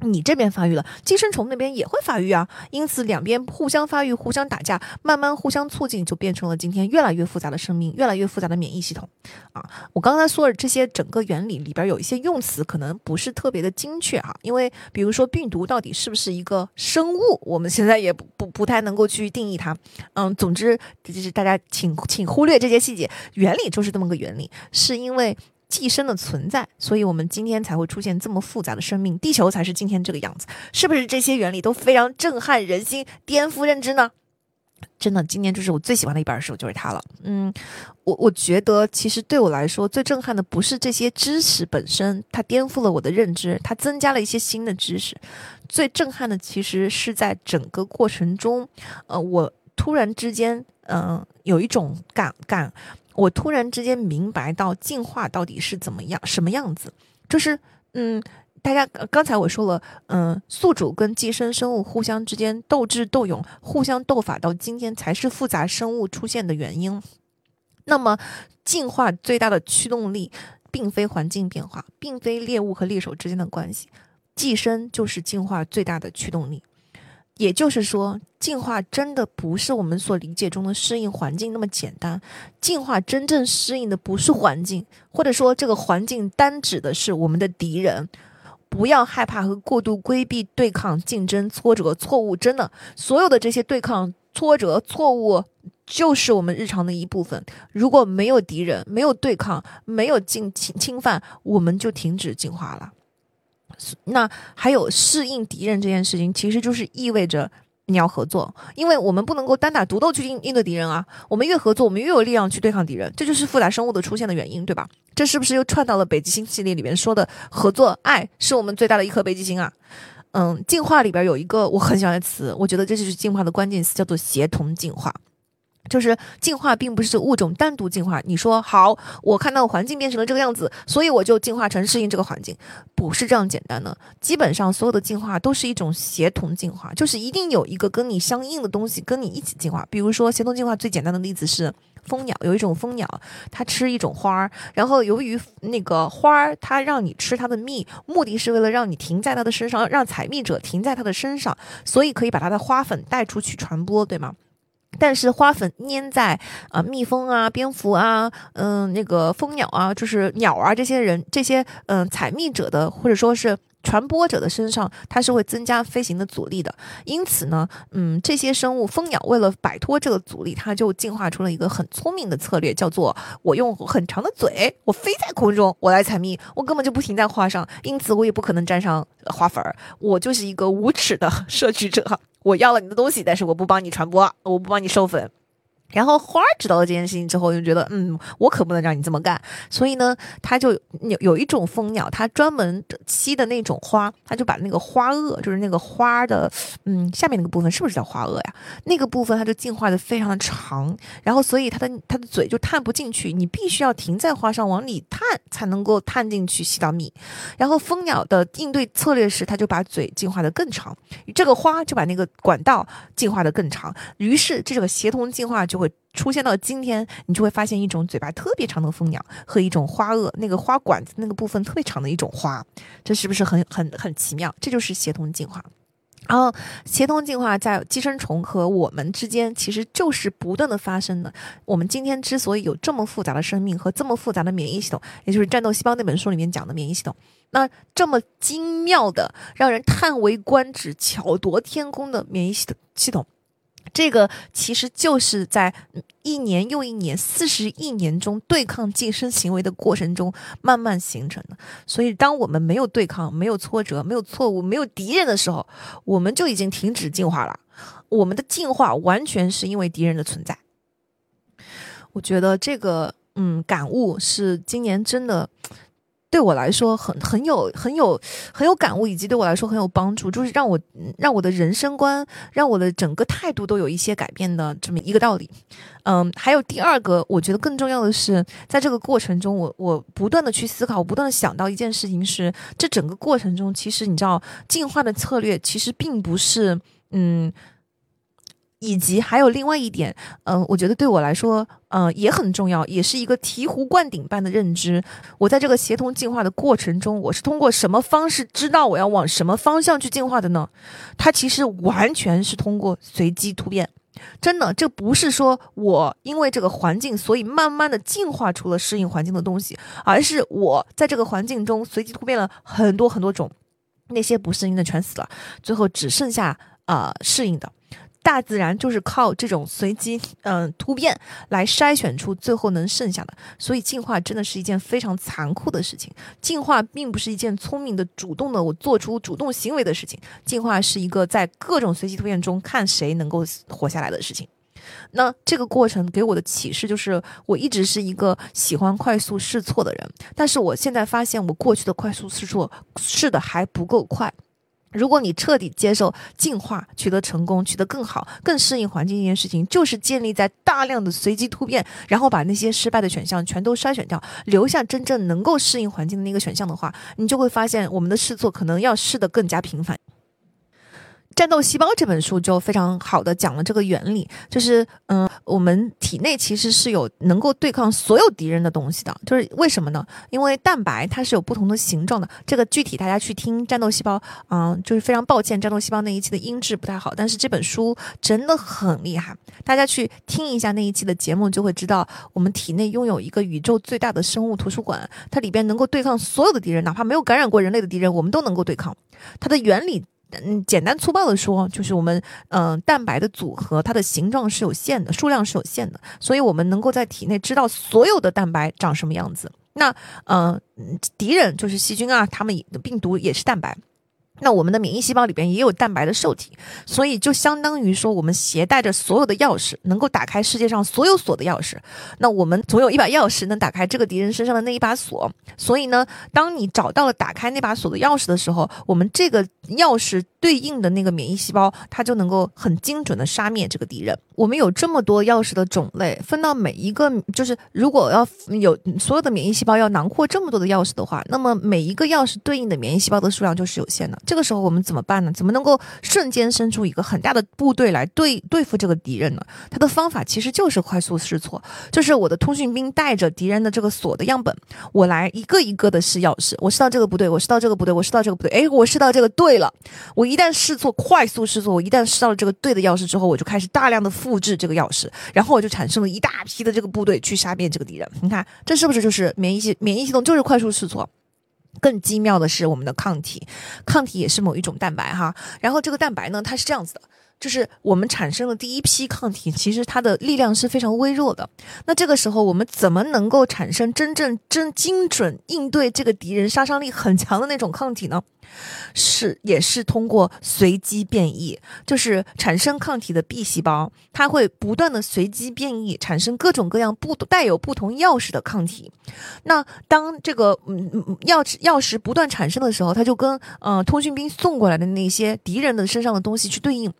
你这边发育了，寄生虫那边也会发育啊，因此两边互相发育、互相打架，慢慢互相促进，就变成了今天越来越复杂的生命、越来越复杂的免疫系统。啊，我刚才说的这些整个原理里边有一些用词可能不是特别的精确哈，因为比如说病毒到底是不是一个生物，我们现在也不不不太能够去定义它。嗯，总之就是大家请请忽略这些细节，原理就是这么个原理，是因为。寄生的存在，所以我们今天才会出现这么复杂的生命，地球才是今天这个样子，是不是？这些原理都非常震撼人心，颠覆认知呢？真的，今年就是我最喜欢的一本书，就是它了。嗯，我我觉得其实对我来说最震撼的不是这些知识本身，它颠覆了我的认知，它增加了一些新的知识。最震撼的其实是在整个过程中，呃，我突然之间，嗯，有一种感感。我突然之间明白到进化到底是怎么样、什么样子，就是，嗯，大家刚才我说了，嗯，宿主跟寄生生物互相之间斗智斗勇、互相斗法，到今天才是复杂生物出现的原因。那么，进化最大的驱动力，并非环境变化，并非猎物和猎手之间的关系，寄生就是进化最大的驱动力。也就是说，进化真的不是我们所理解中的适应环境那么简单。进化真正适应的不是环境，或者说这个环境单指的是我们的敌人。不要害怕和过度规避对抗、竞争、挫折、错误。真的，所有的这些对抗、挫折、错误，就是我们日常的一部分。如果没有敌人，没有对抗，没有进侵侵犯，我们就停止进化了。那还有适应敌人这件事情，其实就是意味着你要合作，因为我们不能够单打独斗去应应对敌人啊。我们越合作，我们越有力量去对抗敌人，这就是复杂生物的出现的原因，对吧？这是不是又串到了北极星系列里面说的合作爱是我们最大的一颗北极星啊？嗯，进化里边有一个我很喜欢的词，我觉得这就是进化的关键词，叫做协同进化。就是进化并不是物种单独进化。你说好，我看到环境变成了这个样子，所以我就进化成适应这个环境，不是这样简单的。基本上所有的进化都是一种协同进化，就是一定有一个跟你相应的东西跟你一起进化。比如说协同进化最简单的例子是蜂鸟，有一种蜂鸟它吃一种花儿，然后由于那个花儿它让你吃它的蜜，目的是为了让你停在它的身上，让采蜜者停在它的身上，所以可以把它的花粉带出去传播，对吗？但是花粉粘在啊蜜蜂啊蝙蝠啊嗯那个蜂鸟啊就是鸟啊这些人这些嗯采蜜者的或者说是传播者的身上，它是会增加飞行的阻力的。因此呢，嗯这些生物蜂鸟为了摆脱这个阻力，它就进化出了一个很聪明的策略，叫做我用很长的嘴，我飞在空中，我来采蜜，我根本就不停在花上，因此我也不可能沾上花粉儿，我就是一个无耻的 摄取者。我要了你的东西，但是我不帮你传播，我不帮你授粉。然后花儿知道了这件事情之后，就觉得，嗯，我可不能让你这么干。所以呢，他就有有一种蜂鸟，它专门吸的那种花，它就把那个花萼，就是那个花的，嗯，下面那个部分是不是叫花萼呀？那个部分它就进化的非常的长，然后所以它的它的嘴就探不进去，你必须要停在花上往里探，才能够探进去吸到蜜。然后蜂鸟的应对策略是，它就把嘴进化的更长，这个花就把那个管道进化的更长，于是这个协同进化就。就会出现到今天，你就会发现一种嘴巴特别长的蜂鸟和一种花萼，那个花管子那个部分特别长的一种花，这是不是很很很奇妙？这就是协同进化。然后，协同进化在寄生虫和我们之间，其实就是不断的发生的。我们今天之所以有这么复杂的生命和这么复杂的免疫系统，也就是《战斗细胞》那本书里面讲的免疫系统，那这么精妙的、让人叹为观止、巧夺天工的免疫系统系统。这个其实就是在一年又一年、四十亿年中对抗晋升行为的过程中慢慢形成的。所以，当我们没有对抗、没有挫折、没有错误、没有敌人的时候，我们就已经停止进化了。我们的进化完全是因为敌人的存在。我觉得这个，嗯，感悟是今年真的。对我来说很很有很有很有感悟，以及对我来说很有帮助，就是让我让我的人生观，让我的整个态度都有一些改变的这么一个道理。嗯，还有第二个，我觉得更重要的是，在这个过程中，我我不断的去思考，不断的想到一件事情是，这整个过程中，其实你知道，进化的策略其实并不是嗯。以及还有另外一点，嗯，我觉得对我来说，嗯，也很重要，也是一个醍醐灌顶般的认知。我在这个协同进化的过程中，我是通过什么方式知道我要往什么方向去进化的呢？它其实完全是通过随机突变。真的，这不是说我因为这个环境，所以慢慢的进化出了适应环境的东西，而是我在这个环境中随机突变了很多很多种，那些不适应的全死了，最后只剩下啊适应的。大自然就是靠这种随机嗯突变来筛选出最后能剩下的，所以进化真的是一件非常残酷的事情。进化并不是一件聪明的、主动的我做出主动行为的事情，进化是一个在各种随机突变中看谁能够活下来的事情。那这个过程给我的启示就是，我一直是一个喜欢快速试错的人，但是我现在发现我过去的快速试错试的还不够快。如果你彻底接受进化，取得成功，取得更好、更适应环境这件事情，就是建立在大量的随机突变，然后把那些失败的选项全都筛选掉，留下真正能够适应环境的那个选项的话，你就会发现我们的试错可能要试得更加频繁。《战斗细胞》这本书就非常好的讲了这个原理，就是嗯，我们体内其实是有能够对抗所有敌人的东西的，就是为什么呢？因为蛋白它是有不同的形状的，这个具体大家去听《战斗细胞》，嗯，就是非常抱歉，《战斗细胞》那一期的音质不太好，但是这本书真的很厉害，大家去听一下那一期的节目，就会知道我们体内拥有一个宇宙最大的生物图书馆，它里边能够对抗所有的敌人，哪怕没有感染过人类的敌人，我们都能够对抗。它的原理。嗯，简单粗暴的说，就是我们嗯，蛋白的组合，它的形状是有限的，数量是有限的，所以我们能够在体内知道所有的蛋白长什么样子。那嗯，敌人就是细菌啊，他们病毒也是蛋白。那我们的免疫细胞里边也有蛋白的受体，所以就相当于说，我们携带着所有的钥匙，能够打开世界上所有锁的钥匙。那我们总有一把钥匙能打开这个敌人身上的那一把锁。所以呢，当你找到了打开那把锁的钥匙的时候，我们这个钥匙对应的那个免疫细胞，它就能够很精准的杀灭这个敌人。我们有这么多钥匙的种类，分到每一个，就是如果要有所有的免疫细胞要囊括这么多的钥匙的话，那么每一个钥匙对应的免疫细胞的数量就是有限的。这个时候我们怎么办呢？怎么能够瞬间生出一个很大的部队来对对付这个敌人呢？它的方法其实就是快速试错，就是我的通讯兵带着敌人的这个锁的样本，我来一个一个的试钥匙。我试到这个不对，我试到这个不对，我试到这个不对，哎，我试到这个对了。我一旦试错，快速试错，我一旦试到了这个对的钥匙之后，我就开始大量的复制这个钥匙，然后我就产生了一大批的这个部队去杀灭这个敌人。你看，这是不是就是免疫系免疫系统就是快速试错？更精妙的是我们的抗体，抗体也是某一种蛋白哈。然后这个蛋白呢，它是这样子的，就是我们产生的第一批抗体，其实它的力量是非常微弱的。那这个时候我们怎么能够产生真正真精准应对这个敌人杀伤力很强的那种抗体呢？是，也是通过随机变异，就是产生抗体的 B 细胞，它会不断的随机变异，产生各种各样不带有不同钥匙的抗体。那当这个嗯钥匙钥匙不断产生的时候，它就跟呃通讯兵送过来的那些敌人的身上的东西去对应。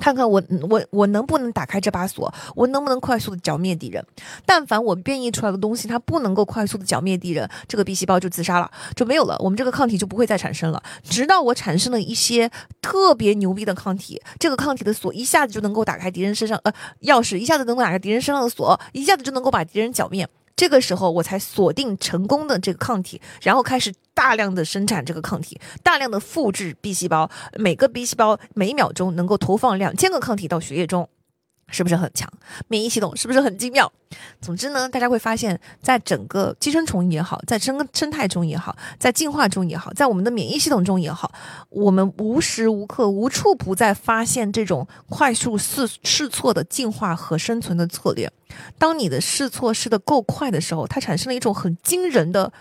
看看我我我能不能打开这把锁？我能不能快速的剿灭敌人？但凡我变异出来的东西，它不能够快速的剿灭敌人，这个 B 细胞就自杀了，就没有了。我们这个抗体就不会再产生了。直到我产生了一些特别牛逼的抗体，这个抗体的锁一下子就能够打开敌人身上呃钥匙，一下子能够打开敌人身上的锁，一下子就能够把敌人剿灭。这个时候我才锁定成功的这个抗体，然后开始大量的生产这个抗体，大量的复制 B 细胞，每个 B 细胞每秒钟能够投放两千个抗体到血液中。是不是很强？免疫系统是不是很精妙？总之呢，大家会发现，在整个寄生虫也好，在生生态中也好，在进化中也好，在我们的免疫系统中也好，我们无时无刻、无处不在发现这种快速试试错的进化和生存的策略。当你的试错试的够快的时候，它产生了一种很惊人的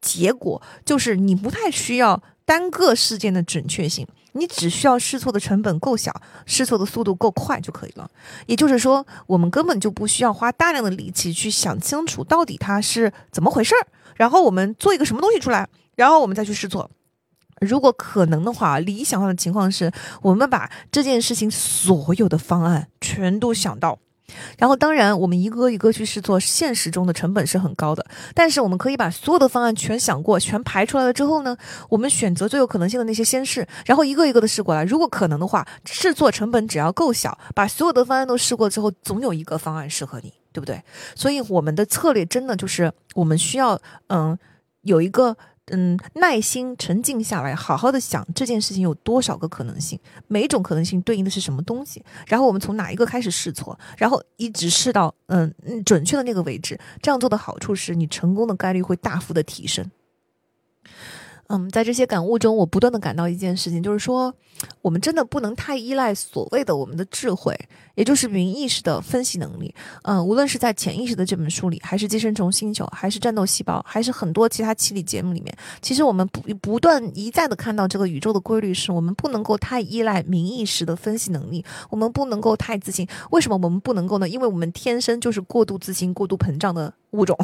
结果，就是你不太需要单个事件的准确性。你只需要试错的成本够小，试错的速度够快就可以了。也就是说，我们根本就不需要花大量的力气去想清楚到底它是怎么回事儿，然后我们做一个什么东西出来，然后我们再去试错。如果可能的话，理想化的情况是我们把这件事情所有的方案全都想到。然后，当然，我们一个一个去试错，现实中的成本是很高的。但是，我们可以把所有的方案全想过、全排出来了之后呢，我们选择最有可能性的那些先试，然后一个一个的试过来。如果可能的话，试错成本只要够小，把所有的方案都试过之后，总有一个方案适合你，对不对？所以，我们的策略真的就是我们需要，嗯，有一个。嗯，耐心沉静下来，好好的想这件事情有多少个可能性，每种可能性对应的是什么东西，然后我们从哪一个开始试错，然后一直试到嗯准确的那个位置。这样做的好处是你成功的概率会大幅的提升。嗯，在这些感悟中，我不断的感到一件事情，就是说，我们真的不能太依赖所谓的我们的智慧，也就是名意识的分析能力。嗯，无论是在潜意识的这本书里，还是寄生虫星球，还是战斗细胞，还是很多其他气理节目里面，其实我们不不断一再的看到这个宇宙的规律，是我们不能够太依赖明意识的分析能力，我们不能够太自信。为什么我们不能够呢？因为我们天生就是过度自信、过度膨胀的。物种，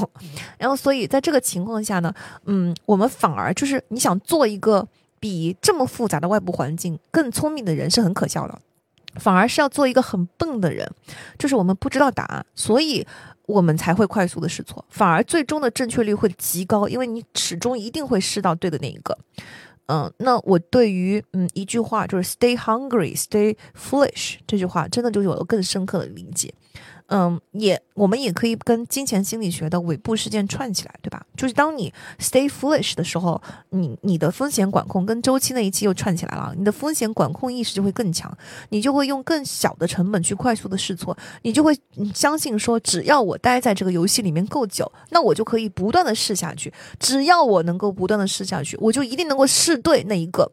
然后所以在这个情况下呢，嗯，我们反而就是你想做一个比这么复杂的外部环境更聪明的人是很可笑的，反而是要做一个很笨的人，就是我们不知道答案，所以我们才会快速的试错，反而最终的正确率会极高，因为你始终一定会试到对的那一个。嗯，那我对于嗯一句话就是 “stay hungry, stay foolish” 这句话，真的就有了更深刻的理解。嗯，也我们也可以跟金钱心理学的尾部事件串起来，对吧？就是当你 stay foolish 的时候，你你的风险管控跟周期那一期又串起来了，你的风险管控意识就会更强，你就会用更小的成本去快速的试错，你就会相信说，只要我待在这个游戏里面够久，那我就可以不断的试下去，只要我能够不断的试下去，我就一定能够试对那一个。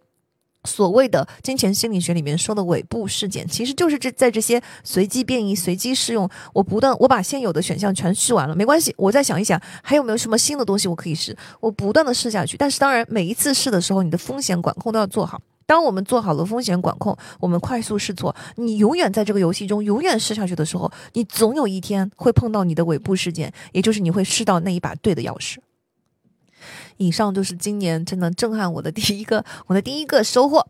所谓的金钱心理学里面说的尾部事件，其实就是这在这些随机变异、随机试用，我不断我把现有的选项全试完了，没关系，我再想一想还有没有什么新的东西我可以试，我不断的试下去。但是当然，每一次试的时候，你的风险管控都要做好。当我们做好了风险管控，我们快速试错，你永远在这个游戏中永远试下去的时候，你总有一天会碰到你的尾部事件，也就是你会试到那一把对的钥匙。以上就是今年真的震撼我的第一个，我的第一个收获。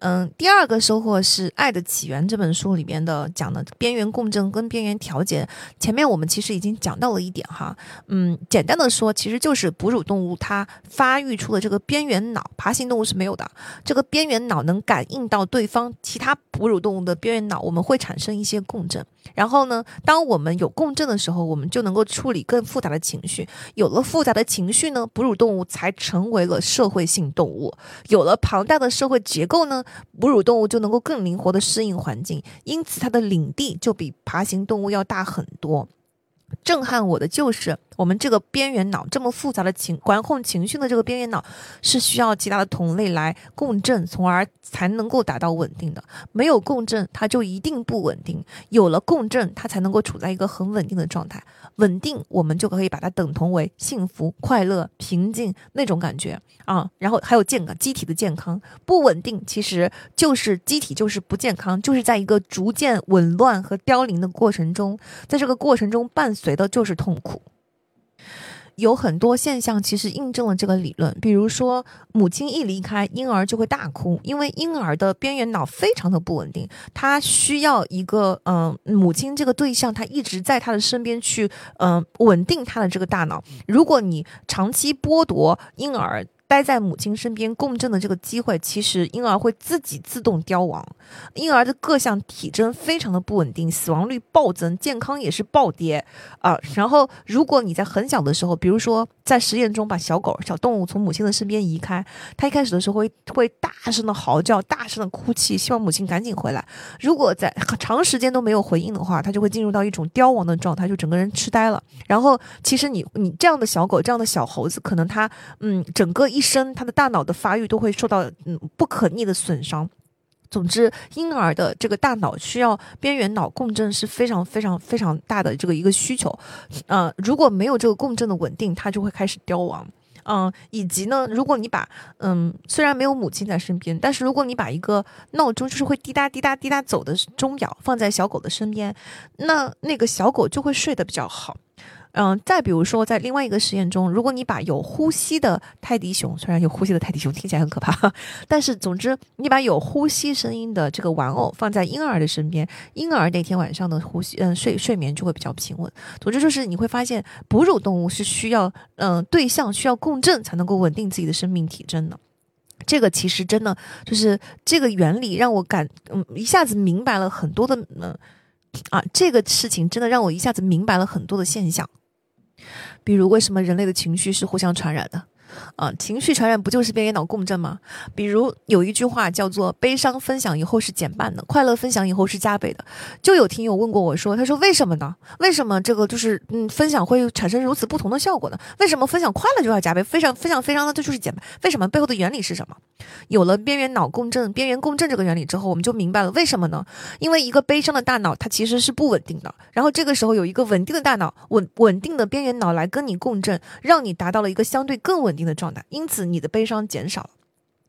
嗯，第二个收获是《爱的起源》这本书里边的讲的边缘共振跟边缘调节。前面我们其实已经讲到了一点哈，嗯，简单的说，其实就是哺乳动物它发育出了这个边缘脑，爬行动物是没有的。这个边缘脑能感应到对方其他哺乳动物的边缘脑，我们会产生一些共振。然后呢，当我们有共振的时候，我们就能够处理更复杂的情绪。有了复杂的情绪呢，哺乳动物才成为了社会性动物。有了庞大的社会结构后呢。哺乳动物就能够更灵活的适应环境，因此它的领地就比爬行动物要大很多。震撼我的就是。我们这个边缘脑这么复杂的情管控情绪的这个边缘脑，是需要其他的同类来共振，从而才能够达到稳定的。没有共振，它就一定不稳定；有了共振，它才能够处在一个很稳定的状态。稳定，我们就可以把它等同为幸福、快乐、平静那种感觉啊。然后还有健康，机体的健康。不稳定，其实就是机体就是不健康，就是在一个逐渐紊乱和凋零的过程中，在这个过程中伴随的就是痛苦。有很多现象其实印证了这个理论，比如说母亲一离开，婴儿就会大哭，因为婴儿的边缘脑非常的不稳定，他需要一个嗯母亲这个对象，他一直在他的身边去嗯稳定他的这个大脑。如果你长期剥夺婴儿，待在母亲身边共振的这个机会，其实婴儿会自己自动凋亡。婴儿的各项体征非常的不稳定，死亡率暴增，健康也是暴跌啊。然后，如果你在很小的时候，比如说在实验中把小狗、小动物从母亲的身边移开，它一开始的时候会会大声的嚎叫，大声的哭泣，希望母亲赶紧回来。如果在长时间都没有回应的话，它就会进入到一种凋亡的状态，就整个人痴呆了。然后，其实你你这样的小狗、这样的小猴子，可能它嗯整个。一生，他的大脑的发育都会受到嗯不可逆的损伤。总之，婴儿的这个大脑需要边缘脑共振是非常非常非常大的这个一个需求。呃，如果没有这个共振的稳定，它就会开始凋亡。嗯，以及呢，如果你把嗯，虽然没有母亲在身边，但是如果你把一个闹钟就是会滴答滴答滴答走的钟表放在小狗的身边，那那个小狗就会睡得比较好。嗯，再比如说，在另外一个实验中，如果你把有呼吸的泰迪熊，虽然有呼吸的泰迪熊听起来很可怕，但是总之，你把有呼吸声音的这个玩偶放在婴儿的身边，婴儿那天晚上的呼吸，嗯，睡睡眠就会比较平稳。总之就是你会发现，哺乳动物是需要，嗯，对象需要共振才能够稳定自己的生命体征的。这个其实真的就是这个原理让我感，嗯，一下子明白了很多的，嗯，啊，这个事情真的让我一下子明白了很多的现象。比如，为什么人类的情绪是互相传染的？啊，情绪传染不就是边缘脑共振吗？比如有一句话叫做“悲伤分享以后是减半的，快乐分享以后是加倍的”。就有听友问过我说：“他说为什么呢？为什么这个就是嗯分享会产生如此不同的效果呢？为什么分享快乐就要加倍，非常分享非常的这就是减半？为什么背后的原理是什么？”有了边缘脑共振、边缘共振这个原理之后，我们就明白了为什么呢？因为一个悲伤的大脑它其实是不稳定的，然后这个时候有一个稳定的大脑稳稳定的边缘脑来跟你共振，让你达到了一个相对更稳定的状态，因此你的悲伤减少了。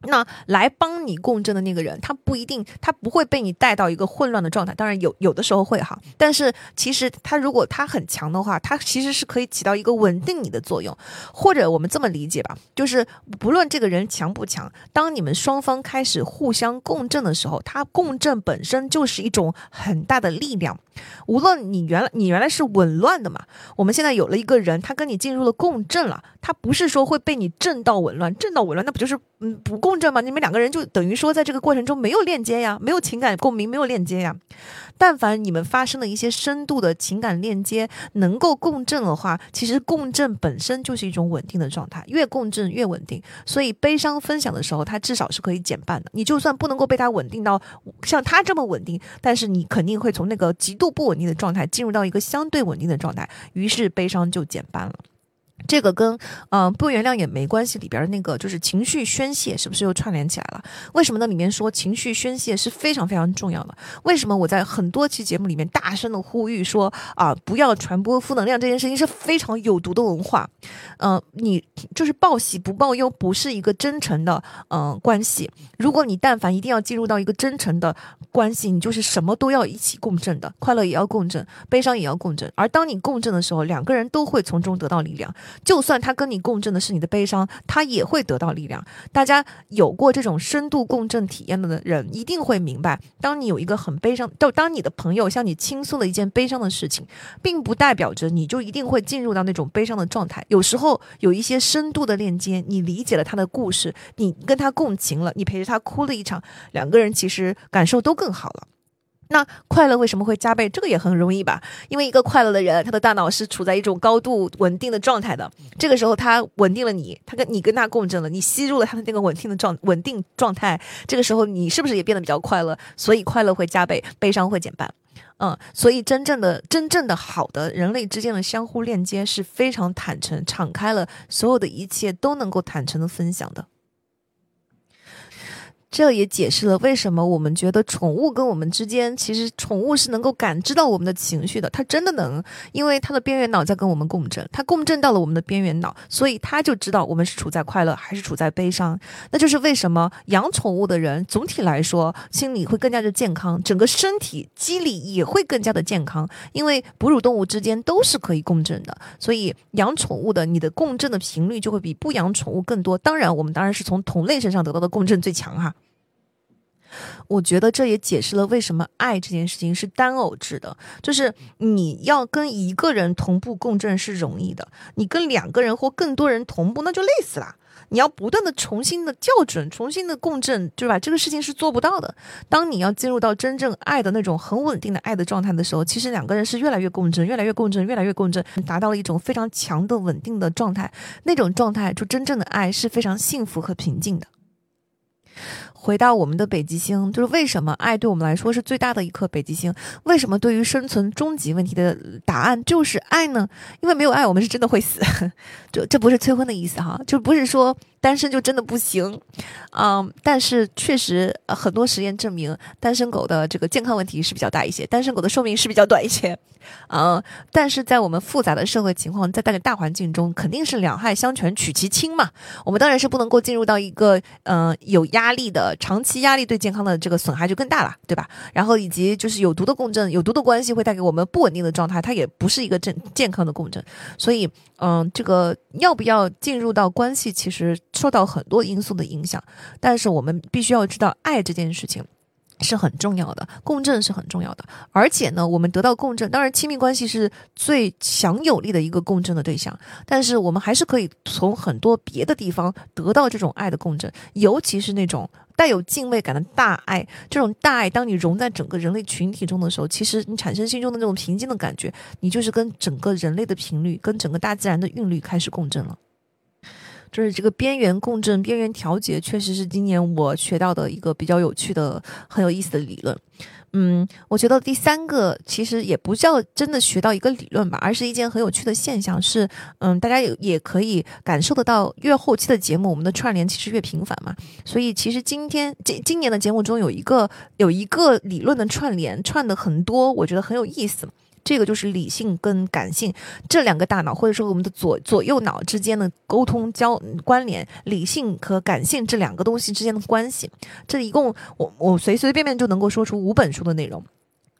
那来帮你共振的那个人，他不一定，他不会被你带到一个混乱的状态。当然有有的时候会哈，但是其实他如果他很强的话，他其实是可以起到一个稳定你的作用。或者我们这么理解吧，就是不论这个人强不强，当你们双方开始互相共振的时候，他共振本身就是一种很大的力量。无论你原来你原来是紊乱的嘛，我们现在有了一个人，他跟你进入了共振了，他不是说会被你震到紊乱，震到紊乱，那不就是嗯不共共振吗？你们两个人就等于说在这个过程中没有链接呀，没有情感共鸣，没有链接呀。但凡你们发生了一些深度的情感链接，能够共振的话，其实共振本身就是一种稳定的状态，越共振越稳定。所以悲伤分享的时候，它至少是可以减半的。你就算不能够被它稳定到像它这么稳定，但是你肯定会从那个极度不稳定的状态进入到一个相对稳定的状态，于是悲伤就减半了。这个跟嗯不原谅也没关系，里边那个就是情绪宣泄，是不是又串联起来了？为什么呢？里面说情绪宣泄是非常非常重要的。为什么我在很多期节目里面大声的呼吁说啊，不要传播负能量这件事情是非常有毒的文化。嗯，你就是报喜不报忧，不是一个真诚的嗯关系。如果你但凡一定要进入到一个真诚的关系，你就是什么都要一起共振的，快乐也要共振，悲伤也要共振。而当你共振的时候，两个人都会从中得到力量。就算他跟你共振的是你的悲伤，他也会得到力量。大家有过这种深度共振体验的人，一定会明白，当你有一个很悲伤，就当你的朋友向你倾诉了一件悲伤的事情，并不代表着你就一定会进入到那种悲伤的状态。有时候有一些深度的链接，你理解了他的故事，你跟他共情了，你陪着他哭了一场，两个人其实感受都更好了。那快乐为什么会加倍？这个也很容易吧，因为一个快乐的人，他的大脑是处在一种高度稳定的状态的。这个时候，他稳定了你，他跟你跟他共振了，你吸入了他的那个稳定的状稳定状态。这个时候，你是不是也变得比较快乐？所以快乐会加倍，悲伤会减半。嗯，所以真正的真正的好的人类之间的相互链接是非常坦诚、敞开了，所有的一切都能够坦诚的分享的。这也解释了为什么我们觉得宠物跟我们之间，其实宠物是能够感知到我们的情绪的，它真的能，因为它的边缘脑在跟我们共振，它共振到了我们的边缘脑，所以它就知道我们是处在快乐还是处在悲伤。那就是为什么养宠物的人总体来说心理会更加的健康，整个身体机理也会更加的健康，因为哺乳动物之间都是可以共振的，所以养宠物的你的共振的频率就会比不养宠物更多。当然，我们当然是从同类身上得到的共振最强哈。我觉得这也解释了为什么爱这件事情是单偶制的，就是你要跟一个人同步共振是容易的，你跟两个人或更多人同步那就累死了。你要不断的重新的校准，重新的共振，对吧？这个事情是做不到的。当你要进入到真正爱的那种很稳定的爱的状态的时候，其实两个人是越来越共振，越来越共振，越来越共振，达到了一种非常强的稳定的状态。那种状态就真正的爱是非常幸福和平静的。回到我们的北极星，就是为什么爱对我们来说是最大的一颗北极星？为什么对于生存终极问题的答案就是爱呢？因为没有爱，我们是真的会死。这这不是催婚的意思哈，就不是说单身就真的不行，嗯，但是确实很多实验证明，单身狗的这个健康问题是比较大一些，单身狗的寿命是比较短一些，嗯，但是在我们复杂的社会情况，在大个大环境中，肯定是两害相权取其轻嘛。我们当然是不能够进入到一个嗯有压力的长期压力对健康的这个损害就更大了，对吧？然后以及就是有毒的共振，有毒的关系会带给我们不稳定的状态，它也不是一个正健康的共振，所以嗯，这个要不要进入到关系，其实。受到很多因素的影响，但是我们必须要知道，爱这件事情是很重要的，共振是很重要的。而且呢，我们得到共振，当然亲密关系是最强有力的一个共振的对象，但是我们还是可以从很多别的地方得到这种爱的共振，尤其是那种带有敬畏感的大爱。这种大爱，当你融在整个人类群体中的时候，其实你产生心中的那种平静的感觉，你就是跟整个人类的频率，跟整个大自然的韵律开始共振了。就是这个边缘共振、边缘调节，确实是今年我学到的一个比较有趣的、很有意思的理论。嗯，我觉得第三个其实也不叫真的学到一个理论吧，而是一件很有趣的现象。是，嗯，大家也也可以感受得到，越后期的节目，我们的串联其实越频繁嘛。所以，其实今天今今年的节目中有一个有一个理论的串联，串的很多，我觉得很有意思。这个就是理性跟感性这两个大脑，或者说我们的左左右脑之间的沟通交关联，理性和感性这两个东西之间的关系。这一共，我我随随便便就能够说出五本书的内容。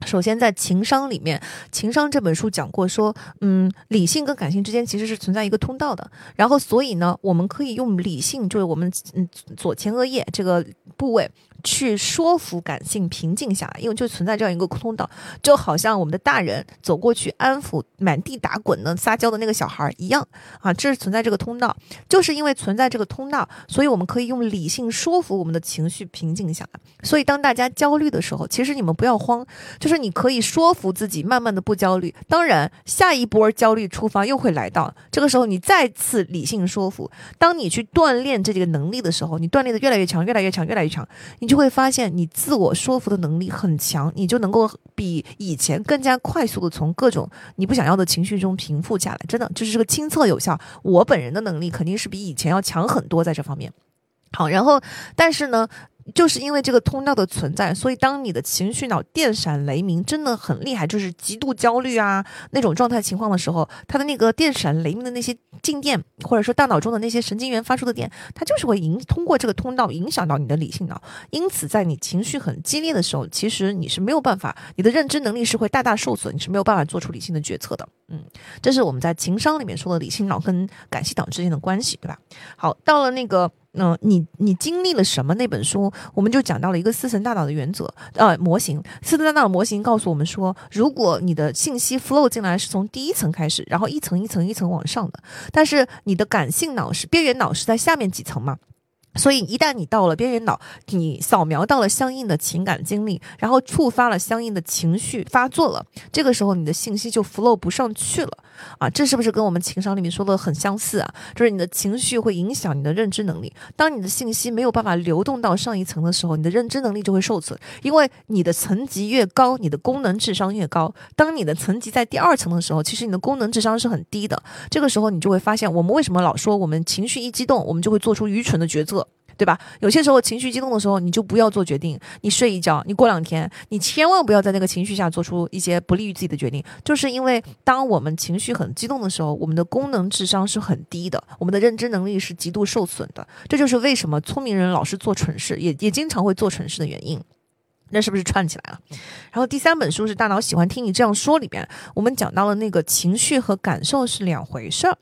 首先，在情商里面，情商这本书讲过说，嗯，理性跟感性之间其实是存在一个通道的。然后，所以呢，我们可以用理性，就是我们嗯左前额叶这个部位。去说服感性平静下来，因为就存在这样一个通道，就好像我们的大人走过去安抚满地打滚的撒娇的那个小孩一样啊，这是存在这个通道，就是因为存在这个通道，所以我们可以用理性说服我们的情绪平静下来。所以当大家焦虑的时候，其实你们不要慌，就是你可以说服自己慢慢的不焦虑。当然，下一波焦虑出发又会来到，这个时候你再次理性说服。当你去锻炼这几个能力的时候，你锻炼的越来越强，越来越强，越来越强，你你就。会发现你自我说服的能力很强，你就能够比以前更加快速的从各种你不想要的情绪中平复下来。真的，就是这个亲测有效。我本人的能力肯定是比以前要强很多，在这方面。好，然后，但是呢？就是因为这个通道的存在，所以当你的情绪脑电闪雷鸣，真的很厉害，就是极度焦虑啊那种状态情况的时候，它的那个电闪雷鸣的那些静电，或者说大脑中的那些神经元发出的电，它就是会影通过这个通道影响到你的理性脑。因此，在你情绪很激烈的时候，其实你是没有办法，你的认知能力是会大大受损，你是没有办法做出理性的决策的。嗯，这是我们在情商里面说的理性脑跟感性脑之间的关系，对吧？好，到了那个。嗯，你你经历了什么？那本书我们就讲到了一个四层大脑的原则，呃，模型。四层大脑的模型告诉我们说，如果你的信息 flow 进来是从第一层开始，然后一层一层一层往上的，但是你的感性脑是边缘脑是在下面几层嘛？所以一旦你到了边缘脑，你扫描到了相应的情感经历，然后触发了相应的情绪发作了，这个时候你的信息就 flow 不上去了。啊，这是不是跟我们情商里面说的很相似啊？就是你的情绪会影响你的认知能力。当你的信息没有办法流动到上一层的时候，你的认知能力就会受损。因为你的层级越高，你的功能智商越高。当你的层级在第二层的时候，其实你的功能智商是很低的。这个时候你就会发现，我们为什么老说我们情绪一激动，我们就会做出愚蠢的决策。对吧？有些时候情绪激动的时候，你就不要做决定，你睡一觉，你过两天，你千万不要在那个情绪下做出一些不利于自己的决定。就是因为当我们情绪很激动的时候，我们的功能智商是很低的，我们的认知能力是极度受损的。这就是为什么聪明人老是做蠢事，也也经常会做蠢事的原因。那是不是串起来了？然后第三本书是《大脑喜欢听你这样说》里边，我们讲到了那个情绪和感受是两回事儿。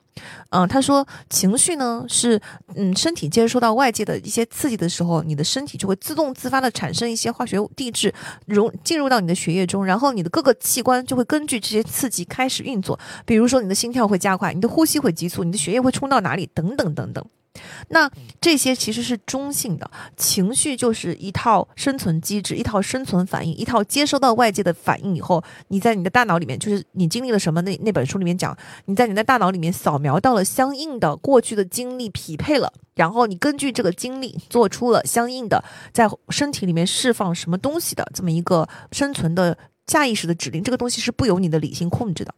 嗯，他说情绪呢是嗯身体接收到外界的一些刺激的时候，你的身体就会自动自发的产生一些化学地质融进入到你的血液中，然后你的各个器官就会根据这些刺激开始运作。比如说你的心跳会加快，你的呼吸会急促，你的血液会冲到哪里等等等等。那这些其实是中性的情绪，就是一套生存机制，一套生存反应，一套接收到外界的反应以后，你在你的大脑里面，就是你经历了什么？那那本书里面讲，你在你的大脑里面扫描到了相应的过去的经历，匹配了，然后你根据这个经历做出了相应的在身体里面释放什么东西的这么一个生存的下意识的指令。这个东西是不由你的理性控制的。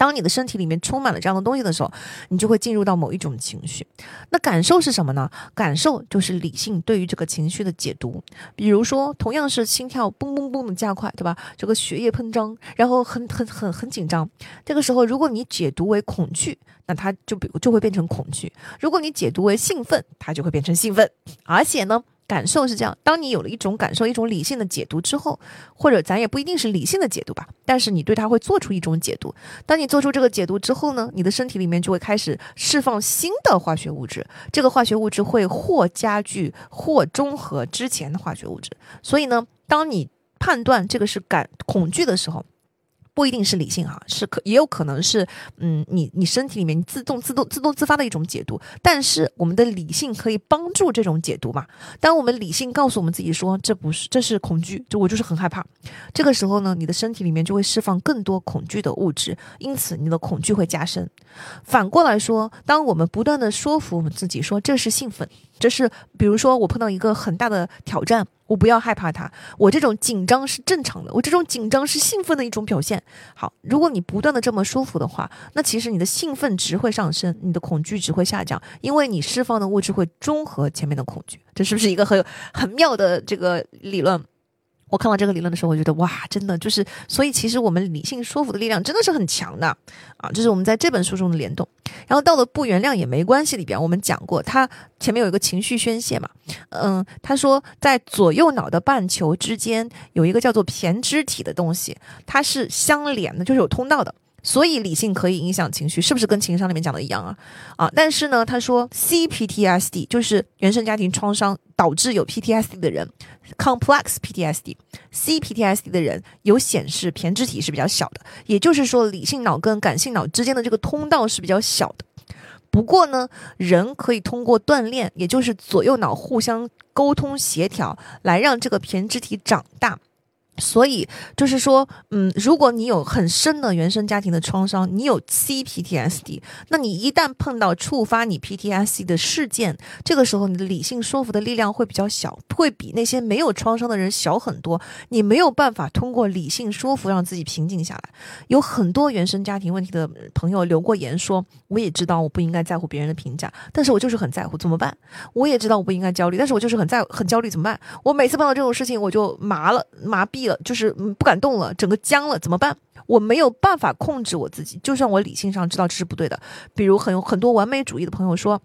当你的身体里面充满了这样的东西的时候，你就会进入到某一种情绪。那感受是什么呢？感受就是理性对于这个情绪的解读。比如说，同样是心跳嘣嘣嘣的加快，对吧？这个血液喷张，然后很很很很紧张。这个时候，如果你解读为恐惧，那它就比就会变成恐惧；如果你解读为兴奋，它就会变成兴奋。而且呢。感受是这样，当你有了一种感受、一种理性的解读之后，或者咱也不一定是理性的解读吧，但是你对它会做出一种解读。当你做出这个解读之后呢，你的身体里面就会开始释放新的化学物质，这个化学物质会或加剧或中和之前的化学物质。所以呢，当你判断这个是感恐惧的时候。不一定是理性哈，是可也有可能是，嗯，你你身体里面自动自动自动自发的一种解读，但是我们的理性可以帮助这种解读嘛？当我们理性告诉我们自己说这不是，这是恐惧，就我就是很害怕，这个时候呢，你的身体里面就会释放更多恐惧的物质，因此你的恐惧会加深。反过来说，当我们不断的说服我们自己说这是兴奋。这是，比如说我碰到一个很大的挑战，我不要害怕它，我这种紧张是正常的，我这种紧张是兴奋的一种表现。好，如果你不断的这么舒服的话，那其实你的兴奋值会上升，你的恐惧值会下降，因为你释放的物质会中和前面的恐惧。这是不是一个很很妙的这个理论？我看到这个理论的时候，我觉得哇，真的就是，所以其实我们理性说服的力量真的是很强的啊！这是我们在这本书中的联动。然后到了不原谅也没关系里边，我们讲过，他前面有一个情绪宣泄嘛，嗯，他说在左右脑的半球之间有一个叫做胼胝体的东西，它是相连的，就是有通道的。所以理性可以影响情绪，是不是跟情商里面讲的一样啊？啊，但是呢，他说 CPTSD 就是原生家庭创伤导致有 PTSD 的人，complex PTSD，CPTSD 的人有显示胼胝体是比较小的，也就是说理性脑跟感性脑之间的这个通道是比较小的。不过呢，人可以通过锻炼，也就是左右脑互相沟通协调，来让这个胼胝体长大。所以就是说，嗯，如果你有很深的原生家庭的创伤，你有 CPTSD，那你一旦碰到触发你 PTSD 的事件，这个时候你的理性说服的力量会比较小，会比那些没有创伤的人小很多。你没有办法通过理性说服让自己平静下来。有很多原生家庭问题的朋友留过言说，我也知道我不应该在乎别人的评价，但是我就是很在乎，怎么办？我也知道我不应该焦虑，但是我就是很在很焦虑，怎么办？我每次碰到这种事情，我就麻了，麻痹了。就是不敢动了，整个僵了，怎么办？我没有办法控制我自己，就算我理性上知道这是不对的。比如很有很多完美主义的朋友说。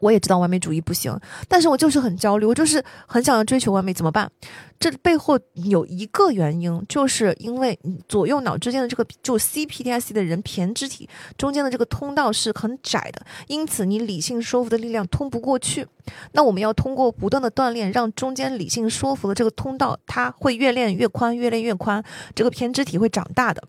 我也知道完美主义不行，但是我就是很焦虑，我就是很想要追求完美，怎么办？这背后有一个原因，就是因为左右脑之间的这个就 CPTSD 的人胼胝体中间的这个通道是很窄的，因此你理性说服的力量通不过去。那我们要通过不断的锻炼，让中间理性说服的这个通道，它会越练越宽，越练越宽，这个胼胝体会长大的。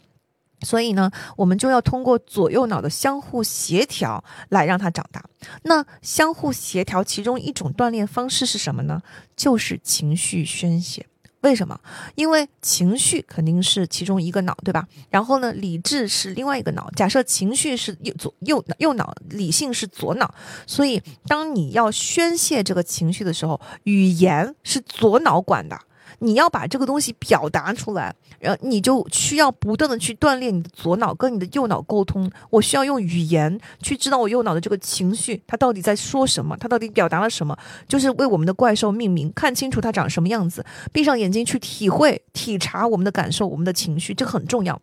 所以呢，我们就要通过左右脑的相互协调来让它长大。那相互协调其中一种锻炼方式是什么呢？就是情绪宣泄。为什么？因为情绪肯定是其中一个脑，对吧？然后呢，理智是另外一个脑。假设情绪是右左右右脑，理性是左脑。所以，当你要宣泄这个情绪的时候，语言是左脑管的。你要把这个东西表达出来，然后你就需要不断的去锻炼你的左脑跟你的右脑沟通。我需要用语言去知道我右脑的这个情绪，它到底在说什么，它到底表达了什么，就是为我们的怪兽命名，看清楚它长什么样子，闭上眼睛去体会、体察我们的感受、我们的情绪，这很重要。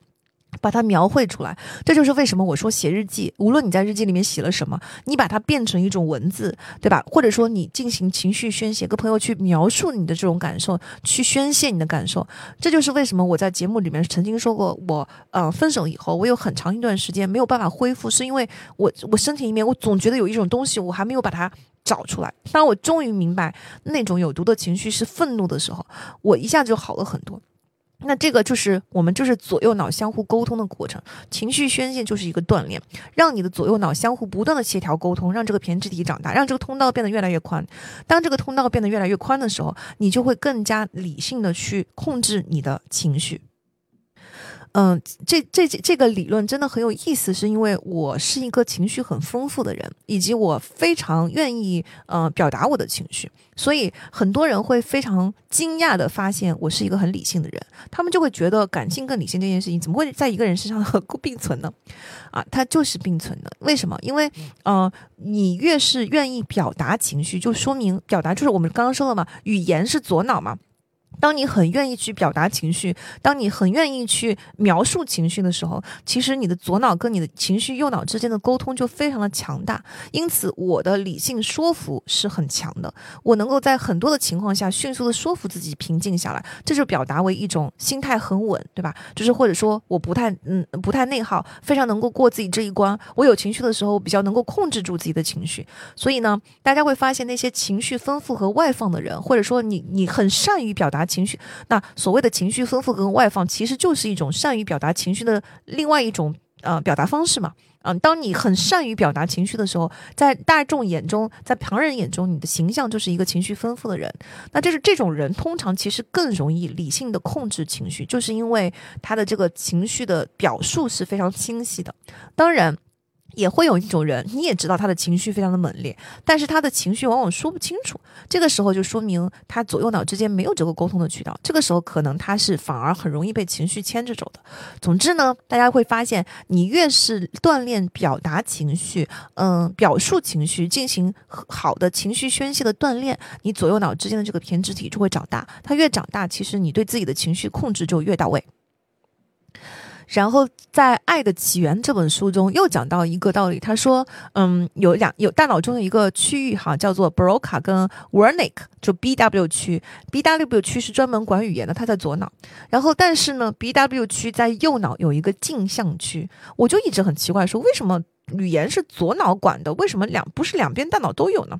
把它描绘出来，这就是为什么我说写日记。无论你在日记里面写了什么，你把它变成一种文字，对吧？或者说你进行情绪宣泄，跟朋友去描述你的这种感受，去宣泄你的感受。这就是为什么我在节目里面曾经说过，我呃分手以后，我有很长一段时间没有办法恢复，是因为我我身体里面我总觉得有一种东西，我还没有把它找出来。当我终于明白那种有毒的情绪是愤怒的时候，我一下就好了很多。那这个就是我们就是左右脑相互沟通的过程，情绪宣泄就是一个锻炼，让你的左右脑相互不断的协调沟通，让这个胼胝体长大，让这个通道变得越来越宽。当这个通道变得越来越宽的时候，你就会更加理性的去控制你的情绪。嗯，这这这个理论真的很有意思，是因为我是一个情绪很丰富的人，以及我非常愿意呃表达我的情绪，所以很多人会非常惊讶的发现我是一个很理性的人，他们就会觉得感性跟理性这件事情怎么会在一个人身上 并存呢？啊，它就是并存的。为什么？因为呃，你越是愿意表达情绪，就说明表达就是我们刚刚说了嘛，语言是左脑嘛。当你很愿意去表达情绪，当你很愿意去描述情绪的时候，其实你的左脑跟你的情绪右脑之间的沟通就非常的强大。因此，我的理性说服是很强的，我能够在很多的情况下迅速的说服自己平静下来，这就表达为一种心态很稳，对吧？就是或者说我不太嗯不太内耗，非常能够过自己这一关。我有情绪的时候，比较能够控制住自己的情绪。所以呢，大家会发现那些情绪丰富和外放的人，或者说你你很善于表达。情绪，那所谓的情绪丰富跟外放，其实就是一种善于表达情绪的另外一种呃表达方式嘛。嗯，当你很善于表达情绪的时候，在大众眼中，在旁人眼中，你的形象就是一个情绪丰富的人。那就是这种人，通常其实更容易理性的控制情绪，就是因为他的这个情绪的表述是非常清晰的。当然。也会有一种人，你也知道他的情绪非常的猛烈，但是他的情绪往往说不清楚。这个时候就说明他左右脑之间没有这个沟通的渠道。这个时候可能他是反而很容易被情绪牵着走的。总之呢，大家会发现，你越是锻炼表达情绪，嗯，表述情绪，进行好的情绪宣泄的锻炼，你左右脑之间的这个偏执体就会长大。它越长大，其实你对自己的情绪控制就越到位。然后在《爱的起源》这本书中又讲到一个道理，他说，嗯，有两有大脑中的一个区域哈，叫做 Broca 跟 Wernicke，就 B W 区，B W 区是专门管语言的，它在左脑。然后但是呢，B W 区在右脑有一个镜像区，我就一直很奇怪，说为什么语言是左脑管的，为什么两不是两边大脑都有呢？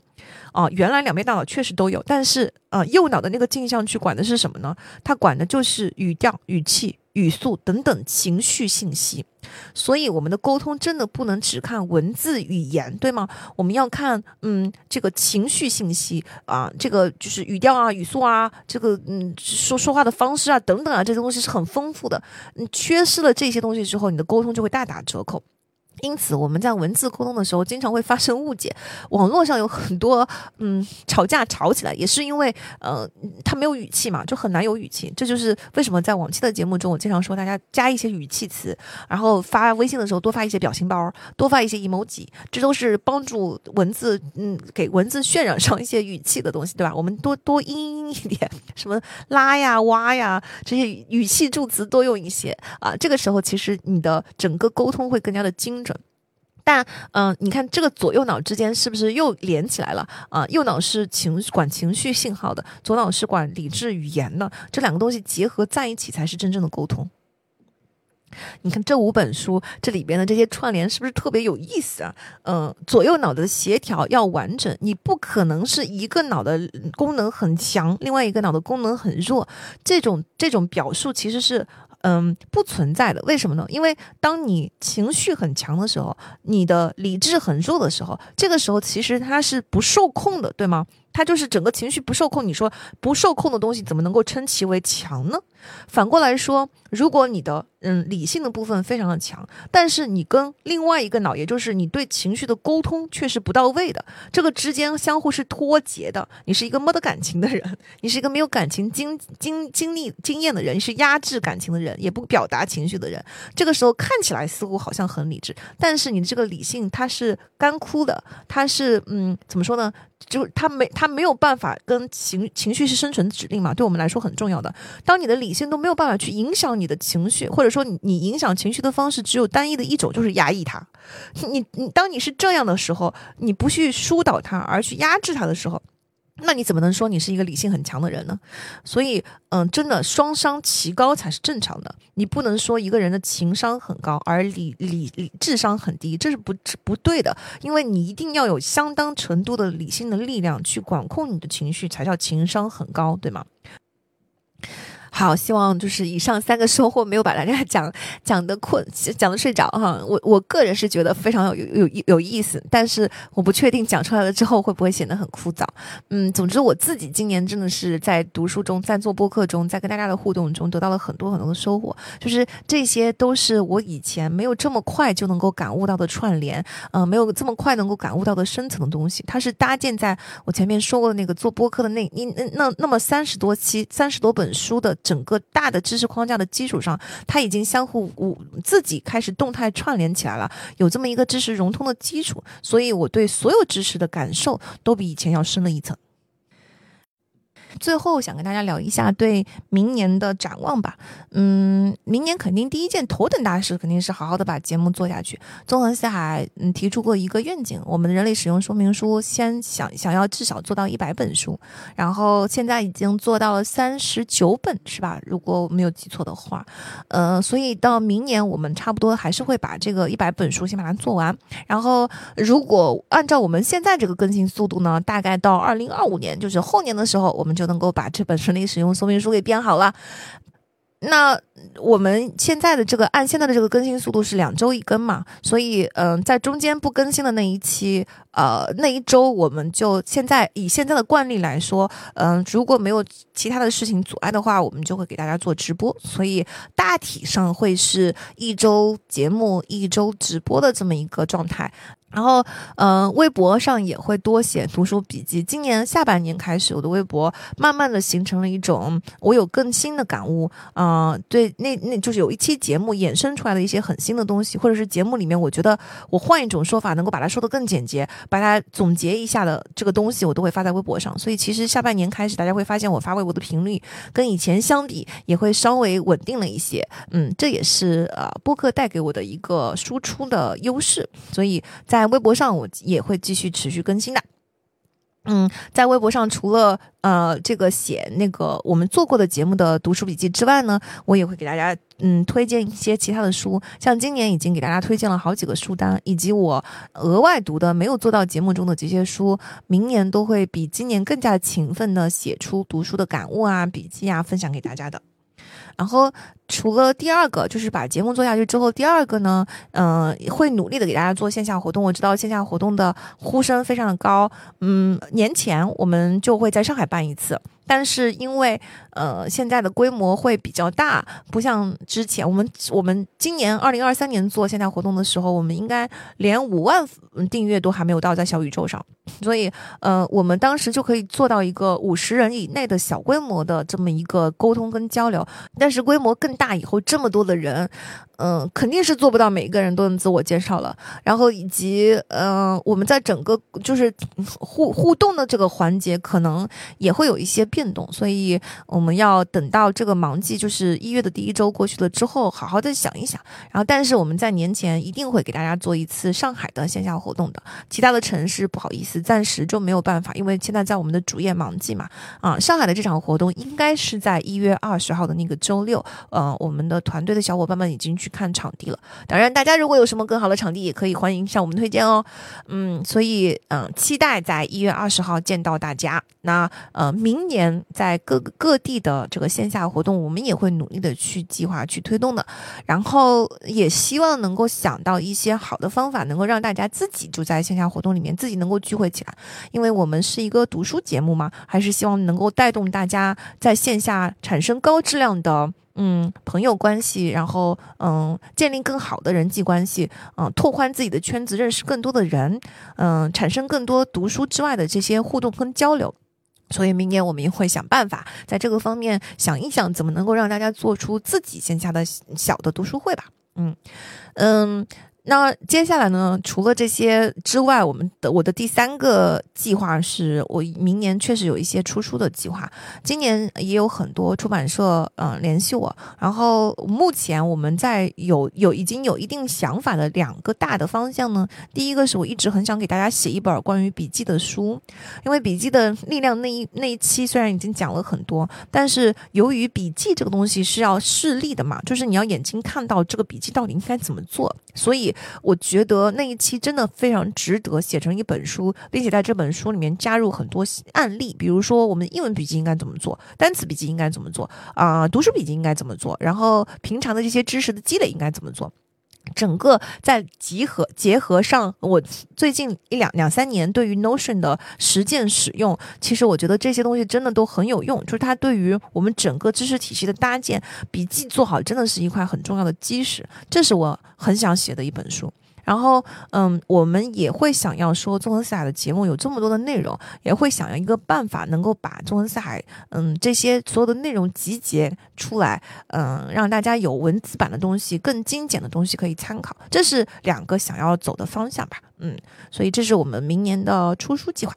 哦，原来两边大脑确实都有，但是呃，右脑的那个镜像区管的是什么呢？它管的就是语调、语气。语速等等情绪信息，所以我们的沟通真的不能只看文字语言，对吗？我们要看，嗯，这个情绪信息啊，这个就是语调啊、语速啊，这个嗯说说话的方式啊等等啊，这些东西是很丰富的。你缺失了这些东西之后，你的沟通就会大打折扣。因此，我们在文字沟通的时候，经常会发生误解。网络上有很多，嗯，吵架吵起来，也是因为，呃，他没有语气嘛，就很难有语气。这就是为什么在往期的节目中，我经常说大家加一些语气词，然后发微信的时候多发一些表情包，多发一些 emoji，这都是帮助文字，嗯，给文字渲染上一些语气的东西，对吧？我们多多音音一点，什么拉呀、哇呀，这些语气助词多用一些啊。这个时候，其实你的整个沟通会更加的精准。但嗯，你看这个左右脑之间是不是又连起来了啊？右脑是情管情绪信号的，左脑是管理智语言的，这两个东西结合在一起才是真正的沟通。你看这五本书这里边的这些串联是不是特别有意思啊？嗯，左右脑的协调要完整，你不可能是一个脑的功能很强，另外一个脑的功能很弱，这种这种表述其实是。嗯，不存在的。为什么呢？因为当你情绪很强的时候，你的理智很弱的时候，这个时候其实它是不受控的，对吗？它就是整个情绪不受控。你说不受控的东西怎么能够称其为强呢？反过来说，如果你的嗯理性的部分非常的强，但是你跟另外一个脑，也就是你对情绪的沟通却是不到位的，这个之间相互是脱节的。你是一个没得感情的人，你是一个没有感情经经经历经验的人，你是压制感情的人，也不表达情绪的人。这个时候看起来似乎好像很理智，但是你这个理性它是干枯的，它是嗯怎么说呢？就是他没他没有办法跟情情绪是生存指令嘛，对我们来说很重要的。当你的理性都没有办法去影响你的情绪，或者说你你影响情绪的方式只有单一的一种，就是压抑它。你你当你是这样的时候，你不去疏导它，而去压制它的时候。那你怎么能说你是一个理性很强的人呢？所以，嗯，真的双商齐高才是正常的。你不能说一个人的情商很高，而理理理智商很低，这是不不对的。因为你一定要有相当程度的理性的力量去管控你的情绪，才叫情商很高，对吗？好，希望就是以上三个收获没有把大家讲讲的困，讲的睡着哈。我我个人是觉得非常有有有有意思，但是我不确定讲出来了之后会不会显得很枯燥。嗯，总之我自己今年真的是在读书中，在做播客中，在跟大家的互动中得到了很多很多的收获，就是这些都是我以前没有这么快就能够感悟到的串联，嗯，没有这么快能够感悟到的深层的东西。它是搭建在我前面说过的那个做播客的那那那那么三十多期、三十多本书的整个大的知识框架的基础上，它已经相互我自己开始动态串联起来了，有这么一个知识融通的基础，所以我对所有知识的感受都比以前要深了一层。最后想跟大家聊一下对明年的展望吧。嗯，明年肯定第一件头等大事肯定是好好的把节目做下去。纵横四海嗯提出过一个愿景，我们的人类使用说明书先想想要至少做到一百本书，然后现在已经做到了三十九本，是吧？如果我没有记错的话，呃，所以到明年我们差不多还是会把这个一百本书先把它做完。然后如果按照我们现在这个更新速度呢，大概到二零二五年，就是后年的时候，我们就能够把这本人类使用说明书给编好了。那我们现在的这个按现在的这个更新速度是两周一更嘛，所以嗯，在中间不更新的那一期，呃，那一周我们就现在以现在的惯例来说，嗯，如果没有其他的事情阻碍的话，我们就会给大家做直播，所以大体上会是一周节目一周直播的这么一个状态。然后，嗯，微博上也会多写读书笔记。今年下半年开始，我的微博慢慢的形成了一种我有更新的感悟。嗯，对，那那就是有一期节目衍生出来的一些很新的东西，或者是节目里面我觉得我换一种说法能够把它说得更简洁，把它总结一下的这个东西，我都会发在微博上。所以其实下半年开始，大家会发现我发微博的频率跟以前相比也会稍微稳定了一些。嗯，这也是呃播客带给我的一个输出的优势。所以在在微博上我也会继续持续更新的，嗯，在微博上除了呃这个写那个我们做过的节目的读书笔记之外呢，我也会给大家嗯推荐一些其他的书，像今年已经给大家推荐了好几个书单，以及我额外读的没有做到节目中的这些书，明年都会比今年更加勤奋的写出读书的感悟啊、笔记啊，分享给大家的，然后。除了第二个，就是把节目做下去之后，第二个呢，嗯，会努力的给大家做线下活动。我知道线下活动的呼声非常的高，嗯，年前我们就会在上海办一次，但是因为呃现在的规模会比较大，不像之前我们我们今年二零二三年做线下活动的时候，我们应该连五万订阅都还没有到在小宇宙上，所以呃我们当时就可以做到一个五十人以内的小规模的这么一个沟通跟交流，但是规模更。大以后这么多的人。嗯，肯定是做不到每一个人都能自我介绍了。然后以及，嗯，我们在整个就是互互动的这个环节，可能也会有一些变动。所以我们要等到这个忙季，就是一月的第一周过去了之后，好好的想一想。然后，但是我们在年前一定会给大家做一次上海的线下活动的。其他的城市不好意思，暂时就没有办法，因为现在在我们的主业忙季嘛。啊，上海的这场活动应该是在一月二十号的那个周六。呃呃，我们的团队的小伙伴们已经去。看场地了，当然，大家如果有什么更好的场地，也可以欢迎向我们推荐哦。嗯，所以嗯，期待在一月二十号见到大家。那呃，明年在各个各地的这个线下活动，我们也会努力的去计划去推动的。然后也希望能够想到一些好的方法，能够让大家自己就在线下活动里面自己能够聚会起来，因为我们是一个读书节目嘛，还是希望能够带动大家在线下产生高质量的。嗯，朋友关系，然后嗯，建立更好的人际关系，嗯，拓宽自己的圈子，认识更多的人，嗯，产生更多读书之外的这些互动跟交流。所以明年我们也会想办法，在这个方面想一想，怎么能够让大家做出自己线下的小的读书会吧。嗯嗯。那接下来呢？除了这些之外，我们的我的第三个计划是我明年确实有一些出书的计划。今年也有很多出版社嗯联系我，然后目前我们在有有已经有一定想法的两个大的方向呢。第一个是我一直很想给大家写一本关于笔记的书，因为笔记的力量那一那一期虽然已经讲了很多，但是由于笔记这个东西是要视力的嘛，就是你要眼睛看到这个笔记到底应该怎么做，所以。我觉得那一期真的非常值得写成一本书，并且在这本书里面加入很多案例，比如说我们英文笔记应该怎么做，单词笔记应该怎么做啊，读书笔记应该怎么做，然后平常的这些知识的积累应该怎么做。整个在集合结合上，我最近一两两三年对于 Notion 的实践使用，其实我觉得这些东西真的都很有用。就是它对于我们整个知识体系的搭建，笔记做好真的是一块很重要的基石。这是我很想写的一本书。然后，嗯，我们也会想要说，纵横四海的节目有这么多的内容，也会想要一个办法，能够把纵横四海，嗯，这些所有的内容集结出来，嗯，让大家有文字版的东西，更精简的东西可以参考。这是两个想要走的方向吧，嗯，所以这是我们明年的出书计划。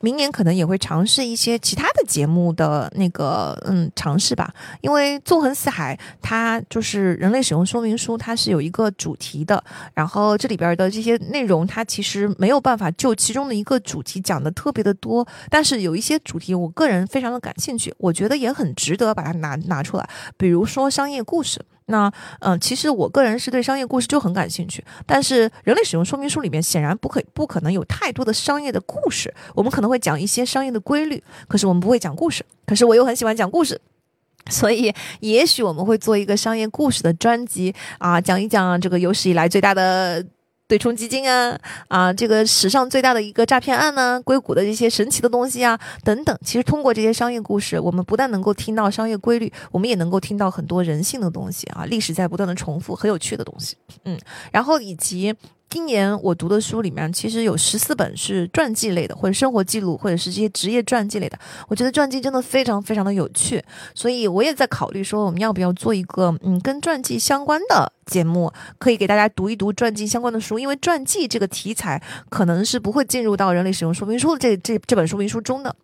明年可能也会尝试一些其他的节目的那个嗯尝试吧，因为纵横四海它就是人类使用说明书，它是有一个主题的，然后这里边的这些内容它其实没有办法就其中的一个主题讲的特别的多，但是有一些主题我个人非常的感兴趣，我觉得也很值得把它拿拿出来，比如说商业故事。那嗯，其实我个人是对商业故事就很感兴趣，但是人类使用说明书里面显然不可不可能有太多的商业的故事，我们可能会讲一些商业的规律，可是我们不会讲故事。可是我又很喜欢讲故事，所以也许我们会做一个商业故事的专辑啊，讲一讲这个有史以来最大的。对冲基金啊啊，这个史上最大的一个诈骗案呢，硅谷的这些神奇的东西啊等等，其实通过这些商业故事，我们不但能够听到商业规律，我们也能够听到很多人性的东西啊，历史在不断的重复，很有趣的东西。嗯，然后以及。今年我读的书里面，其实有十四本是传记类的，或者生活记录，或者是这些职业传记类的。我觉得传记真的非常非常的有趣，所以我也在考虑说，我们要不要做一个嗯跟传记相关的节目，可以给大家读一读传记相关的书，因为传记这个题材可能是不会进入到人类使用说明书这这这本说明书中的。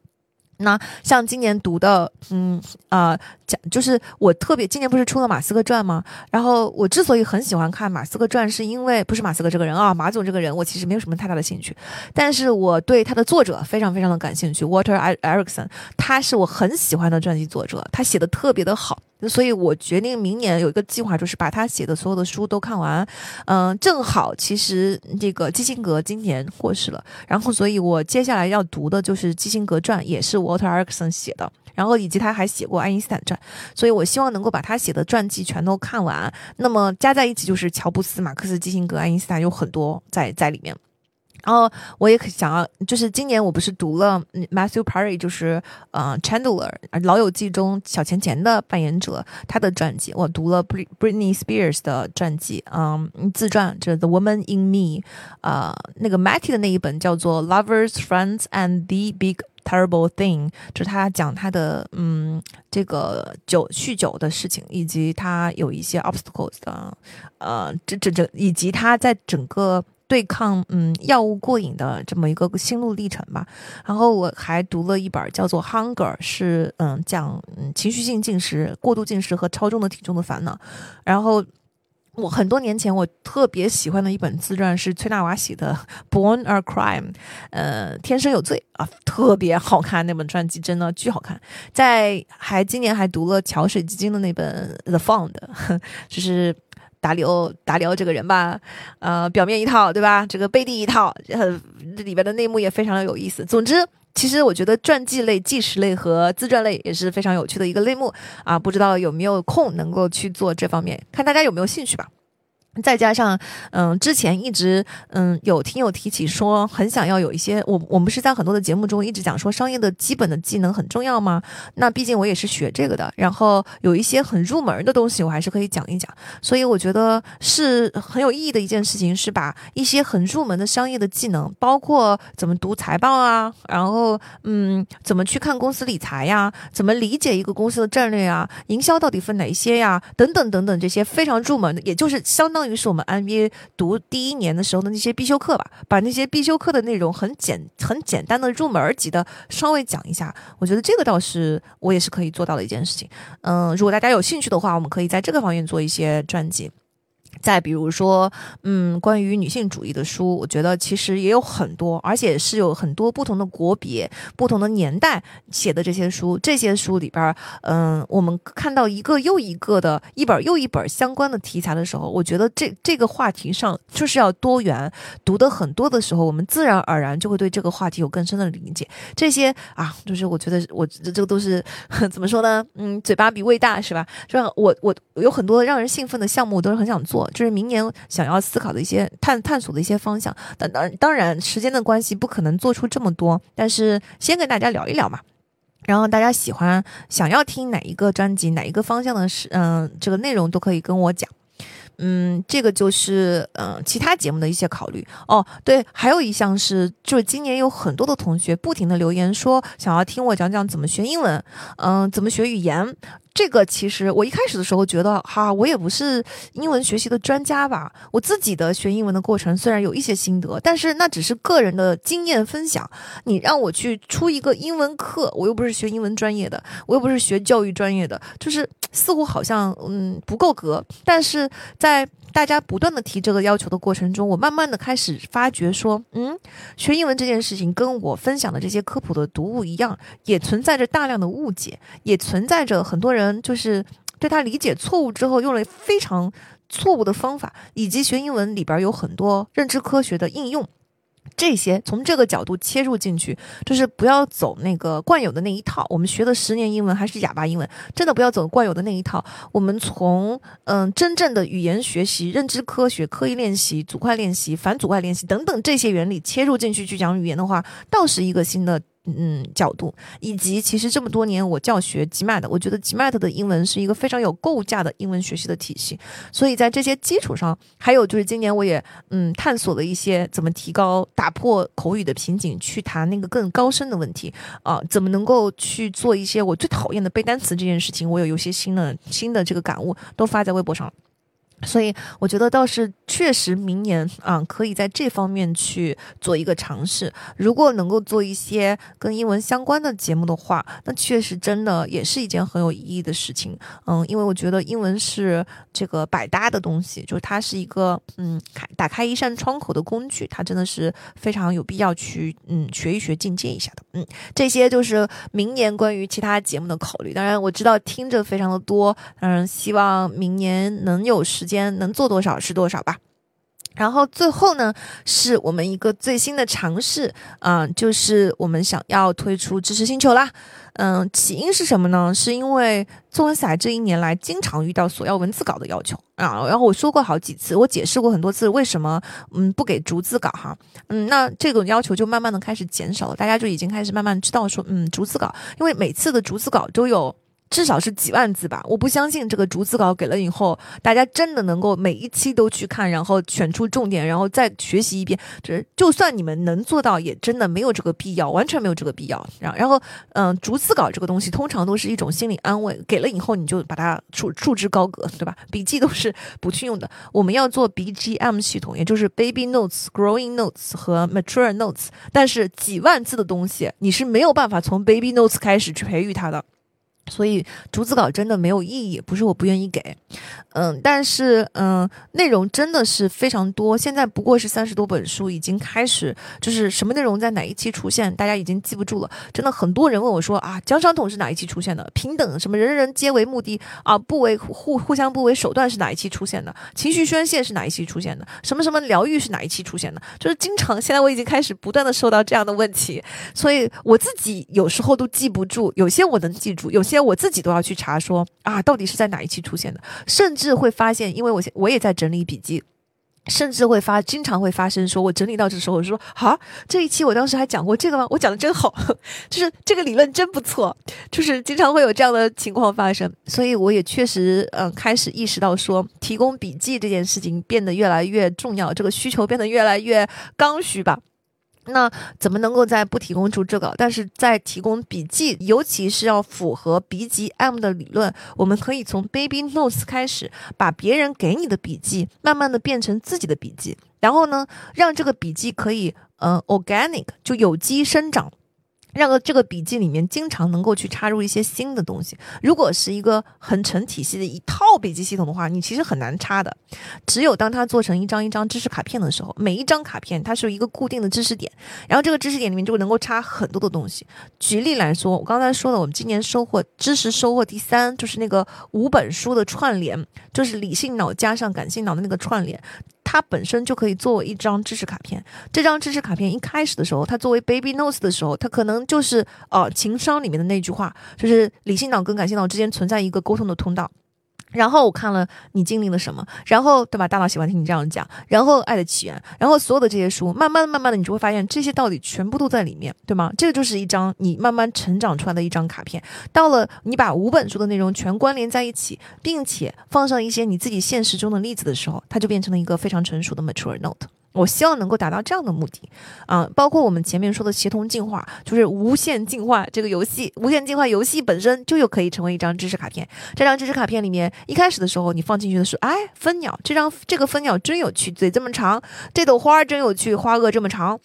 那像今年读的，嗯啊，讲就是我特别今年不是出了马斯克传吗？然后我之所以很喜欢看马斯克传，是因为不是马斯克这个人啊，马总这个人我其实没有什么太大的兴趣，但是我对他的作者非常非常的感兴趣，Water Erickson，他是我很喜欢的传记作者，他写的特别的好。所以我决定明年有一个计划，就是把他写的所有的书都看完。嗯，正好其实这个基辛格今年过世了，然后所以我接下来要读的就是基辛格传，也是 Walter Erickson 写的，然后以及他还写过爱因斯坦传，所以我希望能够把他写的传记全都看完。那么加在一起就是乔布斯、马克思、基辛格、爱因斯坦有很多在在里面。然后我也想要，就是今年我不是读了 Matthew Perry，就是呃 Chandler 老友记中小钱钱的扮演者他的传记，我读了 Britney Spears 的传记，嗯，自传就是 The Woman in Me，呃，那个 Matty 的那一本叫做 Lovers, Friends and the Big Terrible Thing，就是他讲他的嗯这个酒酗酒的事情，以及他有一些 obstacles 的，呃，这这这以及他在整个。对抗嗯药物过瘾的这么一个心路历程吧，然后我还读了一本叫做《Hunger》，是嗯讲嗯情绪性进食、过度进食和超重的体重的烦恼。然后我很多年前我特别喜欢的一本自传是崔纳瓦写的《Born a Crime》，呃，天生有罪啊，特别好看那本传记，真的巨好看。在还今年还读了桥水基金的那本《The Found》，就是。达里欧，达里欧这个人吧，呃，表面一套，对吧？这个背地一套，呃，这里边的内幕也非常的有意思。总之，其实我觉得传记类、纪实类和自传类也是非常有趣的一个类目啊。不知道有没有空能够去做这方面，看大家有没有兴趣吧。再加上，嗯，之前一直，嗯，有听友提起说，很想要有一些，我我们是在很多的节目中一直讲说，商业的基本的技能很重要吗？那毕竟我也是学这个的，然后有一些很入门的东西，我还是可以讲一讲。所以我觉得是很有意义的一件事情，是把一些很入门的商业的技能，包括怎么读财报啊，然后，嗯，怎么去看公司理财呀，怎么理解一个公司的战略啊，营销到底分哪一些呀，等等等等这些非常入门的，也就是相当。于是我们 MBA 读第一年的时候的那些必修课吧，把那些必修课的内容很简很简单的入门级的稍微讲一下，我觉得这个倒是我也是可以做到的一件事情。嗯，如果大家有兴趣的话，我们可以在这个方面做一些专辑。再比如说，嗯，关于女性主义的书，我觉得其实也有很多，而且是有很多不同的国别、不同的年代写的这些书。这些书里边，嗯，我们看到一个又一个的一本又一本相关的题材的时候，我觉得这这个话题上就是要多元。读的很多的时候，我们自然而然就会对这个话题有更深的理解。这些啊，就是我觉得我这个都是 怎么说呢？嗯，嘴巴比胃大是吧？是吧？我我有很多让人兴奋的项目，我都是很想做。就是明年想要思考的一些探探索的一些方向，当当当然时间的关系不可能做出这么多，但是先跟大家聊一聊嘛。然后大家喜欢想要听哪一个专辑，哪一个方向的是嗯这个内容都可以跟我讲。嗯，这个就是嗯其他节目的一些考虑哦。对，还有一项是，就是今年有很多的同学不停的留言说想要听我讲讲怎么学英文，嗯，怎么学语言。这个其实我一开始的时候觉得哈，我也不是英文学习的专家吧。我自己的学英文的过程虽然有一些心得，但是那只是个人的经验分享。你让我去出一个英文课，我又不是学英文专业的，我又不是学教育专业的，就是似乎好像嗯不够格。但是在大家不断的提这个要求的过程中，我慢慢的开始发觉说，嗯，学英文这件事情跟我分享的这些科普的读物一样，也存在着大量的误解，也存在着很多人就是对他理解错误之后用了非常错误的方法，以及学英文里边有很多认知科学的应用。这些从这个角度切入进去，就是不要走那个惯有的那一套。我们学了十年英文还是哑巴英文，真的不要走惯有的那一套。我们从嗯真正的语言学习、认知科学、刻意练习、组块练习、反组块练习等等这些原理切入进去去讲语言的话，倒是一个新的。嗯，角度以及其实这么多年我教学 GMAT，我觉得 GMAT 的英文是一个非常有构架的英文学习的体系。所以在这些基础上，还有就是今年我也嗯探索了一些怎么提高、打破口语的瓶颈，去谈那个更高深的问题啊，怎么能够去做一些我最讨厌的背单词这件事情，我有有些新的新的这个感悟，都发在微博上了。所以我觉得倒是确实明年啊，可以在这方面去做一个尝试。如果能够做一些跟英文相关的节目的话，那确实真的也是一件很有意义的事情。嗯，因为我觉得英文是这个百搭的东西，就是它是一个嗯开打开一扇窗口的工具，它真的是非常有必要去嗯学一学、进阶一下的。嗯，这些就是明年关于其他节目的考虑。当然我知道听着非常的多，嗯，希望明年能有时。间能做多少是多少吧，然后最后呢，是我们一个最新的尝试，嗯，就是我们想要推出知识星球啦，嗯，起因是什么呢？是因为作文赛这一年来经常遇到索要文字稿的要求啊，然后我说过好几次，我解释过很多次为什么嗯不给逐字稿哈，嗯，那这个要求就慢慢的开始减少了，大家就已经开始慢慢知道说，嗯，逐字稿，因为每次的逐字稿都有。至少是几万字吧，我不相信这个逐字稿给了以后，大家真的能够每一期都去看，然后选出重点，然后再学习一遍。就是就算你们能做到，也真的没有这个必要，完全没有这个必要。然然后，嗯，逐字稿这个东西通常都是一种心理安慰，给了以后你就把它束束之高阁，对吧？笔记都是不去用的。我们要做 BGM 系统，也就是 Baby Notes、Growing Notes 和 Mature Notes。但是几万字的东西，你是没有办法从 Baby Notes 开始去培育它的。所以逐字稿真的没有意义，不是我不愿意给，嗯，但是嗯，内容真的是非常多。现在不过是三十多本书，已经开始就是什么内容在哪一期出现，大家已经记不住了。真的很多人问我说啊，奖赏桶是哪一期出现的？平等什么人人皆为目的啊，不为互互相不为手段是哪一期出现的？情绪宣泄是哪一期出现的？什么什么疗愈是哪一期出现的？就是经常现在我已经开始不断的受到这样的问题，所以我自己有时候都记不住，有些我能记住，有些。连我自己都要去查，说啊，到底是在哪一期出现的？甚至会发现，因为我我也在整理笔记，甚至会发，经常会发生，说我整理到这时候，我说啊，这一期我当时还讲过这个吗？我讲的真好，就是这个理论真不错，就是经常会有这样的情况发生。所以我也确实，嗯，开始意识到说，提供笔记这件事情变得越来越重要，这个需求变得越来越刚需吧。那怎么能够在不提供出这个，但是在提供笔记，尤其是要符合 B G M 的理论，我们可以从 Baby Notes 开始，把别人给你的笔记慢慢的变成自己的笔记，然后呢，让这个笔记可以呃 organic 就有机生长。让这个笔记里面经常能够去插入一些新的东西。如果是一个很成体系的一套笔记系统的话，你其实很难插的。只有当它做成一张一张知识卡片的时候，每一张卡片它是一个固定的知识点，然后这个知识点里面就能够插很多的东西。举例来说，我刚才说的，我们今年收获知识收获第三，就是那个五本书的串联，就是理性脑加上感性脑的那个串联。它本身就可以作为一张知识卡片。这张知识卡片一开始的时候，它作为 baby Nose 的时候，它可能就是呃情商里面的那句话，就是理性脑跟感性脑之间存在一个沟通的通道。然后我看了你经历了什么，然后对吧？大脑喜欢听你这样讲。然后《爱的起源》，然后所有的这些书，慢慢慢慢的，你就会发现这些道理全部都在里面，对吗？这个就是一张你慢慢成长出来的一张卡片。到了你把五本书的内容全关联在一起，并且放上一些你自己现实中的例子的时候，它就变成了一个非常成熟的 mature note。我希望能够达到这样的目的，啊，包括我们前面说的协同进化，就是无限进化这个游戏，无限进化游戏本身就又可以成为一张知识卡片。这张知识卡片里面，一开始的时候你放进去的是，哎，蜂鸟，这张这个蜂鸟真有趣，嘴这么长，这朵花儿真有趣，花萼这么长。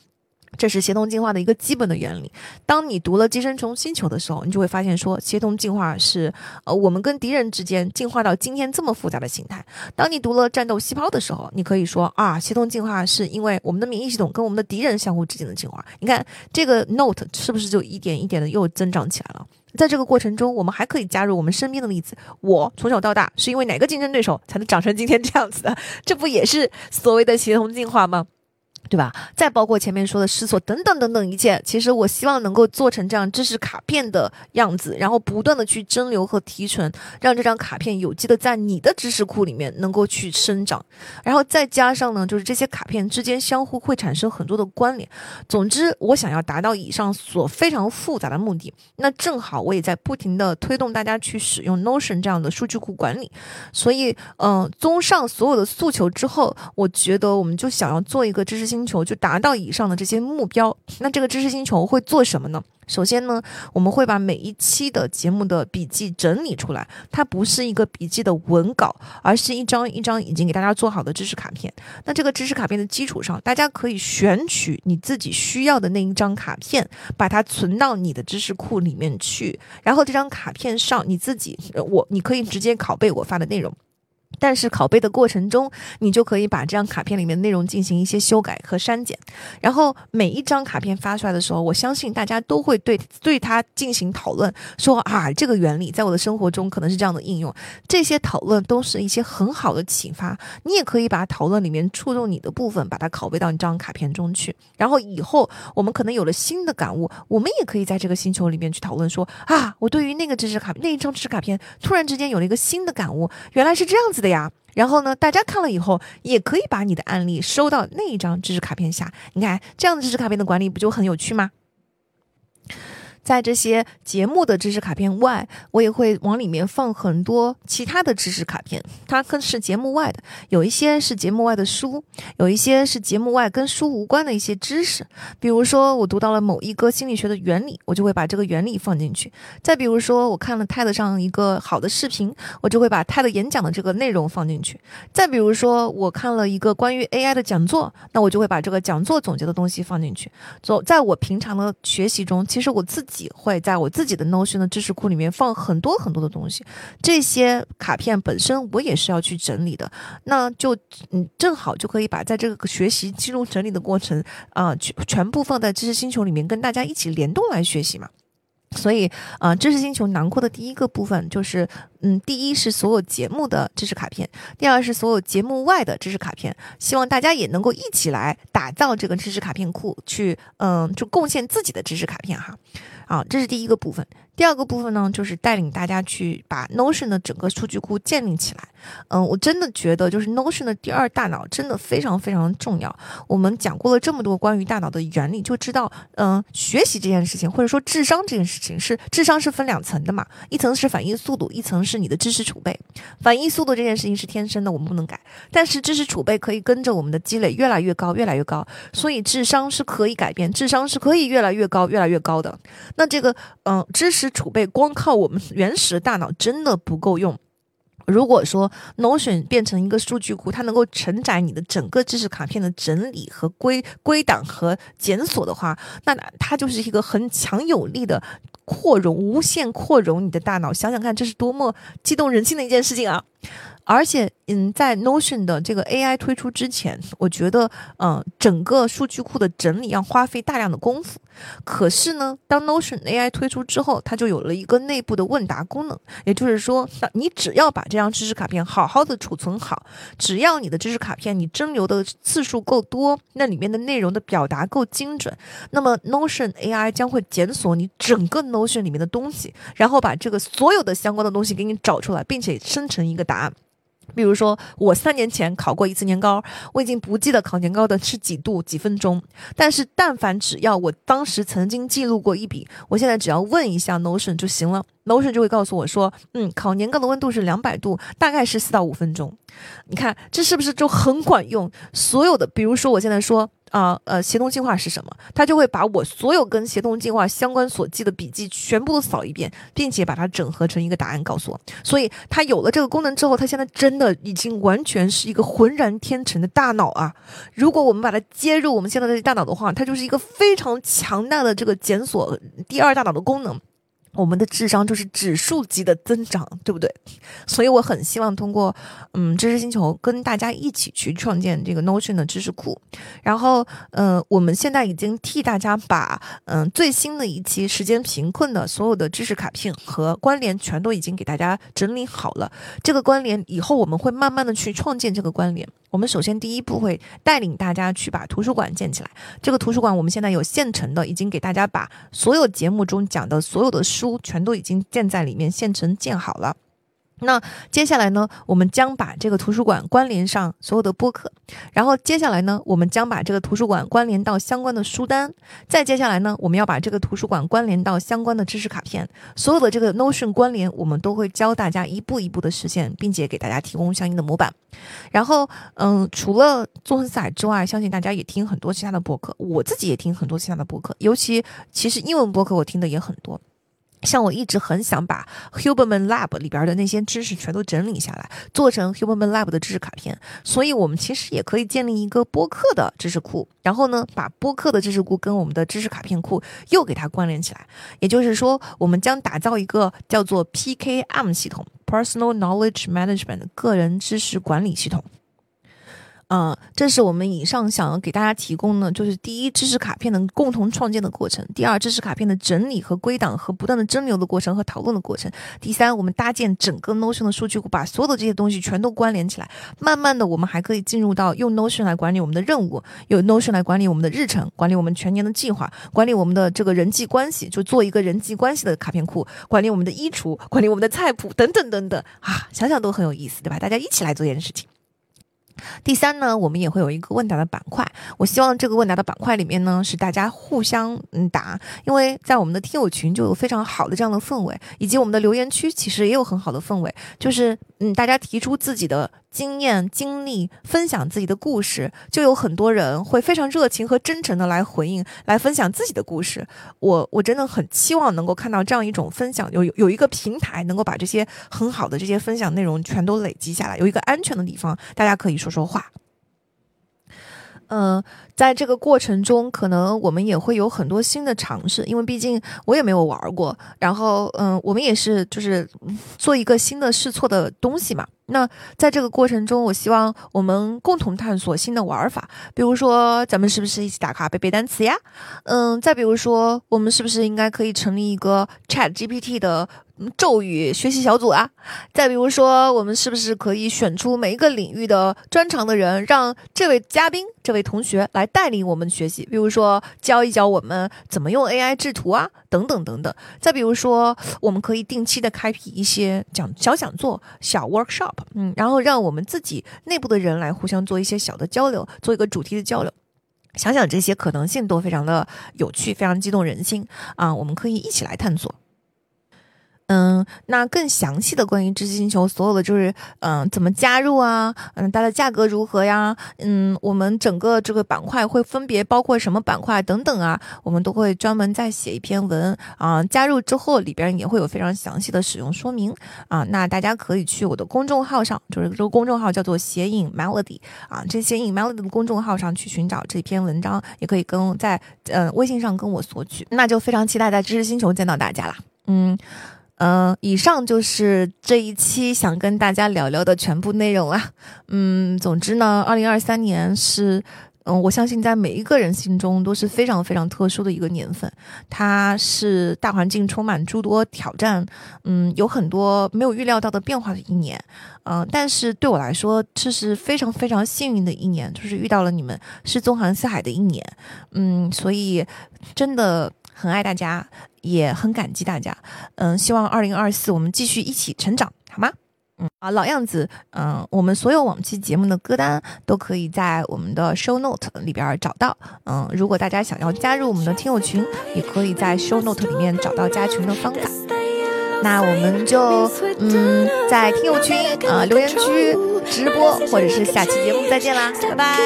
这是协同进化的一个基本的原理。当你读了《寄生虫星球》的时候，你就会发现说，协同进化是呃我们跟敌人之间进化到今天这么复杂的形态。当你读了《战斗细胞》的时候，你可以说啊，协同进化是因为我们的免疫系统跟我们的敌人相互之间的进化。你看这个 note 是不是就一点一点的又增长起来了？在这个过程中，我们还可以加入我们身边的例子。我从小到大是因为哪个竞争对手才能长成今天这样子的？这不也是所谓的协同进化吗？对吧？再包括前面说的思索等等等等一切，其实我希望能够做成这样知识卡片的样子，然后不断的去蒸馏和提纯，让这张卡片有机的在你的知识库里面能够去生长，然后再加上呢，就是这些卡片之间相互会产生很多的关联。总之，我想要达到以上所非常复杂的目的，那正好我也在不停的推动大家去使用 Notion 这样的数据库管理。所以，嗯，综上所有的诉求之后，我觉得我们就想要做一个知识星。球就达到以上的这些目标，那这个知识星球会做什么呢？首先呢，我们会把每一期的节目的笔记整理出来，它不是一个笔记的文稿，而是一张一张已经给大家做好的知识卡片。那这个知识卡片的基础上，大家可以选取你自己需要的那一张卡片，把它存到你的知识库里面去。然后这张卡片上，你自己我你可以直接拷贝我发的内容。但是拷贝的过程中，你就可以把这张卡片里面内容进行一些修改和删减。然后每一张卡片发出来的时候，我相信大家都会对对它进行讨论，说啊，这个原理在我的生活中可能是这样的应用。这些讨论都是一些很好的启发。你也可以把讨论里面触动你的部分，把它拷贝到你这张卡片中去。然后以后我们可能有了新的感悟，我们也可以在这个星球里面去讨论说啊，我对于那个知识卡那一张知识卡片突然之间有了一个新的感悟，原来是这样子的呀。然后呢，大家看了以后，也可以把你的案例收到那一张知识卡片下。你看，这样的知识卡片的管理不就很有趣吗？在这些节目的知识卡片外，我也会往里面放很多其他的知识卡片，它更是节目外的。有一些是节目外的书，有一些是节目外跟书无关的一些知识。比如说，我读到了某一个心理学的原理，我就会把这个原理放进去。再比如说，我看了 TED 上一个好的视频，我就会把 TED 演讲的这个内容放进去。再比如说，我看了一个关于 AI 的讲座，那我就会把这个讲座总结的东西放进去。走，在我平常的学习中，其实我自己。己会在我自己的 Notion 的知识库里面放很多很多的东西，这些卡片本身我也是要去整理的，那就嗯正好就可以把在这个学习记录整理的过程啊全全部放在知识星球里面跟大家一起联动来学习嘛。所以，呃，知识星球囊括的第一个部分就是，嗯，第一是所有节目的知识卡片，第二是所有节目外的知识卡片。希望大家也能够一起来打造这个知识卡片库，去，嗯，就贡献自己的知识卡片哈。啊，这是第一个部分。第二个部分呢，就是带领大家去把 Notion 的整个数据库建立起来。嗯，我真的觉得，就是 Notion 的第二大脑真的非常非常重要。我们讲过了这么多关于大脑的原理，就知道，嗯，学习这件事情，或者说智商这件事情，是智商是分两层的嘛？一层是反应速度，一层是你的知识储备。反应速度这件事情是天生的，我们不能改。但是知识储备可以跟着我们的积累越来越高，越来越高。所以智商是可以改变，智商是可以越来越高，越来越高的。那那这个，嗯，知识储备光靠我们 原始大脑真的不够用。如果说 Notion 变成一个数据库，它能够承载你的整个知识卡片的整理和归归档和检索的话，那它就是一个很强有力的扩容、无限扩容你的大脑。想想看，这是多么激动人心的一件事情啊！而且，嗯，在 Notion 的这个 AI 推出之前，我觉得，嗯，整个数据库的整理要花费大量的功夫。可是呢，当 Notion AI 推出之后，它就有了一个内部的问答功能，也就是说，你只要把这张知识卡片好好的储存好，只要你的知识卡片你蒸馏的次数够多，那里面的内容的表达够精准，那么 Notion AI 将会检索你整个 Notion 里面的东西，然后把这个所有的相关的东西给你找出来，并且生成一个答案。比如说，我三年前烤过一次年糕，我已经不记得烤年糕的是几度几分钟。但是，但凡只要我当时曾经记录过一笔，我现在只要问一下 Notion 就行了，Notion 就会告诉我说，嗯，烤年糕的温度是两百度，大概是四到五分钟。你看，这是不是就很管用？所有的，比如说我现在说。啊，呃，协同进化是什么？它就会把我所有跟协同进化相关所记的笔记全部都扫一遍，并且把它整合成一个答案告诉我。所以它有了这个功能之后，它现在真的已经完全是一个浑然天成的大脑啊！如果我们把它接入我们现在的大脑的话，它就是一个非常强大的这个检索第二大脑的功能。我们的智商就是指数级的增长，对不对？所以我很希望通过嗯知识星球跟大家一起去创建这个 Notion 的知识库。然后，嗯，我们现在已经替大家把嗯最新的一期时间贫困的所有的知识卡片和关联全都已经给大家整理好了。这个关联以后我们会慢慢的去创建这个关联。我们首先第一步会带领大家去把图书馆建起来。这个图书馆我们现在有现成的，已经给大家把所有节目中讲的所有的书全都已经建在里面，现成建好了。那接下来呢，我们将把这个图书馆关联上所有的播客，然后接下来呢，我们将把这个图书馆关联到相关的书单，再接下来呢，我们要把这个图书馆关联到相关的知识卡片，所有的这个 Notion 关联，我们都会教大家一步一步的实现，并且给大家提供相应的模板。然后，嗯，除了纵横四海之外，相信大家也听很多其他的播客，我自己也听很多其他的播客，尤其其实英文播客我听的也很多。像我一直很想把 Huberman Lab 里边的那些知识全都整理下来，做成 Huberman Lab 的知识卡片。所以，我们其实也可以建立一个播客的知识库，然后呢，把播客的知识库跟我们的知识卡片库又给它关联起来。也就是说，我们将打造一个叫做 PKM 系统 （Personal Knowledge Management） 个人知识管理系统。嗯，这是我们以上想要给大家提供的，就是第一，知识卡片的共同创建的过程；第二，知识卡片的整理和归档和不断的蒸馏的过程和讨论的过程；第三，我们搭建整个 Notion 的数据库，把所有的这些东西全都关联起来。慢慢的，我们还可以进入到用 Notion 来管理我们的任务，用 Notion 来管理我们的日程，管理我们全年的计划，管理我们的这个人际关系，就做一个人际关系的卡片库，管理我们的衣橱，管理我们的菜谱，等等等等啊，想想都很有意思，对吧？大家一起来做这件事情。第三呢，我们也会有一个问答的板块。我希望这个问答的板块里面呢，是大家互相嗯答，因为在我们的听友群就有非常好的这样的氛围，以及我们的留言区其实也有很好的氛围，就是嗯大家提出自己的。经验、经历，分享自己的故事，就有很多人会非常热情和真诚的来回应，来分享自己的故事。我我真的很期望能够看到这样一种分享，有有一个平台能够把这些很好的这些分享内容全都累积下来，有一个安全的地方，大家可以说说话。嗯，在这个过程中，可能我们也会有很多新的尝试，因为毕竟我也没有玩过。然后，嗯，我们也是就是做一个新的试错的东西嘛。那在这个过程中，我希望我们共同探索新的玩法，比如说咱们是不是一起打卡背背单词呀？嗯，再比如说，我们是不是应该可以成立一个 Chat GPT 的？咒语学习小组啊，再比如说，我们是不是可以选出每一个领域的专长的人，让这位嘉宾、这位同学来带领我们学习？比如说，教一教我们怎么用 AI 制图啊，等等等等。再比如说，我们可以定期的开辟一些讲小讲座、小 workshop，嗯，然后让我们自己内部的人来互相做一些小的交流，做一个主题的交流。想想这些可能性都非常的有趣，非常激动人心啊！我们可以一起来探索。嗯，那更详细的关于知识星球所有的就是嗯怎么加入啊，嗯它的价格如何呀，嗯我们整个这个板块会分别包括什么板块等等啊，我们都会专门再写一篇文啊，加入之后里边也会有非常详细的使用说明啊，那大家可以去我的公众号上，就是这个公众号叫做写影 melody 啊，这写影 melody 的公众号上去寻找这篇文章，也可以跟在呃微信上跟我索取，那就非常期待在知识星球见到大家啦，嗯。嗯，以上就是这一期想跟大家聊聊的全部内容了。嗯，总之呢，二零二三年是，嗯，我相信在每一个人心中都是非常非常特殊的一个年份。它是大环境充满诸多挑战，嗯，有很多没有预料到的变化的一年。嗯，但是对我来说，这是非常非常幸运的一年，就是遇到了你们，是纵横四海的一年。嗯，所以真的很爱大家。也很感激大家，嗯，希望二零二四我们继续一起成长，好吗？嗯，啊，老样子，嗯，我们所有往期节目的歌单都可以在我们的 show note 里边找到，嗯，如果大家想要加入我们的听友群，也可以在 show note 里面找到加群的方法。那我们就，嗯，在听友群啊留言区直播，或者是下期节目再见啦，拜拜。